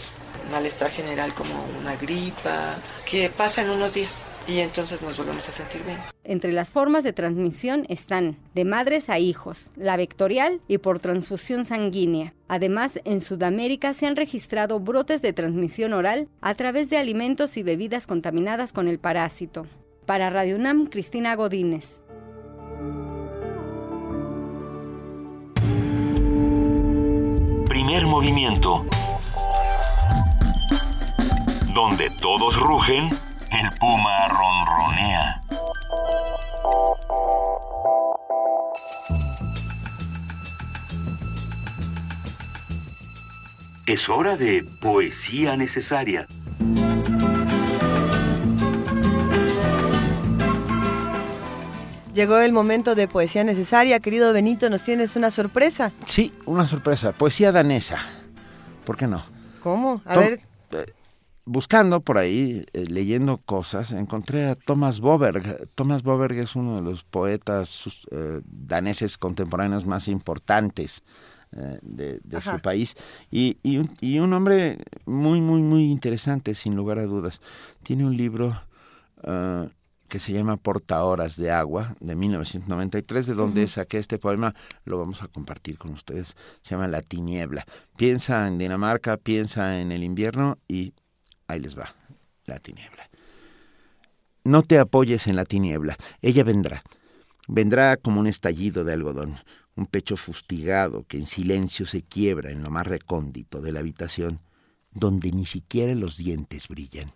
malestar general como una gripa, que pasa en unos días y entonces nos volvemos a sentir bien. Entre las formas de transmisión están de madres a hijos, la vectorial y por transfusión sanguínea. Además, en Sudamérica se han registrado brotes de transmisión oral a través de alimentos y bebidas contaminadas con el parásito. Para Radio UNAM, Cristina Godínez. Primer movimiento. Donde todos rugen, el puma ronronea. Es hora de poesía necesaria. Llegó el momento de poesía necesaria. Querido Benito, nos tienes una sorpresa. Sí, una sorpresa. Poesía danesa. ¿Por qué no? ¿Cómo? A Tom- ver, eh, buscando por ahí, eh, leyendo cosas, encontré a Thomas Boberg. Thomas Boberg es uno de los poetas eh, daneses contemporáneos más importantes eh, de, de su país y, y un, y un hombre muy, muy, muy interesante, sin lugar a dudas. Tiene un libro ah, que se llama Portahoras de Agua, de 1993, de donde saqué este poema, lo vamos a compartir con ustedes, se llama La Tiniebla. Piensa en Dinamarca, piensa en el invierno y ahí les va, La Tiniebla. No te apoyes en la tiniebla, ella vendrá. Vendrá como un estallido de algodón, un pecho fustigado que en silencio se quiebra en lo más recóndito de la habitación, donde ni siquiera los dientes brillan.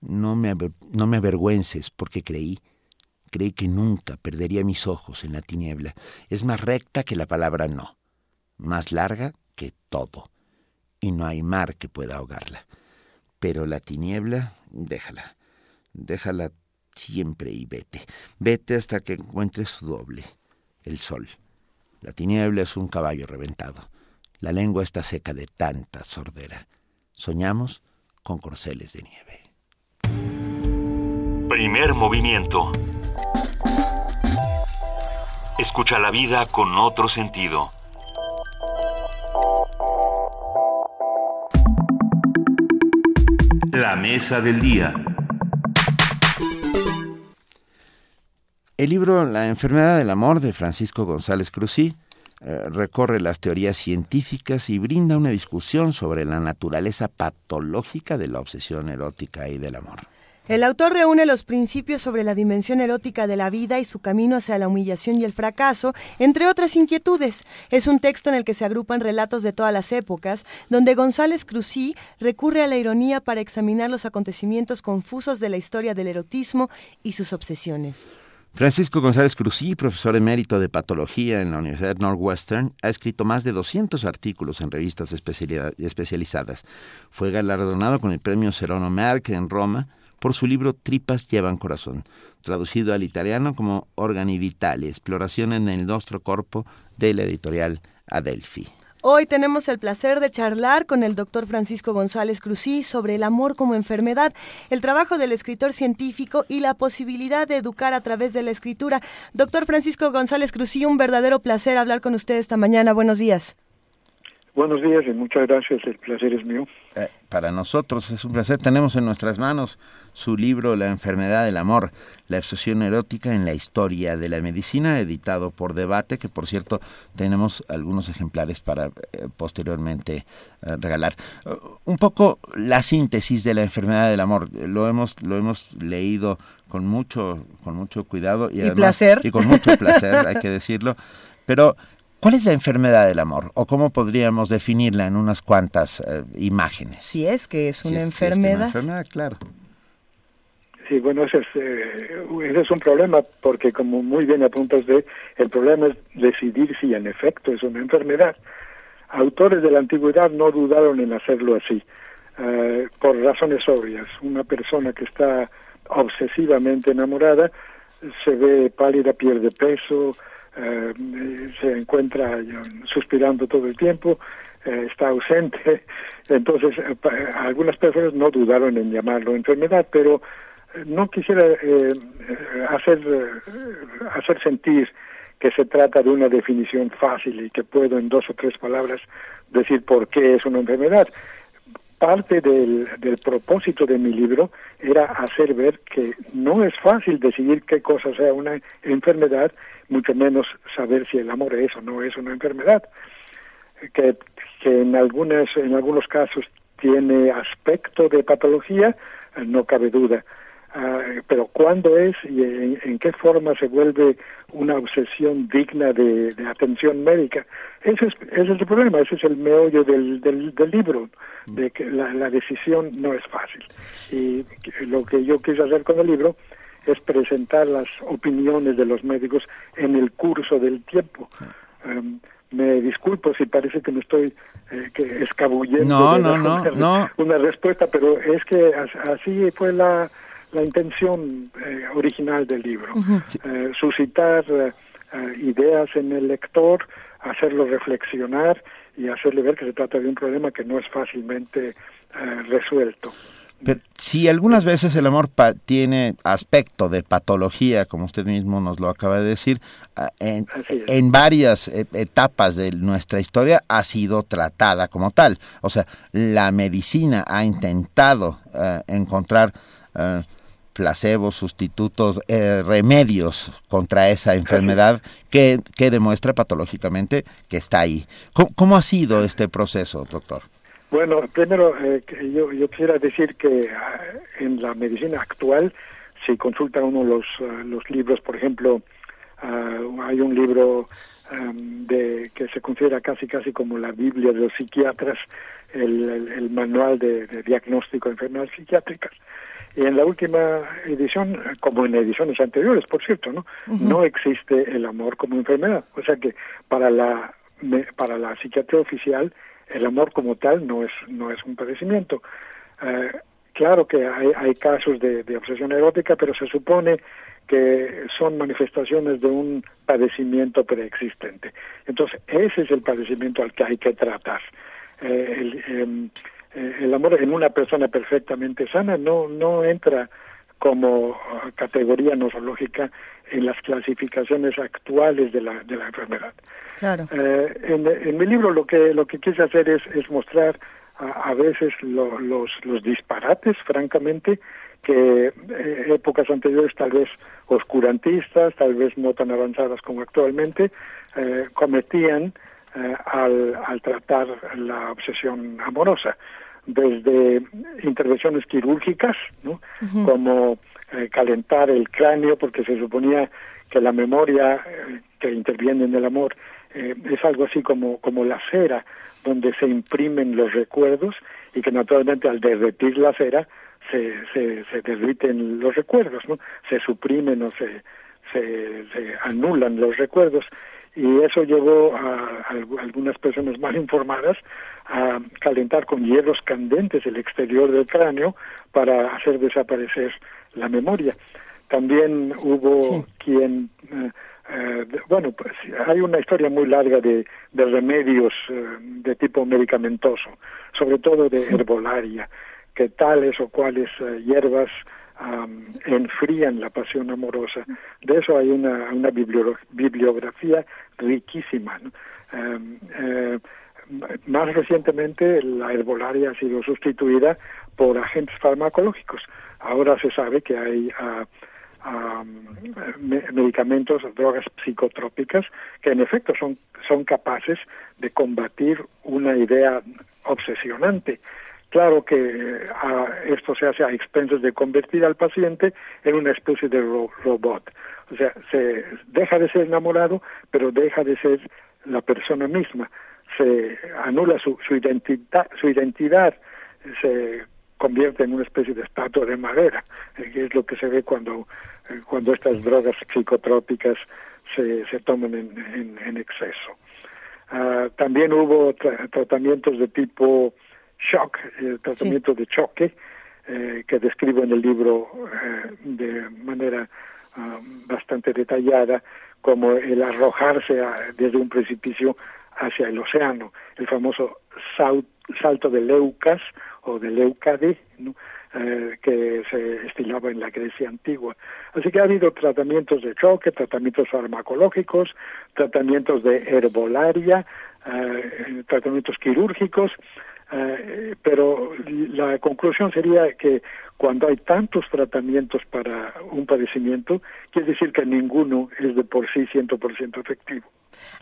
No me, no me avergüences porque creí, creí que nunca perdería mis ojos en la tiniebla. Es más recta que la palabra no, más larga que todo, y no hay mar que pueda ahogarla. Pero la tiniebla, déjala, déjala siempre y vete. Vete hasta que encuentres su doble, el sol. La tiniebla es un caballo reventado. La lengua está seca de tanta sordera. Soñamos con corceles de nieve. Primer movimiento. Escucha la vida con otro sentido. La mesa del día. El libro La enfermedad del amor de Francisco González Cruzí eh, recorre las teorías científicas y brinda una discusión sobre la naturaleza patológica de la obsesión erótica y del amor. El autor reúne los principios sobre la dimensión erótica de la vida y su camino hacia la humillación y el fracaso, entre otras inquietudes. Es un texto en el que se agrupan relatos de todas las épocas, donde González Cruzí recurre a la ironía para examinar los acontecimientos confusos de la historia del erotismo y sus obsesiones. Francisco González Cruzí, profesor emérito de patología en la Universidad Northwestern, ha escrito más de 200 artículos en revistas especializadas. Fue galardonado con el premio Serono Merck en Roma por su libro Tripas llevan corazón, traducido al italiano como Organi Vitali, exploración en el nostro corpo de la editorial Adelphi. Hoy tenemos el placer de charlar con el doctor Francisco González Cruzí sobre el amor como enfermedad, el trabajo del escritor científico y la posibilidad de educar a través de la escritura. Doctor Francisco González Cruzí, un verdadero placer hablar con usted esta mañana. Buenos días. Buenos días y muchas gracias, el placer es mío. Eh, para nosotros es un placer. Tenemos en nuestras manos su libro La enfermedad del amor, la obsesión erótica en la historia de la medicina, editado por Debate, que por cierto tenemos algunos ejemplares para eh, posteriormente eh, regalar. un poco la síntesis de la enfermedad del amor. Lo hemos, lo hemos leído con mucho, con mucho cuidado y, placer. y con mucho placer, hay que decirlo. [laughs] Pero ¿Cuál es la enfermedad del amor? ¿O cómo podríamos definirla en unas cuantas eh, imágenes? Si es que es una enfermedad. es enfermedad, claro. Sí, bueno, ese es, eh, ese es un problema porque como muy bien apuntas de, el problema es decidir si en efecto es una enfermedad. Autores de la antigüedad no dudaron en hacerlo así, eh, por razones obvias. Una persona que está obsesivamente enamorada se ve pálida, pierde peso, eh, se encuentra suspirando todo el tiempo, eh, está ausente. [laughs] Entonces, eh, algunas personas no dudaron en llamarlo enfermedad, pero no quisiera hacer, hacer sentir que se trata de una definición fácil y que puedo en dos o tres palabras decir por qué es una enfermedad parte del, del, propósito de mi libro era hacer ver que no es fácil decidir qué cosa sea una enfermedad, mucho menos saber si el amor es o no es una enfermedad, que, que en, algunas, en algunos casos tiene aspecto de patología, no cabe duda, Ah, pero cuándo es y en, qué forma se vuelve una obsesión digna de, atención médica. Ese es, el problema, ese es el meollo del, del, libro, de que la, decisión no es fácil. Y lo que yo quise hacer con el libro es presentar las opiniones de los médicos en el curso del tiempo. Em, me disculpo si parece que me estoy eh, que escabullendo no, no, [laughs] no, no. una respuesta, pero es que así fue la la intención eh, original del libro, eh, suscitar eh, ideas en el lector, hacerlo reflexionar y hacerle ver que se trata de un problema que no es fácilmente resuelto. Pero si algunas veces el amor tiene aspecto de patología, como usted mismo nos lo acaba de decir, en, en varias etapas de nuestra historia ha sido tratada como tal. O sea, la medicina ha intentado encontrar placebos, sustitutos, eh, remedios contra esa enfermedad que, que, demuestra patológicamente que está ahí. ¿Cómo, ha sido este proceso, doctor? Bueno, primero eh, yo, yo quisiera decir que ah, en la medicina actual si consulta uno los, uh, los libros, por ejemplo, uh, hay un libro um, de que se considera casi casi como la Biblia de los psiquiatras, el, el, manual de, de, diagnóstico de enfermedades psiquiátricas. Y en la última edición, como en ediciones anteriores, por cierto, no, uh -huh. no existe el amor como enfermedad. O sea que para la para la psiquiatría oficial el amor como tal no es no es un padecimiento. Uh, claro que hay, hay casos de, de, obsesión erótica, pero se supone que son manifestaciones de un padecimiento preexistente. Entonces, ese es el padecimiento al que hay que tratar. Eh, el, eh, el, amor en una persona perfectamente sana no, no entra como categoría nosológica en las clasificaciones actuales de la, de la enfermedad. Claro. Eh, en, en, mi libro lo que, lo que quise hacer es, es mostrar a, a veces lo, los, los disparates, francamente, que eh, épocas anteriores tal vez oscurantistas, tal vez no tan avanzadas como actualmente, eh, cometían eh, al, al tratar la obsesión amorosa, desde intervenciones quirúrgicas, ¿no? Uh -huh. como eh, calentar el cráneo, porque se suponía que la memoria eh, que interviene en el amor eh, es algo así como, como la cera, donde se imprimen los recuerdos y que naturalmente al derretir la cera se, se, se derriten los recuerdos, ¿no? Se suprimen o se, se, se anulan los recuerdos y eso llevó a, algunas personas mal informadas a calentar con hierros candentes el exterior del cráneo para hacer desaparecer la memoria. También hubo sí. quien, eh, eh, bueno, pues hay una historia muy larga de, de remedios eh, de tipo medicamentoso, sobre todo de herbolaria, que tales o cuales hierbas um, enfrían la pasión amorosa. De eso hay una, una bibliografía riquísima. ¿no? Eh, más recientemente la herbolaria ha sido sustituida por agentes farmacológicos. Ahora se sabe que hay uh, medicamentos, drogas psicotrópicas que en efecto son, son capaces de combatir una idea obsesionante. Claro que uh, esto se hace a expensas de convertir al paciente en una especie de ro robot. O sea, se deja de ser enamorado, pero deja de ser la persona misma. Se anula su, su identidad, su identidad se convierte en una especie de estatua de madera, eh, que es lo que se ve cuando, eh, cuando estas drogas psicotrópicas se, se toman en, en, en exceso. Uh, también hubo tra tratamientos de tipo shock, eh, tratamiento sí. de choque, eh, que describo en el libro eh, de manera uh, bastante detallada, como el arrojarse a, desde un precipicio hacia el océano, el famoso sal, salto de Leucas o de Leucade, eh, que se estilaba en la Grecia antigua. Así que ha habido tratamientos de choque, tratamientos farmacológicos, tratamientos de herbolaria, eh, tratamientos quirúrgicos, Uh, pero la conclusión sería que cuando hay tantos tratamientos para un padecimiento, quiere decir que ninguno es de por sí 100% efectivo.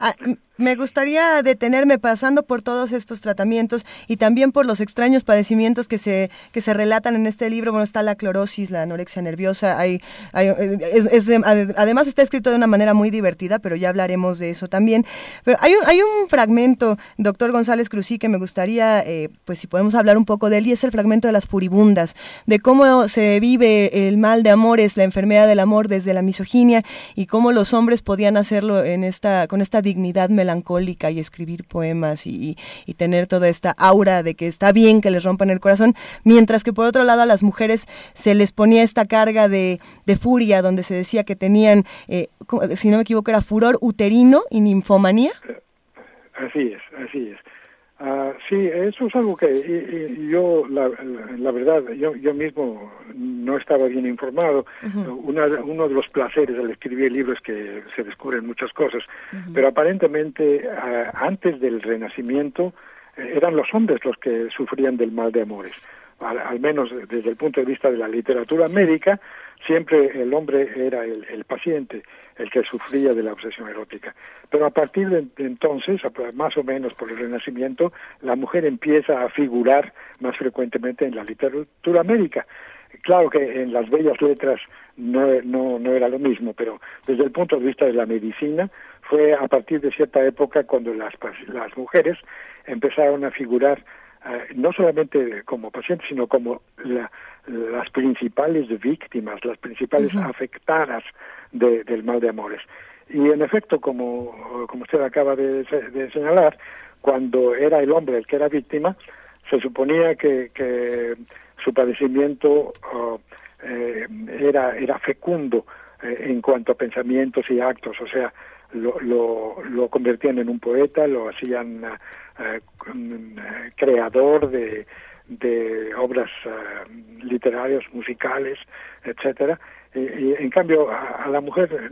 Ah, me gustaría detenerme pasando por todos estos tratamientos y también por los extraños padecimientos que se que se relatan en este libro. Bueno, está la clorosis, la anorexia nerviosa. Hay, hay es, es de, además está escrito de una manera muy divertida, pero ya hablaremos de eso también. Pero hay un, hay un fragmento, doctor González Cruzí, que me gustaría, eh, pues si podemos hablar un poco de él, y es el fragmento de las furibundas, de cómo se vive el mal de amores, la enfermedad del amor desde la misoginia y cómo los hombres podían hacerlo en esta con esta dignidad melancólica y escribir poemas y, y, tener toda esta aura de que está bien que les rompan el corazón, mientras que por otro lado a las mujeres se les ponía esta carga de, de furia, donde se decía que tenían, eh, si no me equivoco, era furor uterino y ninfomanía. Así es, así es. Uh, sí, eso es algo que y, y yo, la, la, la, verdad, yo, yo mismo no estaba bien informado. Uh -huh. Una, uno de los placeres al escribir el libro es que se descubren muchas cosas, uh -huh. pero aparentemente uh, antes del Renacimiento eh, eran los hombres los que sufrían del mal de amores. Al, al menos desde el punto de vista de la literatura médica, siempre el hombre era el, el paciente el que sufría de la obsesión erótica. Pero a partir de, entonces, más o menos por el Renacimiento, la mujer empieza a figurar más frecuentemente en la literatura médica. Claro que en las bellas letras no, no, no era lo mismo, pero desde el punto de vista de la medicina fue a partir de cierta época cuando las, las mujeres empezaron a figurar eh, no solamente como pacientes, sino como las principales víctimas, las principales afectadas del mal de amores. Y en efecto, como, como usted acaba de, señalar, cuando era el hombre el que era víctima, se suponía que, que su padecimiento oh, eh, era, era fecundo eh, en cuanto a pensamientos y actos, o sea, lo, lo, lo convertían en un poeta, lo hacían eh, creador de, de obras literarias, musicales, etcétera. En cambio, a, la mujer,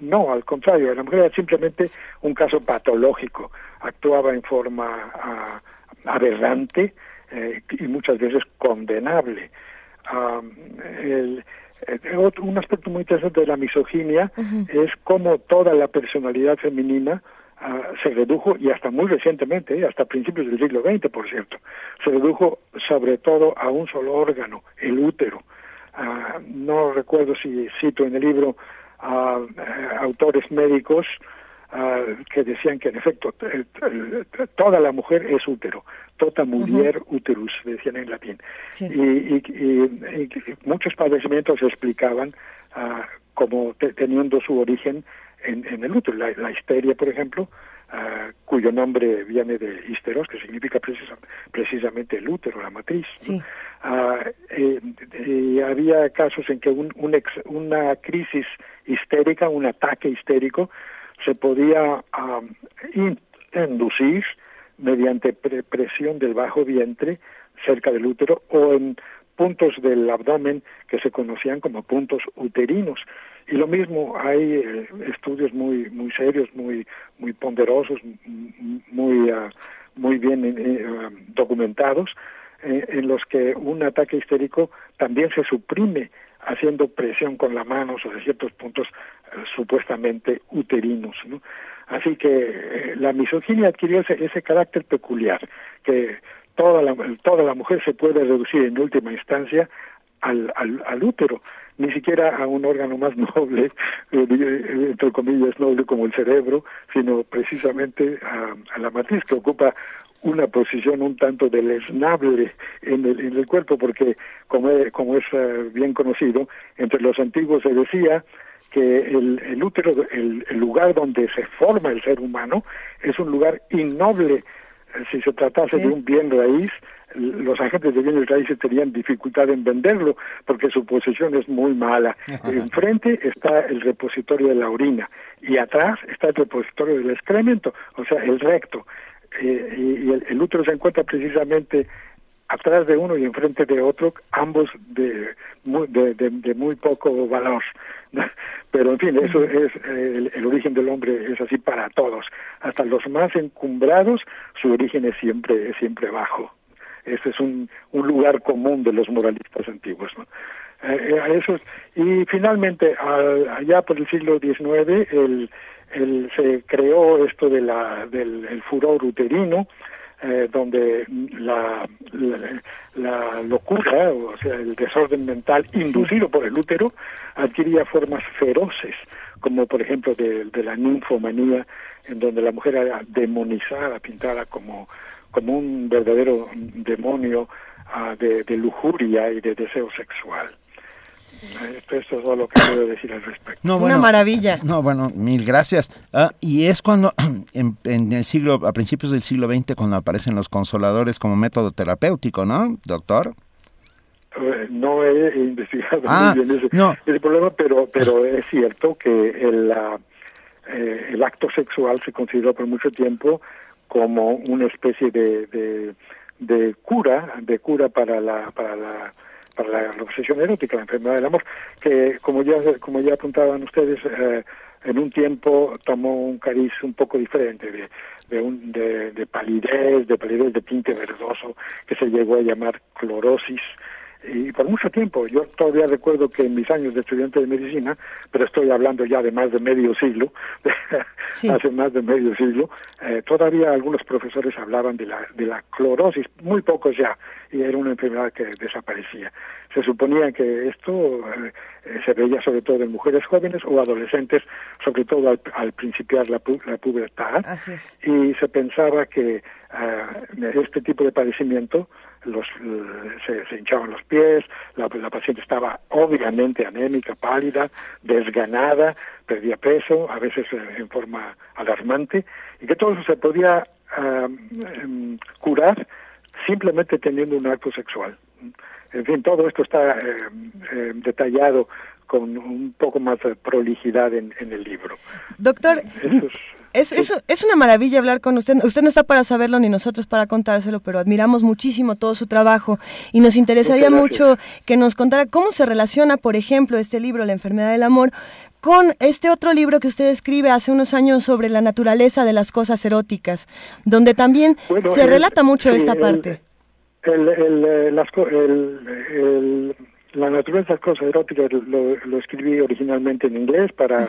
no, al contrario, la mujer era simplemente un caso patológico, actuaba en forma aberrante y muchas veces condenable. El, un aspecto muy interesante de la misoginia es cómo toda la personalidad femenina ah, se redujo, y hasta muy recientemente, eh, hasta principios del siglo XX, por cierto, se redujo sobre todo a un solo órgano, el útero. Ah, no recuerdo si cito en el libro a autores médicos Ah, que decían que en efecto toda la mujer es útero, tota mujer uterus, decían en latín. Y, muchos padecimientos se explicaban ah, como teniendo su origen en, el útero. La, histeria, por ejemplo, ah, cuyo nombre viene de histeros, que significa precisamente el útero, la matriz. Eh, y había casos en que un, una crisis histérica, un ataque histérico, se podía inducir mediante presión del bajo vientre cerca del útero o en puntos del abdomen que se conocían como puntos uterinos y lo mismo hay eh, estudios muy muy serios muy muy ponderosos muy ah, muy bien eh, ah, documentados eh, en los que un ataque histérico también se suprime haciendo presión con la mano sobre ciertos puntos supuestamente uterinos. ¿no? Así que la misoginia adquirió ese, ese carácter peculiar, que toda la, toda la mujer se puede reducir en última instancia al, al, al útero, ni siquiera a un órgano más [laughs] noble, eh, entre comillas noble como el cerebro, sino precisamente a, a, la matriz que ocupa una posición un tanto deleznable en el, en el cuerpo, porque como, como es eh, bien conocido, entre los antiguos se decía que el, el útero, el, el, lugar donde se forma el ser humano, es un lugar innoble. Si se tratase de un bien raíz, los agentes de bienes raíces tenían dificultad en venderlo porque su posición es muy mala. Enfrente está el repositorio de la orina y atrás está el repositorio del excremento, o sea, el recto. Eh, y, el, útero se encuentra precisamente atrás de uno y enfrente de otro, ambos de muy, de, muy poco valor. Pero en fin, eso es el, el, origen del hombre es así para todos. Hasta los más encumbrados, su origen es siempre es siempre bajo. Este es un, un lugar común de los moralistas antiguos. ¿no? Eh, eh eso y finalmente, allá por el siglo XIX, el, el, se creó esto de la, del furor uterino, eh, donde la, la, locura, o sea, el desorden mental inducido por el útero, adquiría formas feroces, como por ejemplo de, de la ninfomanía, en donde la mujer era demonizada, pintada como, como un verdadero demonio uh, de, de lujuria y de deseo sexual. Esto, es todo lo que puedo decir al respecto. No, Una maravilla. No, bueno, mil gracias. Ah, y es cuando, [clears throat] en, el siglo, a principios del siglo XX, cuando aparecen los consoladores como método terapéutico, ¿no, doctor? Eh, no he investigado ah, muy bien ese, problema, pero, pero es cierto que el, eh, el acto sexual se consideró por mucho tiempo como una especie de, de, de cura, de cura para la, para la para la obsesión erótica, la enfermedad del amor, que como ya como ya apuntaban ustedes, eh, en un tiempo tomó un cariz un poco diferente, de, de, un, de, palidez, de palidez de tinte verdoso, que se llegó a llamar clorosis, y por mucho tiempo. Yo todavía recuerdo que en mis años de estudiante de medicina, pero estoy hablando ya de más de medio siglo, [laughs] hace más de medio siglo, eh, todavía algunos profesores hablaban de la, de la clorosis, muy pocos ya, y era una enfermedad que desaparecía. Se suponía que esto eh, se veía sobre todo en mujeres jóvenes o adolescentes, sobre todo al, principiar la, la pubertad, y se pensaba que eh, este tipo de padecimiento los, se, hinchaban los pies, la, paciente estaba obviamente anémica, pálida, desganada, perdía peso, a veces en forma alarmante, y que todo eso se podía em, curar simplemente teniendo un acto sexual. En fin, todo esto está em, em, detallado con un poco más de prolijidad en, el libro. Doctor, es, es, una maravilla hablar con usted. Usted no está para saberlo ni nosotros para contárselo, pero admiramos muchísimo todo su trabajo y nos interesaría mucho que nos contara cómo se relaciona, por ejemplo, este libro, La enfermedad del amor, con este otro libro que usted escribe hace unos años sobre la naturaleza de las cosas eróticas, donde también se relata mucho esta parte. La naturaleza de las cosas eróticas lo, escribí originalmente en inglés para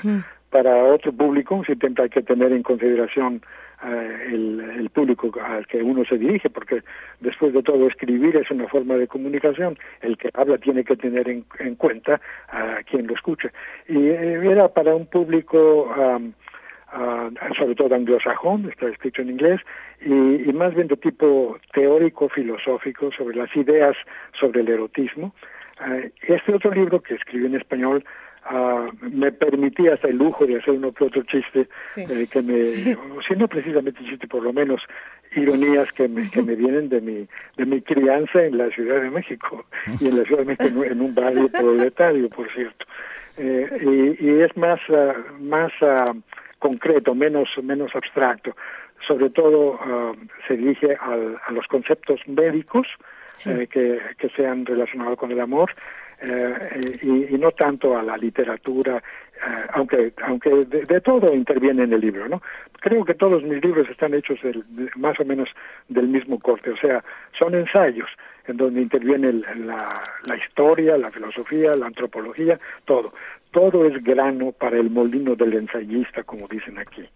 para otro público siempre hay que tener en consideración eh, el, público al que uno se dirige, porque después de todo escribir es una forma de comunicación, el que habla tiene que tener en, cuenta a quien lo escucha. Y eh, era para un público sobre todo anglosajón, está escrito en inglés, y, más bien de tipo teórico, filosófico, sobre las ideas sobre el erotismo. Eh, este otro libro que escribí en español Ah, me permitía hasta el lujo de hacer uno que otro chiste eh, que me [laughs] si no precisamente chiste por lo menos ironías que me, que me vienen de mi de mi crianza en la Ciudad de México y en la Ciudad de México en, un barrio [laughs] proletario por cierto. Eh, y, y, es más ah, más ah, concreto menos menos abstracto. Sobre todo se dirige al, a los conceptos médicos eh, que, que sean relacionados con el amor eh, y, y, no tanto a la literatura, eh, aunque aunque de, todo interviene en el libro, ¿no? Creo que todos mis libros están hechos del, más o menos del mismo corte, o sea, son ensayos en donde interviene la historia, la filosofía, la antropología, todo. Todo es grano para el molino del ensayista, como dicen aquí.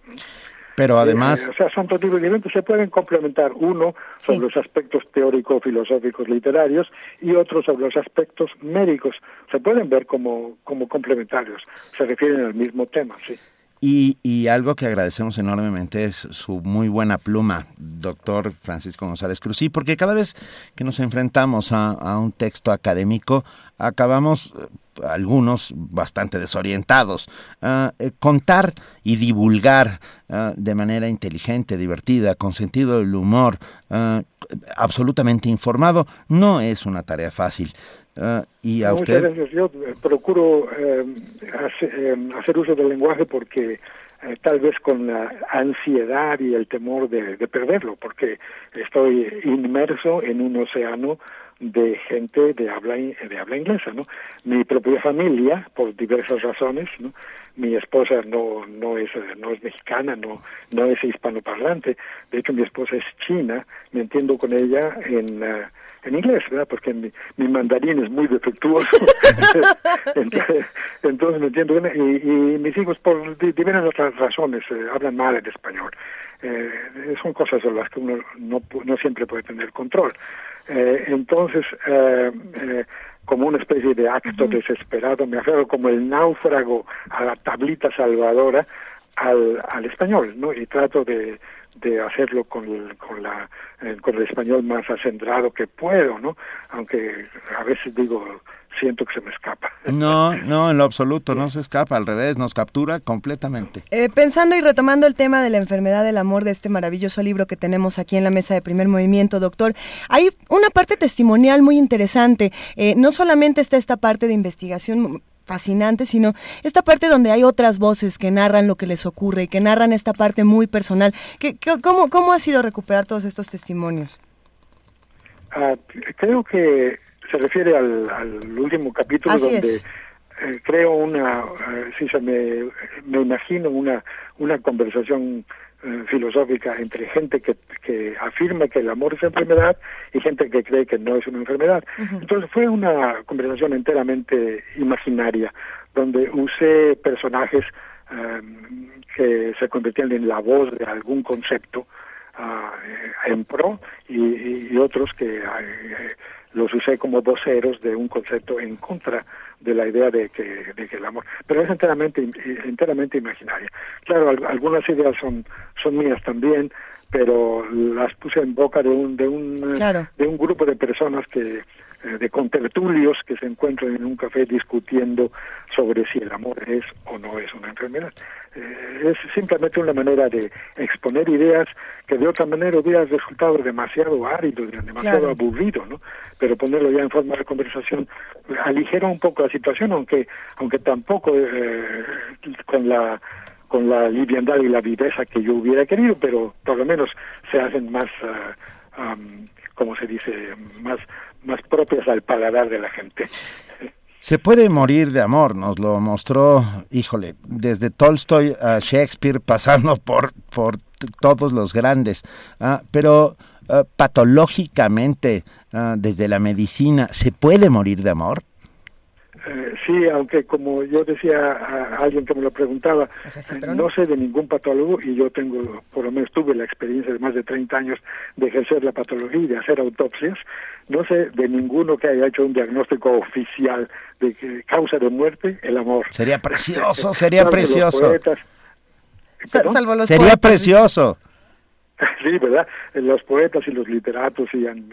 Pero además... Eh, o sea, son dos tipos diferentes, se pueden complementar uno sobre los aspectos teórico-filosóficos literarios y otro sobre los aspectos médicos. Se pueden ver como, como complementarios, se refieren al mismo tema, sí. Y, y, algo que agradecemos enormemente es su muy buena pluma, doctor Francisco González Cruz. porque cada vez que nos enfrentamos a, un texto académico, acabamos eh, algunos bastante desorientados. Ah, eh, contar y divulgar ah, de manera inteligente, divertida, con sentido del humor, ah, absolutamente informado, no es una tarea fácil. Y a usted... Muchas gracias. Yo eh, procuro eh, hacer, uso del lenguaje porque tal vez con la ansiedad y el temor de, perderlo, porque estoy inmerso en un océano de gente de habla de habla inglesa no mi propia familia por diversas razones no mi esposa no no es no es mexicana no no es hispanoparlante. De hecho mi esposa es china. Me entiendo con ella en uh, en inglés, ¿verdad? Porque mi, mi mandarín es muy defectuoso. [laughs] entonces, entonces, me entiendo. Y, y mis hijos, por diversas otras razones, eh, hablan mal el español. Eh, son cosas sobre las que uno no, no siempre puede tener control. Eh, entonces, eh, como una especie de acto desesperado, me aferro como el náufrago a la tablita salvadora al, al español, ¿no? Y trato de, de hacerlo con el, con, la, con el español más acendrado que puedo, ¿no? Aunque a veces digo, siento que se me escapa. No, no, en lo absoluto, no se escapa, al revés, nos captura completamente. Eh, pensando y retomando el tema de la enfermedad del amor de este maravilloso libro que tenemos aquí en la mesa de primer movimiento, doctor, hay una parte testimonial muy interesante. Eh, no solamente está esta parte de investigación fascinante, sino esta parte donde hay otras voces que narran lo que les ocurre y que narran esta parte muy personal. ¿Qué, cómo, ¿Cómo ha sido recuperar todos estos testimonios? Ah, creo que se refiere al, al último capítulo donde eh, creo una, eh, si se me, me imagino una, una conversación eh, filosófica entre gente que, que afirma que el amor es enfermedad y gente que cree que no es una enfermedad. Entonces fue una conversación enteramente imaginaria, donde usé personajes eh, que se convertían en la voz de algún concepto ah, en pro y, y otros que eh, los usé como voceros de un concepto en contra de la idea de que, de que el amor, pero es enteramente enteramente imaginaria. Claro, algunas ideas son son mías también, pero las puse en boca de un de un de un grupo de personas que eh, de contertulios que se encuentran en un café discutiendo sobre si el amor es o no es una enfermedad. Eh, es simplemente una manera de exponer ideas que de otra manera hubiera resultado demasiado árido, demasiado aburrido, ¿no? Pero ponerlo ya en forma de conversación aligera un poco la situación, aunque aunque tampoco eh, con la con la liviandad y la viveza que yo hubiera querido, pero por lo menos se hacen más, uh, como se dice, más más propias al paladar de la gente. Se puede morir de amor, nos lo mostró, híjole, desde Tolstoy a Shakespeare, [laughs] pasando por, por todos los grandes, ah, pero ah, patológicamente, ah, desde la medicina, ¿se puede morir de amor? Eh, sí, aunque como yo decía a alguien que me lo preguntaba, no sé de ningún patólogo y yo tengo, por lo menos tuve la experiencia de más de 30 años de ejercer la patología y de hacer autopsias, no sé de ninguno que haya hecho un diagnóstico oficial de que causa de muerte el amor. Sería precioso, [laughs] sería precioso. sería precioso. [laughs] Sí, ¿verdad? Los poetas y los literatos sí han,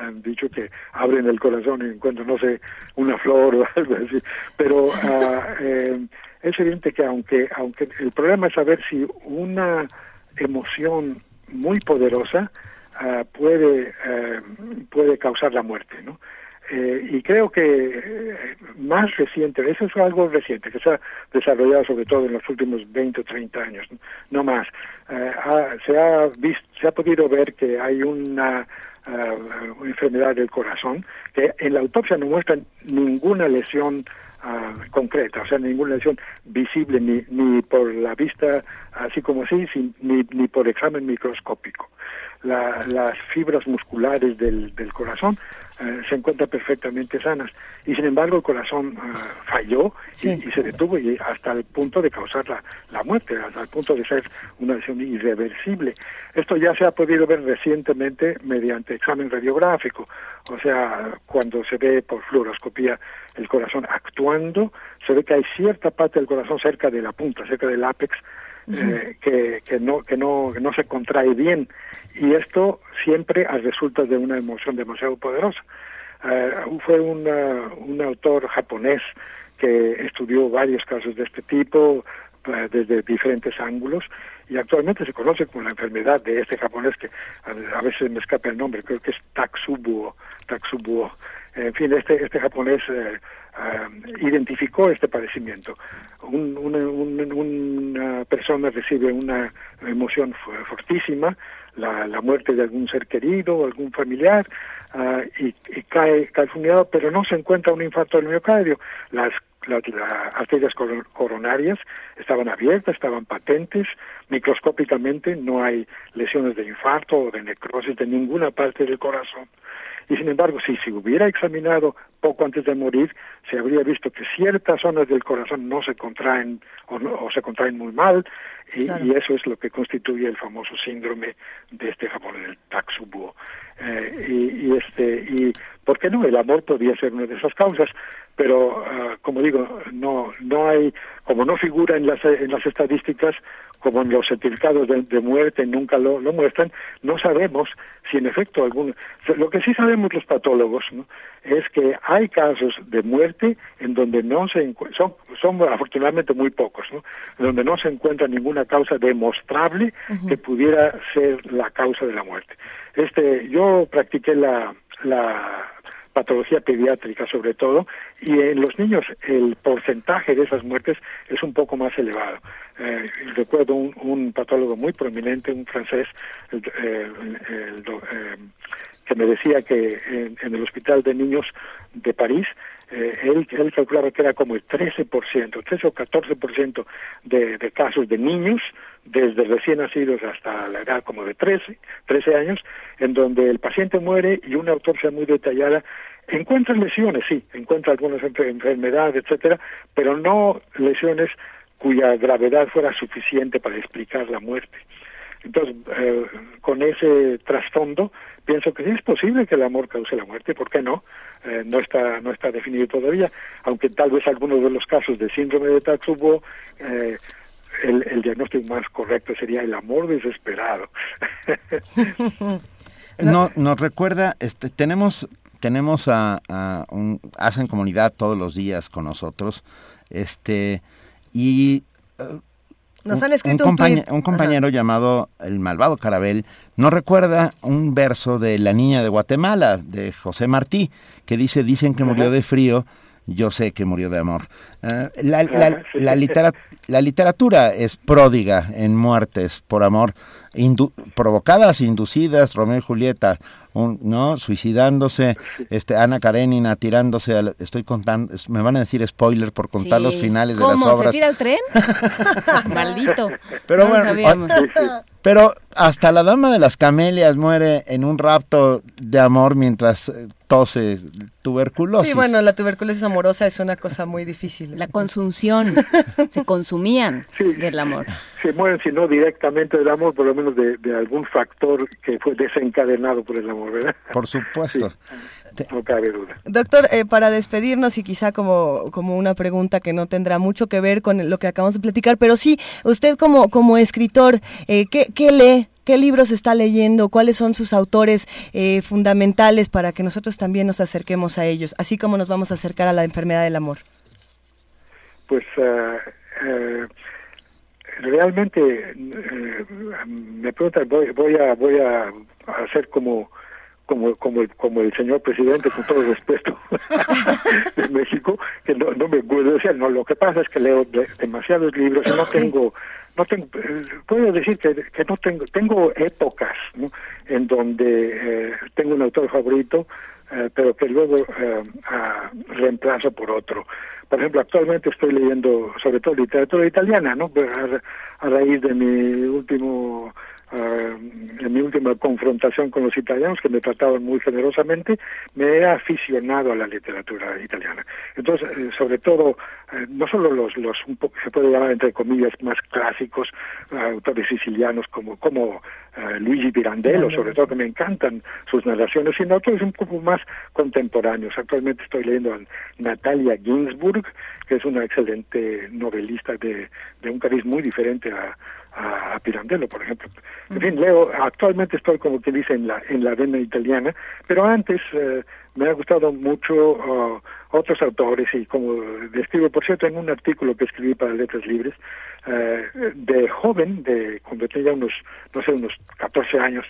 han, dicho que abren el corazón y encuentran, no sé, una flor o [laughs] algo así. Pero ah, [laughs] eh, es evidente que aunque, aunque el problema es saber si una emoción muy poderosa uh, puede, uh, puede causar la muerte, ¿no? Eh, y creo que eh, más reciente, eso es algo reciente, que se ha desarrollado sobre todo en los últimos 20 o 30 años, no, más, eh, se, ha visto, se ha podido ver que hay una, enfermedad del corazón que en la autopsia no muestra ninguna lesión concreta, o sea, ninguna lesión visible ni, ni por la vista así como así, ni, ni por examen microscópico las fibras musculares del, del corazón eh, se encuentran perfectamente sanas. Y sin embargo el corazón eh, falló y, se detuvo y hasta el punto de causar la, la muerte, hasta el punto de ser una lesión irreversible. Esto ya se ha podido ver recientemente mediante examen radiográfico, o sea, cuando se ve por fluoroscopía el corazón actuando, se ve que hay cierta parte del corazón cerca de la punta, cerca del ápex, eh, que, no, que, no, que no se contrae bien y esto siempre a resulta de una emoción demasiado poderosa. Eh, fue un autor japonés que estudió varios casos de este tipo eh, desde diferentes ángulos y actualmente se conoce como la enfermedad de este japonés que a, veces me escapa el nombre, creo que es Taksubuo, Taksubuo. En fin, este, este japonés identificó este padecimiento. una persona recibe una emoción fortísima, la, la, muerte de algún ser querido o algún familiar uh, y, y, cae calfunado, pero no se encuentra un infarto del miocardio. Las, las, las arterias coronarias estaban abiertas, estaban patentes, microscópicamente no hay lesiones de infarto o de necrosis de ninguna parte del corazón. Y sin embargo, si se hubiera examinado poco antes de morir, se habría visto que ciertas zonas del corazón no se contraen o, no, o se contraen muy mal, y, y, eso es lo que constituye el famoso síndrome de este japonés, el Taksubuo. Eh, y, y, este, y, ¿por qué no? El amor podría ser una de esas causas, pero uh, como digo, no, no hay, como no figura en las, en las estadísticas, como en los certificados de, de muerte nunca lo, lo, muestran, no sabemos si en efecto alguno. Lo que sí sabemos los patólogos ¿no? Es que hay casos de muerte en donde no se son, son afortunadamente muy pocos, ¿no? donde no se encuentra ninguna causa demostrable uh -huh. que pudiera ser la causa de la muerte. Este, yo practiqué la, la patología pediátrica sobre todo, y en los niños el porcentaje de esas muertes es un poco más elevado. Eh, recuerdo un, un, patólogo muy prominente, un francés, el, el, el, eh, que me decía que en, el hospital de niños de París eh, él, él calculaba que era como el 13%, 13 o 14% de, de casos de niños, desde recién nacidos hasta la edad como de 13, 13 años, en donde el paciente muere y una autopsia muy detallada encuentra lesiones, sí, encuentra algunas enfermedades, etcétera, pero no lesiones cuya gravedad fuera suficiente para explicar la muerte. Entonces, eh, con ese trasfondo, pienso que sí es posible que el amor cause la muerte, ¿por qué no? Eh, no está no está definido todavía, aunque tal vez algunos de los casos de síndrome de Tatsubo eh, el, el, diagnóstico más correcto sería el amor desesperado. [laughs] no, nos recuerda, este, tenemos tenemos a, un, hacen comunidad todos los días con nosotros, este y nos han escrito un, un, compañero llamado el malvado Carabel nos recuerda un verso de La niña de Guatemala de José Martí que dice dicen que murió de frío yo sé que murió de amor. Eh, la, la, la, literatura es pródiga en muertes por amor, provocadas, inducidas, Romeo y Julieta, ¿no? Suicidándose, este Ana Karenina tirándose, al, estoy contando, me van a decir spoiler por contar los finales de las obras. ¿Se tira el tren? [laughs] Maldito. Pero bueno, [laughs] pero hasta la dama de las camelias muere en un rapto de amor mientras eh, tose tuberculosis. Sí, bueno, la tuberculosis amorosa es una cosa muy difícil. La consunción, [laughs] se consumían del amor. Se mueren, si no directamente del amor, por lo menos de, algún factor que fue desencadenado por el amor, ¿verdad? Por supuesto. No cabe duda. Doctor, eh, para despedirnos y quizá como, como una pregunta que no tendrá mucho que ver con lo que acabamos de platicar, pero sí, usted como, como escritor, eh, ¿qué, ¿qué lee? ¿Qué libros está leyendo? ¿Cuáles son sus autores eh, fundamentales para que nosotros también nos acerquemos a ellos, así como nos vamos a acercar a la enfermedad del amor? Pues uh, realmente me pregunta, voy, voy a voy a hacer como como como el, como el señor presidente con todo respeto [laughs] de México que no, no me puedo decir no lo que pasa es que leo demasiados libros y no tengo no tengo, puedo decir que, que no tengo, tengo épocas en donde eh, tengo un autor favorito, eh, pero que luego eh, reemplazo por otro. Por ejemplo, actualmente estoy leyendo sobre todo literatura italiana, ¿no? a raíz de mi último uh, en mi última confrontación con los italianos, que me trataban muy generosamente, me he aficionado a la literatura italiana. Entonces, eh, sobre todo, eh, no solo los, los un poco, se puede llamar entre comillas, más clásicos, autores sicilianos como, como Luigi Pirandello, sobre todo que me encantan sus narraciones, sino autores un poco más contemporáneos. Actualmente estoy leyendo a Natalia Ginsburg, que es una excelente novelista de, de un cariz muy diferente a, a, Pirandello, por ejemplo. En fin, leo, actualmente estoy como que dice en la, en la vena italiana, pero antes eh, me ha gustado mucho uh, otros autores y como describo, por cierto, en un artículo que escribí para Letras Libres, eh, de joven, de cuando tenía unos, no sé, unos 14 años,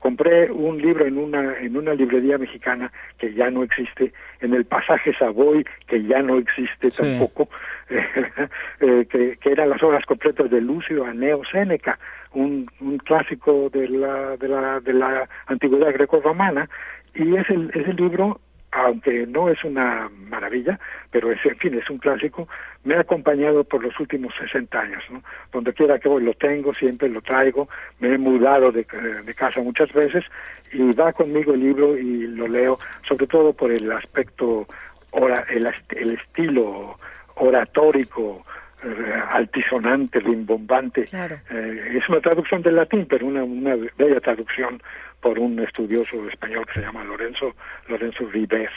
compré un libro en una en una librería mexicana que ya no existe en el pasaje Savoy que ya no existe tampoco [laughs] eh, que, que, eran las obras completas de Lucio Aneo Séneca un, un clásico de la de la de la antigüedad greco-romana y es el es el libro aunque no es una maravilla, pero es, en fin, es un clásico, me ha acompañado por los últimos 60 años, ¿no? Donde quiera que voy lo tengo, siempre lo traigo, me he mudado de, de casa muchas veces y va conmigo el libro y lo leo, sobre todo por el aspecto, ora, el, el estilo oratórico, eh, altisonante, rimbombante. Eh, es una traducción del latín, pero una, una bella traducción por un estudioso español que se llama Lorenzo Lorenzo Ribes.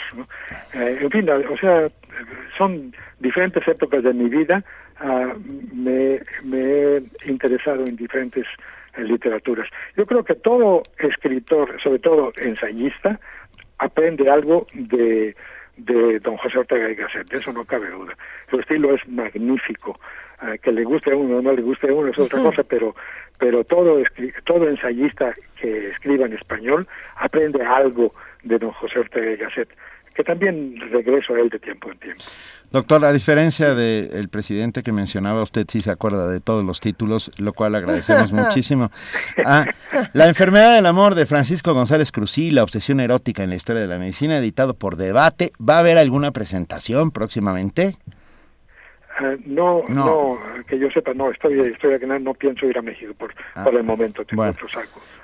Eh, en fin, o sea, son diferentes épocas de mi vida. Me, me, he interesado en diferentes eh, literaturas. Yo creo que todo escritor, sobre todo ensayista, aprende algo de, de don José Ortega y Gasset, de eso no cabe duda. Su estilo es magnífico. Que le guste a uno o no le guste a uno es otra cosa, pero pero todo, todo ensayista que escriba en español aprende algo de don José Ortega y Gasset, que también regreso a él de tiempo en tiempo. Doctor, a diferencia del presidente que mencionaba, usted sí se acuerda de todos los títulos, lo cual agradecemos [laughs] muchísimo. Ah, la enfermedad del amor de Francisco González Cruzí, la obsesión erótica en la historia de la medicina, editado por Debate. ¿Va a haber alguna presentación próximamente? Ah, no, no, que yo sepa, no, estoy, estoy aquí, no, no pienso ir a México por, Ah, por el momento, tengo bueno.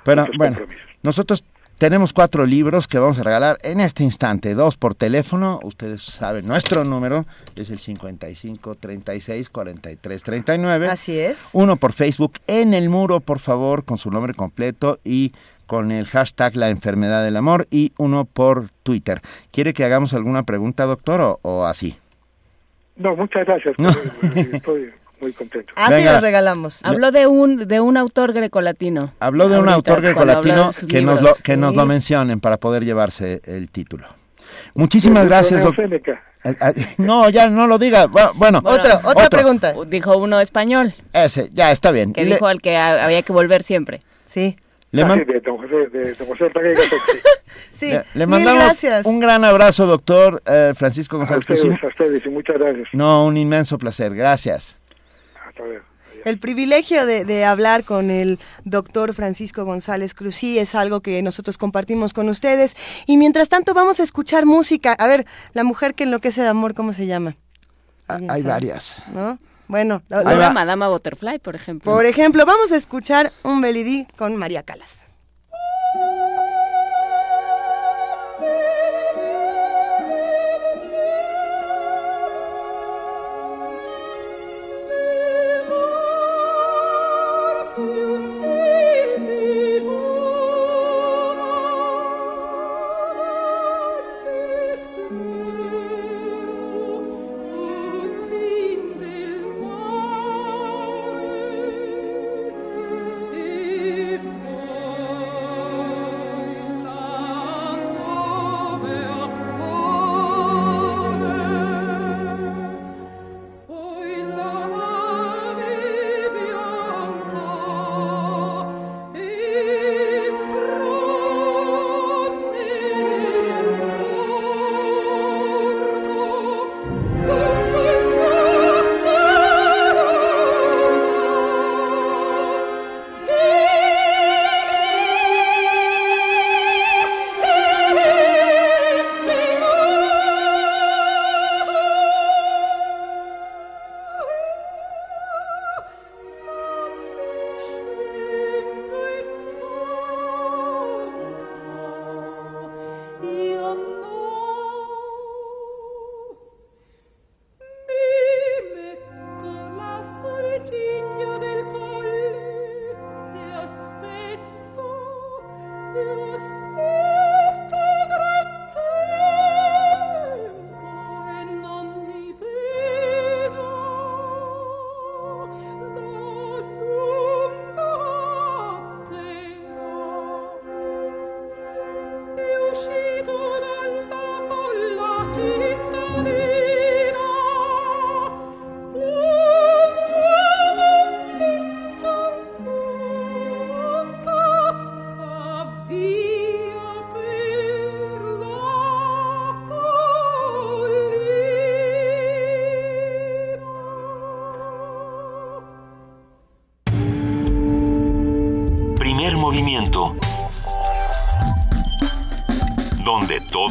Pero bueno, nosotros tenemos cuatro libros que vamos a regalar en este instante, dos por teléfono, ustedes saben, nuestro número es el 55 36 43 39. Así es. Uno por Facebook, en el muro, por favor, con su nombre completo y con el hashtag La Enfermedad del Amor y uno por Twitter. ¿Quiere que hagamos alguna pregunta, doctor, o, o así? No, muchas gracias, No. estoy, estoy muy contento. Así Venga. los regalamos. Habló de un, de un autor grecolatino. Habló de un autor grecolatino que, nos lo, que nos Sí. lo mencionen para poder llevarse el título. Muchísimas gracias, doctor. Séneca. No, ya no lo diga. Bu- Bueno, Bueno, pregunta. Dijo uno español, Ese, ya está bien. que Le- dijo al que ha- había que volver siempre. Sí. Le Ah, man- de don José, de don José Ortega y Gasset, sí. [laughs] Sí, le, le mil mandamos gracias. un gran abrazo, doctor eh, Francisco A González ustedes, Cruz. a ustedes, y muchas gracias. No, un inmenso placer. Gracias. Hasta luego. El privilegio de, de hablar con el doctor Francisco González Cruzí es algo que nosotros compartimos con ustedes. Y mientras tanto vamos a escuchar música. A ver, la mujer que enloquece de amor, ¿cómo se llama? ¿Alguien Hay sabe? varias. ¿No? Bueno, la- la-. Madama Butterfly, por ejemplo. por ejemplo, vamos a escuchar un Belidí con María Calas.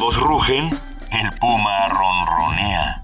Todos rugen, el puma ronronea.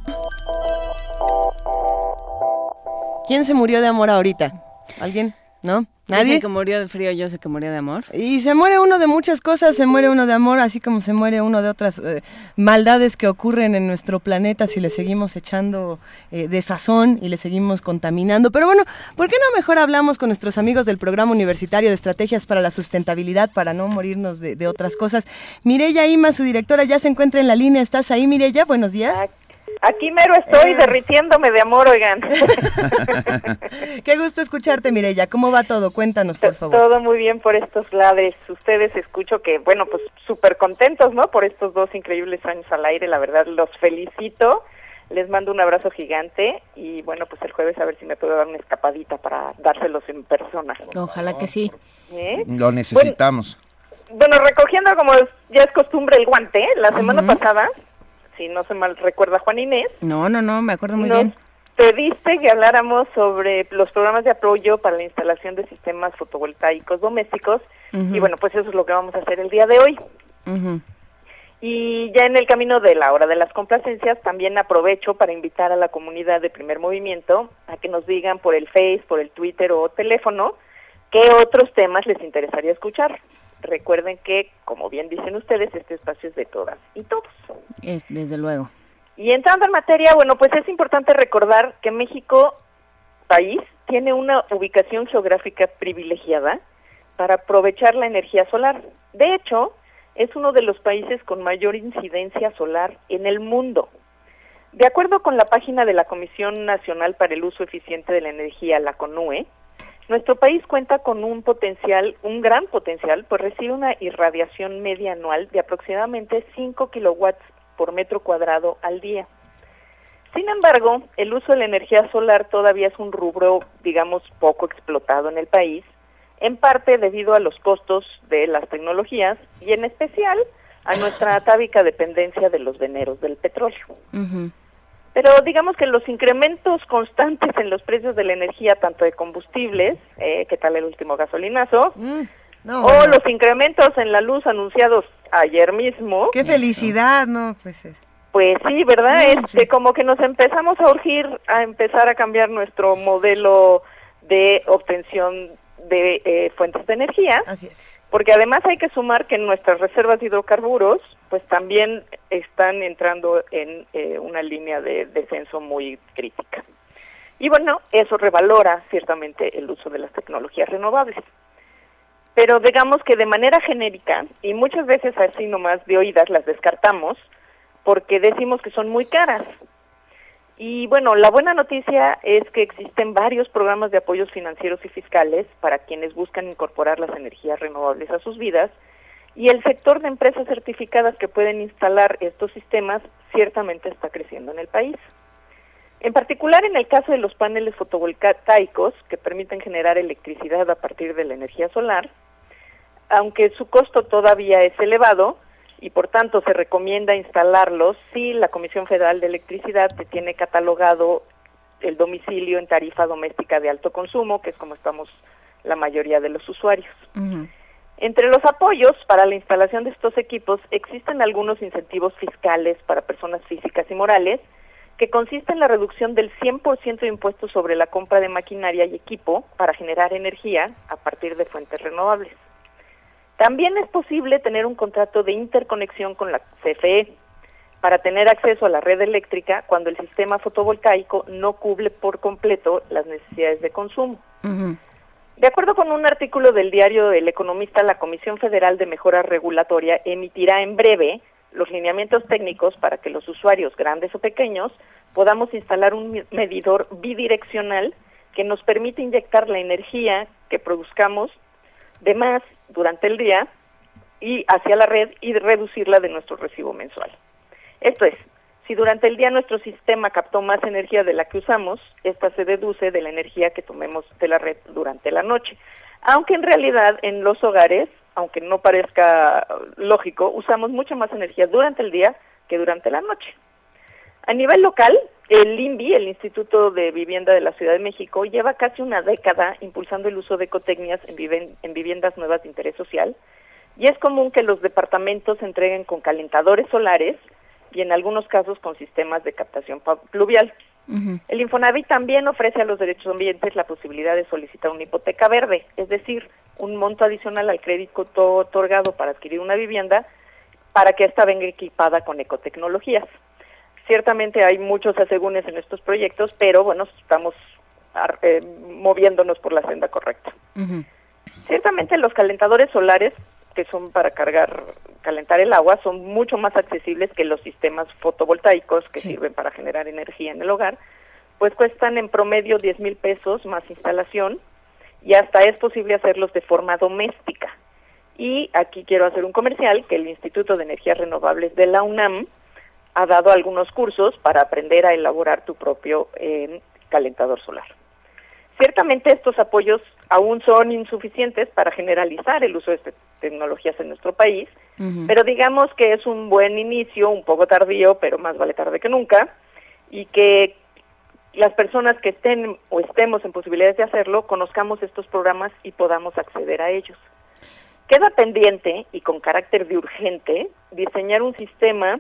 ¿Quién se murió de amor ahorita? ¿Alguien? ¿No? Nadie ¿Nadie? que murió de frío, yo sé que murió de amor. Y se muere uno de muchas cosas, se muere uno de amor, así como se muere uno de otras eh, maldades que ocurren en nuestro planeta si le seguimos echando eh, de sazón y le seguimos contaminando. Pero bueno, ¿por qué no mejor hablamos con nuestros amigos del Programa Universitario de Estrategias para la Sustentabilidad para no morirnos de, de otras cosas? Mireya Ima, su directora, ya se encuentra en la línea. ¿Estás ahí, Mireya? Buenos días. Aquí mero estoy Eh. derritiéndome de amor, oigan. [laughs] Qué gusto escucharte, Mireya. ¿Cómo va todo? Cuéntanos, por favor. Todo muy bien por estos lados. Ustedes escucho que, bueno, pues súper contentos, ¿no? Por estos dos increíbles años al aire. La verdad, los felicito. Les mando un abrazo gigante y, bueno, pues el jueves a ver si me puedo dar una escapadita para dárselos en persona. Ojalá que sí. ¿Eh? Lo necesitamos. Bueno, recogiendo como ya es costumbre el guante, la semana pasada si no se mal recuerda Juan Inés. No, no, no, me acuerdo muy nos bien. pediste que habláramos sobre los programas de apoyo para la instalación de sistemas fotovoltaicos domésticos y bueno, pues eso es lo que vamos a hacer el día de hoy. Ujú. Y ya en el camino de la hora de las complacencias, también aprovecho para invitar a la comunidad de Primer Movimiento a que nos digan por el Face, por el Twitter o teléfono qué otros temas les interesaría escuchar. Recuerden que, como bien dicen ustedes, este espacio es de todas y todos. Es, desde luego. Y entrando en materia, bueno, pues es importante recordar que México, país, tiene una ubicación geográfica privilegiada para aprovechar la energía solar. De hecho, es uno de los países con mayor incidencia solar en el mundo. De acuerdo con la página de la Comisión Nacional para el Uso Eficiente de la Energía, la CONUE, nuestro país cuenta con un potencial, un gran potencial, pues recibe una irradiación media anual de aproximadamente 5 kilowatts por metro cuadrado al día. Sin embargo, el uso de la energía solar todavía es un rubro, digamos, poco explotado en el país, en parte debido a los costos de las tecnologías y en especial a nuestra atávica dependencia de los veneros del petróleo. Pero digamos que los incrementos constantes en los precios de la energía, tanto de combustibles, eh, ¿qué tal el último gasolinazo? no, o bueno. los incrementos en la luz anunciados ayer mismo. Qué felicidad, ¿no? Pues, eh, Pues sí, ¿verdad? Mm, Este, como que nos empezamos a urgir a empezar a cambiar nuestro modelo de obtención de eh, fuentes de energía. Así es. Porque además hay que sumar que nuestras reservas de hidrocarburos, pues también están entrando en eh, una línea de descenso muy crítica. Y bueno, eso revalora ciertamente el uso de las tecnologías renovables. Pero digamos que de manera genérica, y muchas veces así nomás de oídas las descartamos, porque decimos que son muy caras. Y bueno, la buena noticia es que existen varios programas de apoyos financieros y fiscales para quienes buscan incorporar las energías renovables a sus vidas y el sector de empresas certificadas que pueden instalar estos sistemas ciertamente está creciendo en el país. En particular en el caso de los paneles fotovoltaicos que permiten generar electricidad a partir de la energía solar, aunque su costo todavía es elevado, y por tanto se recomienda instalarlos si la Comisión Federal de Electricidad te tiene catalogado el domicilio en tarifa doméstica de alto consumo, que es como estamos la mayoría de los usuarios. Entre los apoyos para la instalación de estos equipos existen algunos incentivos fiscales para personas físicas y morales, que consiste en la reducción del 100% de impuestos sobre la compra de maquinaria y equipo para generar energía a partir de fuentes renovables. También es posible tener un contrato de interconexión con la CFE para tener acceso a la red eléctrica cuando el sistema fotovoltaico no cubre por completo las necesidades de consumo. De acuerdo con un artículo del diario El Economista, la Comisión Federal de Mejora Regulatoria emitirá en breve los lineamientos técnicos para que los usuarios, grandes o pequeños, podamos instalar un medidor bidireccional que nos permite inyectar la energía que produzcamos de más durante el día y hacia la red y reducirla de nuestro recibo mensual. Esto es, si durante el día nuestro sistema captó más energía de la que usamos, esta se deduce de la energía que tomemos de la red durante la noche. Aunque en realidad en los hogares, aunque no parezca lógico, usamos mucha más energía durante el día que durante la noche. A nivel local, el INVI, el Instituto de Vivienda de la Ciudad de México, lleva casi una década impulsando el uso de ecotecnias en, viven- en viviendas nuevas de interés social y es común que los departamentos se entreguen con calentadores solares y en algunos casos con sistemas de captación pluvial. El Infonavit también ofrece a los derechos ambientes la posibilidad de solicitar una hipoteca verde, es decir, un monto adicional al crédito to- otorgado para adquirir una vivienda para que ésta venga equipada con ecotecnologías. Ciertamente hay muchos asegúnes en estos proyectos, pero bueno, estamos ar- eh, moviéndonos por la senda correcta. Ciertamente los calentadores solares, que son para cargar, calentar el agua, son mucho más accesibles que los sistemas fotovoltaicos que sirven para generar energía en el hogar, pues cuestan en promedio 10 mil pesos más instalación y hasta es posible hacerlos de forma doméstica. Y aquí quiero hacer un comercial que el Instituto de Energías Renovables de la UNAM ha dado algunos cursos para aprender a elaborar tu propio eh, calentador solar. Ciertamente estos apoyos aún son insuficientes para generalizar el uso de estas tecnologías en nuestro país, pero digamos que es un buen inicio, un poco tardío, pero más vale tarde que nunca, y que las personas que estén o estemos en posibilidades de hacerlo, conozcamos estos programas y podamos acceder a ellos. Queda pendiente y con carácter de urgente diseñar un sistema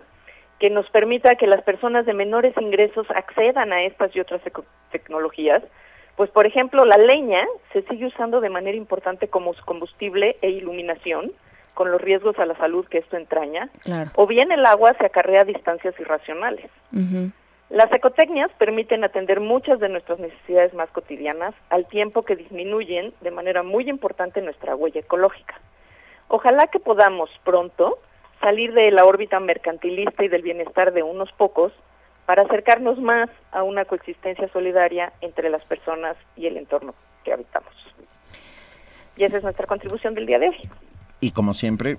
que nos permita que las personas de menores ingresos accedan a estas y otras tecnologías, pues por ejemplo la leña se sigue usando de manera importante como combustible e iluminación, con los riesgos a la salud que esto entraña, o bien el agua se acarrea a distancias irracionales. Las ecotecnias permiten atender muchas de nuestras necesidades más cotidianas al tiempo que disminuyen de manera muy importante nuestra huella ecológica. Ojalá que podamos pronto salir de la órbita mercantilista y del bienestar de unos pocos para acercarnos más a una coexistencia solidaria entre las personas y el entorno que habitamos. Y esa es nuestra contribución del día de hoy. Y como siempre,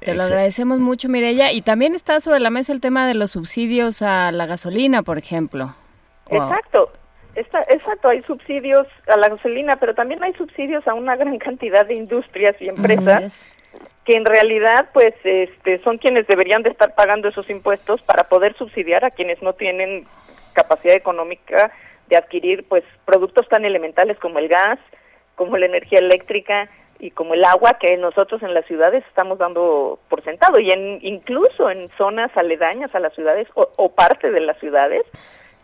te lo agradecemos mucho, Mireya. Y también está sobre la mesa el tema de los subsidios a la gasolina, por ejemplo. Exacto. Está, exacto, hay subsidios a la gasolina, pero también hay subsidios a una gran cantidad de industrias y empresas que en realidad pues este son quienes deberían de estar pagando esos impuestos para poder subsidiar a quienes no tienen capacidad económica de adquirir pues productos tan elementales como el gas, como la energía eléctrica y como el agua que nosotros en las ciudades estamos dando por sentado y en incluso en zonas aledañas a las ciudades o, o parte de las ciudades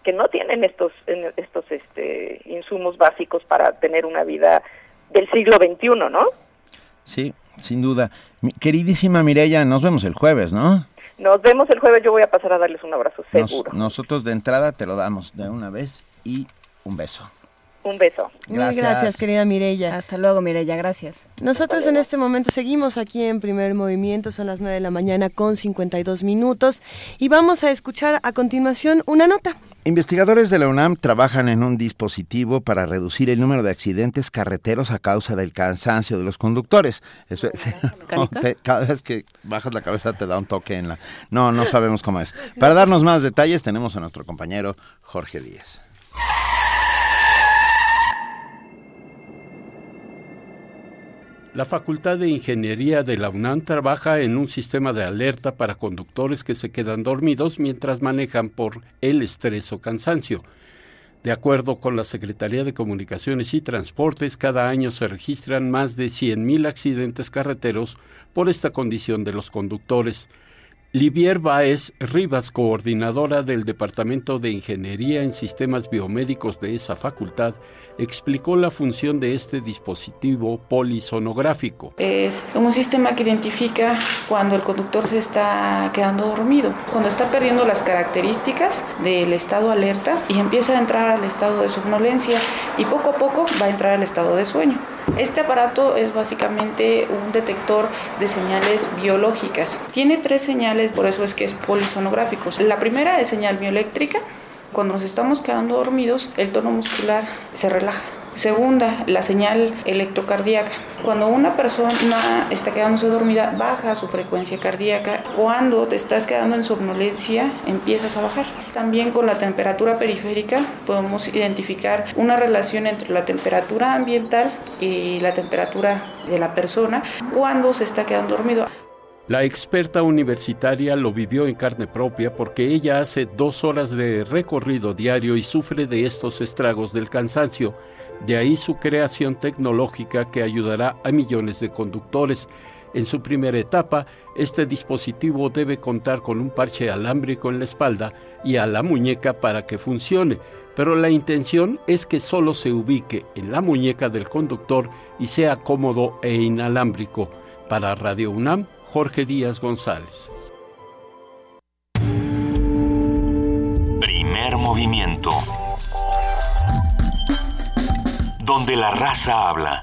que no tienen estos estos este insumos básicos para tener una vida del siglo XXI, ¿no? Sí, sin duda. queridísima Mireya, nos vemos el jueves, ¿no? Nos vemos el jueves, yo voy a pasar a darles un abrazo, seguro. nosotros de entrada te lo damos de una vez y un beso. Un beso. Gracias. gracias, querida Mireya. Hasta luego, Mireya, gracias. Nosotros en este momento seguimos aquí en Primer Movimiento, son las 9 de la mañana con 52 minutos y vamos a escuchar a continuación una nota. Investigadores de la UNAM trabajan en un dispositivo para reducir el número de accidentes carreteros a causa del cansancio de los conductores. Eso [laughs] cada vez que bajas la cabeza te da un toque en la... No, no sabemos cómo es. Para darnos más detalles tenemos a nuestro compañero Jorge Díaz. La Facultad de Ingeniería de la UNAM trabaja en un sistema de alerta para conductores que se quedan dormidos mientras manejan por el estrés o cansancio. De acuerdo con la Secretaría de Comunicaciones y Transportes, cada año se registran más de 100.000 accidentes carreteros por esta condición de los conductores. Livier Baez Rivas, coordinadora del Departamento de Ingeniería en Sistemas Biomédicos de esa facultad, explicó la función de este dispositivo polisonográfico. Es un sistema que identifica cuando el conductor se está quedando dormido, cuando está perdiendo las características del estado alerta y empieza a entrar al estado de somnolencia y poco a poco va a entrar al estado de sueño. Este aparato es básicamente un detector de señales biológicas. Tiene tres señales, por eso es que es polisonográfico. La primera es señal bioeléctrica. Cuando nos estamos quedando dormidos, el tono muscular se relaja Segunda, la señal electrocardíaca. Cuando una persona está quedándose dormida, baja su frecuencia cardíaca. Cuando te estás quedando en somnolencia, empiezas a bajar. También con la temperatura periférica podemos identificar una relación entre la temperatura ambiental y la temperatura de la persona cuando se está quedando dormido. La experta universitaria lo vivió en carne propia porque ella hace dos horas de recorrido diario y sufre de estos estragos del cansancio de ahí su creación tecnológica que ayudará a millones de conductores. En su primera etapa, este dispositivo debe contar con un parche alámbrico en la espalda y a la muñeca para que funcione, pero la intención es que solo se ubique en la muñeca del conductor y sea cómodo e inalámbrico. Para Radio UNAM, Jorge Díaz González. Primer movimiento donde la raza habla.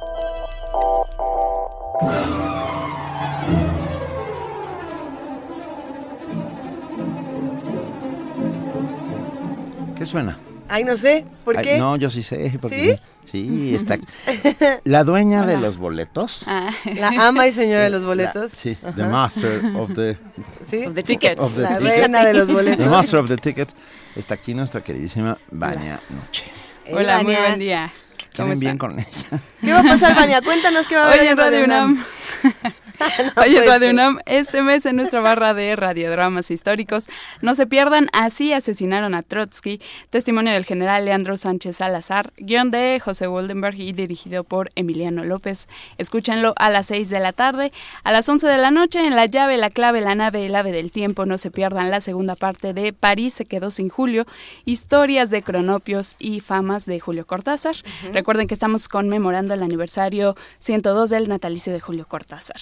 ¿Qué suena? Ay, no sé, ¿por qué? no, yo sí sé. Porque ¿Sí? Sí, está. [laughs] La dueña de los boletos. Ah. La ama y señora de los boletos. sí, the master of the, ¿Sí? of the tickets. la reina de los boletos. The master of the tickets. Está aquí nuestra queridísima Vania Noche. Hola, muy buen día. ¿Quieren bien con ella? ¿Qué va a pasar, Vania? Cuéntanos qué va a haber Oye, en Radio UNAM. [laughs] no Oye, Radio UNAM, este mes en nuestra barra de radiodramas históricos, no se pierdan Así asesinaron a Trotsky, testimonio del general Leandro Sánchez Salazar, guion de José Woldenberg y dirigido por Emiliano López. Escúchenlo a las 6 de la tarde, a las 11 de la noche en La llave, la clave, la nave, el ave del tiempo. No se pierdan la segunda parte de París se quedó sin Julio, historias de cronopios y famas de Julio Cortázar. Recuerden que estamos conmemorando el aniversario 102 del natalicio de Julio Cortázar.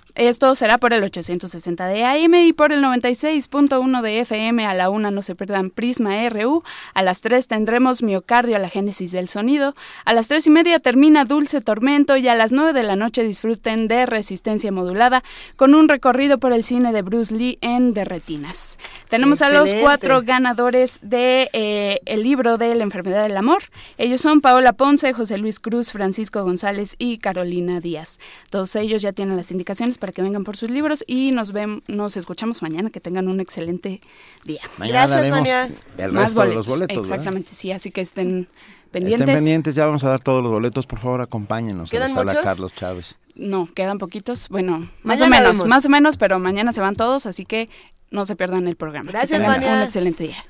Esto será por el 860 de AM y por el 96.1 de FM. A la una no se pierdan Prisma RU. A las 3 tendremos Miocardio a la génesis del sonido. A las tres y media termina Dulce Tormento y a las 9 de la noche disfruten de Resistencia Modulada con un recorrido por el cine de Bruce Lee en Derretinas. Tenemos a los cuatro ganadores de eh, el libro de la enfermedad del amor. Ellos son Paola Ponce, José Luis Cruz, Francisco González y Carolina Díaz. Todos ellos ya tienen las indicaciones para que vengan por sus libros y nos ven, nos escuchamos mañana. Que tengan un excelente día. Mañana Gracias, Mañana. El resto de los boletos. Exactamente, sí. Así que estén pendientes. Estén pendientes, ya vamos a dar todos los boletos. Por favor, acompáñenos a la sala Carlos Chávez. No, quedan poquitos. Bueno, más o menos, más o menos, pero mañana se van todos, así que no se pierdan el programa. Gracias, Mañana. Un excelente día.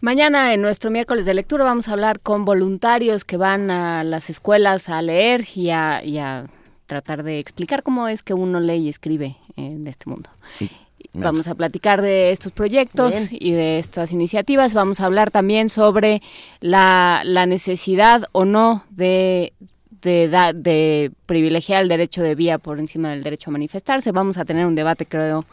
Mañana en nuestro miércoles de lectura vamos a hablar con voluntarios que van a las escuelas a leer y a, y a tratar de explicar cómo es que uno lee y escribe en este mundo. Vamos a platicar de estos proyectos y de estas iniciativas. Vamos a hablar también sobre la, necesidad o no de, de, de, privilegiar el derecho de vía por encima del derecho a manifestarse. Vamos a tener un debate, creo,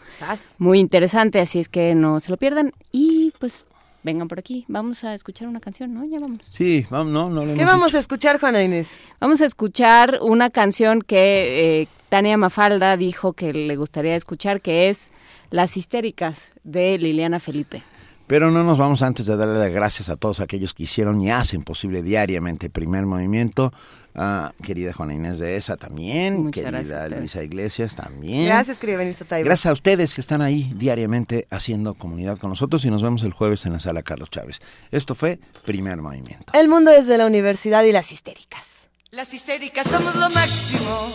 muy interesante, así es que no se lo pierdan. Y pues vengan por aquí. Vamos a escuchar una canción, ¿no? Ya vamos. Sí, vamos, no, no ¿Qué vamos a escuchar, Juana Inés? Vamos a escuchar una canción que eh, Tania Mafalda dijo que le gustaría escuchar, que es Las histéricas de Liliana Felipe. Pero no nos vamos antes de darle las gracias a todos aquellos que hicieron y hacen posible diariamente el primer movimiento. Ah, querida Juana Inés de esa también, Muchas querida Luisa Iglesias también. Gracias, querida Benito Taibo. Gracias a ustedes que están ahí diariamente haciendo comunidad con nosotros y nos vemos el jueves en la sala Carlos Chávez. Esto fue Primer Movimiento. El mundo desde la universidad y las histéricas. Las histéricas somos lo máximo.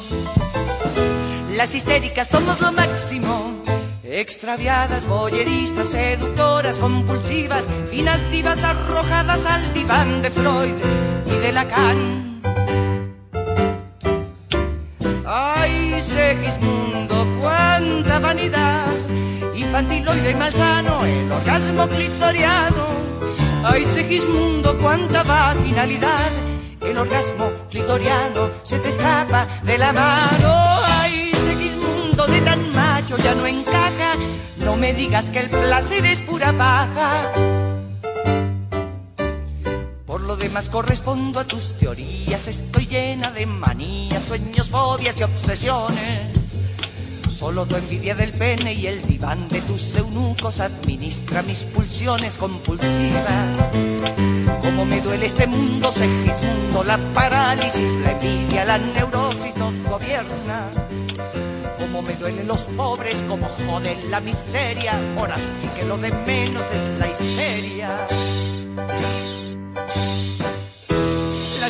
Las histéricas somos lo máximo. Extraviadas, boyeristas, seductoras, compulsivas, finas divas arrojadas al diván de Freud y de Lacan. Ay, Segismundo, cuánta vanidad, infantiloide y malsano, el orgasmo clitoriano. Ay, Segismundo, cuánta vaginalidad, el orgasmo clitoriano se te escapa de la mano. Ay, Segismundo, de tan macho ya no encaja, no me digas que el placer es pura paja. Por lo demás correspondo a tus teorías, estoy llena de manías, sueños, fobias y obsesiones. Solo tu envidia del pene y el diván de tus eunucos administra mis pulsiones compulsivas. Como me duele este mundo, Segismundo, la parálisis, la envidia, la neurosis nos gobierna. Como me duelen los pobres, como joden la miseria, ahora sí que lo de menos es la histeria.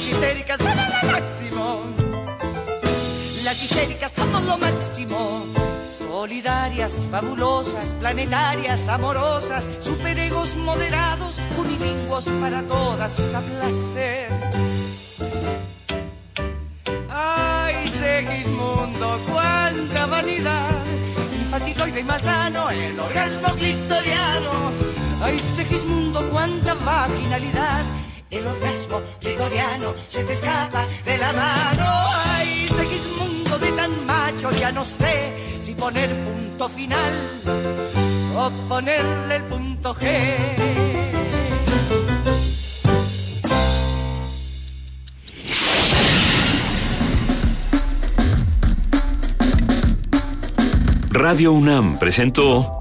Las histéricas son lo máximo. Las histéricas somos lo máximo. Solidarias, fabulosas, planetarias, amorosas, superegos moderados, unilingüos para todas a placer. Ay, Segismundo, cuánta vanidad. Infantiloide y malsano, el orgasmo clitoriano. Ay, Segismundo, cuánta vaginalidad el orgasmo clitoriano se te escapa de la mano. Ay, Segismundo de tan macho, ya no sé si poner punto final o ponerle el punto G. Radio UNAM presentó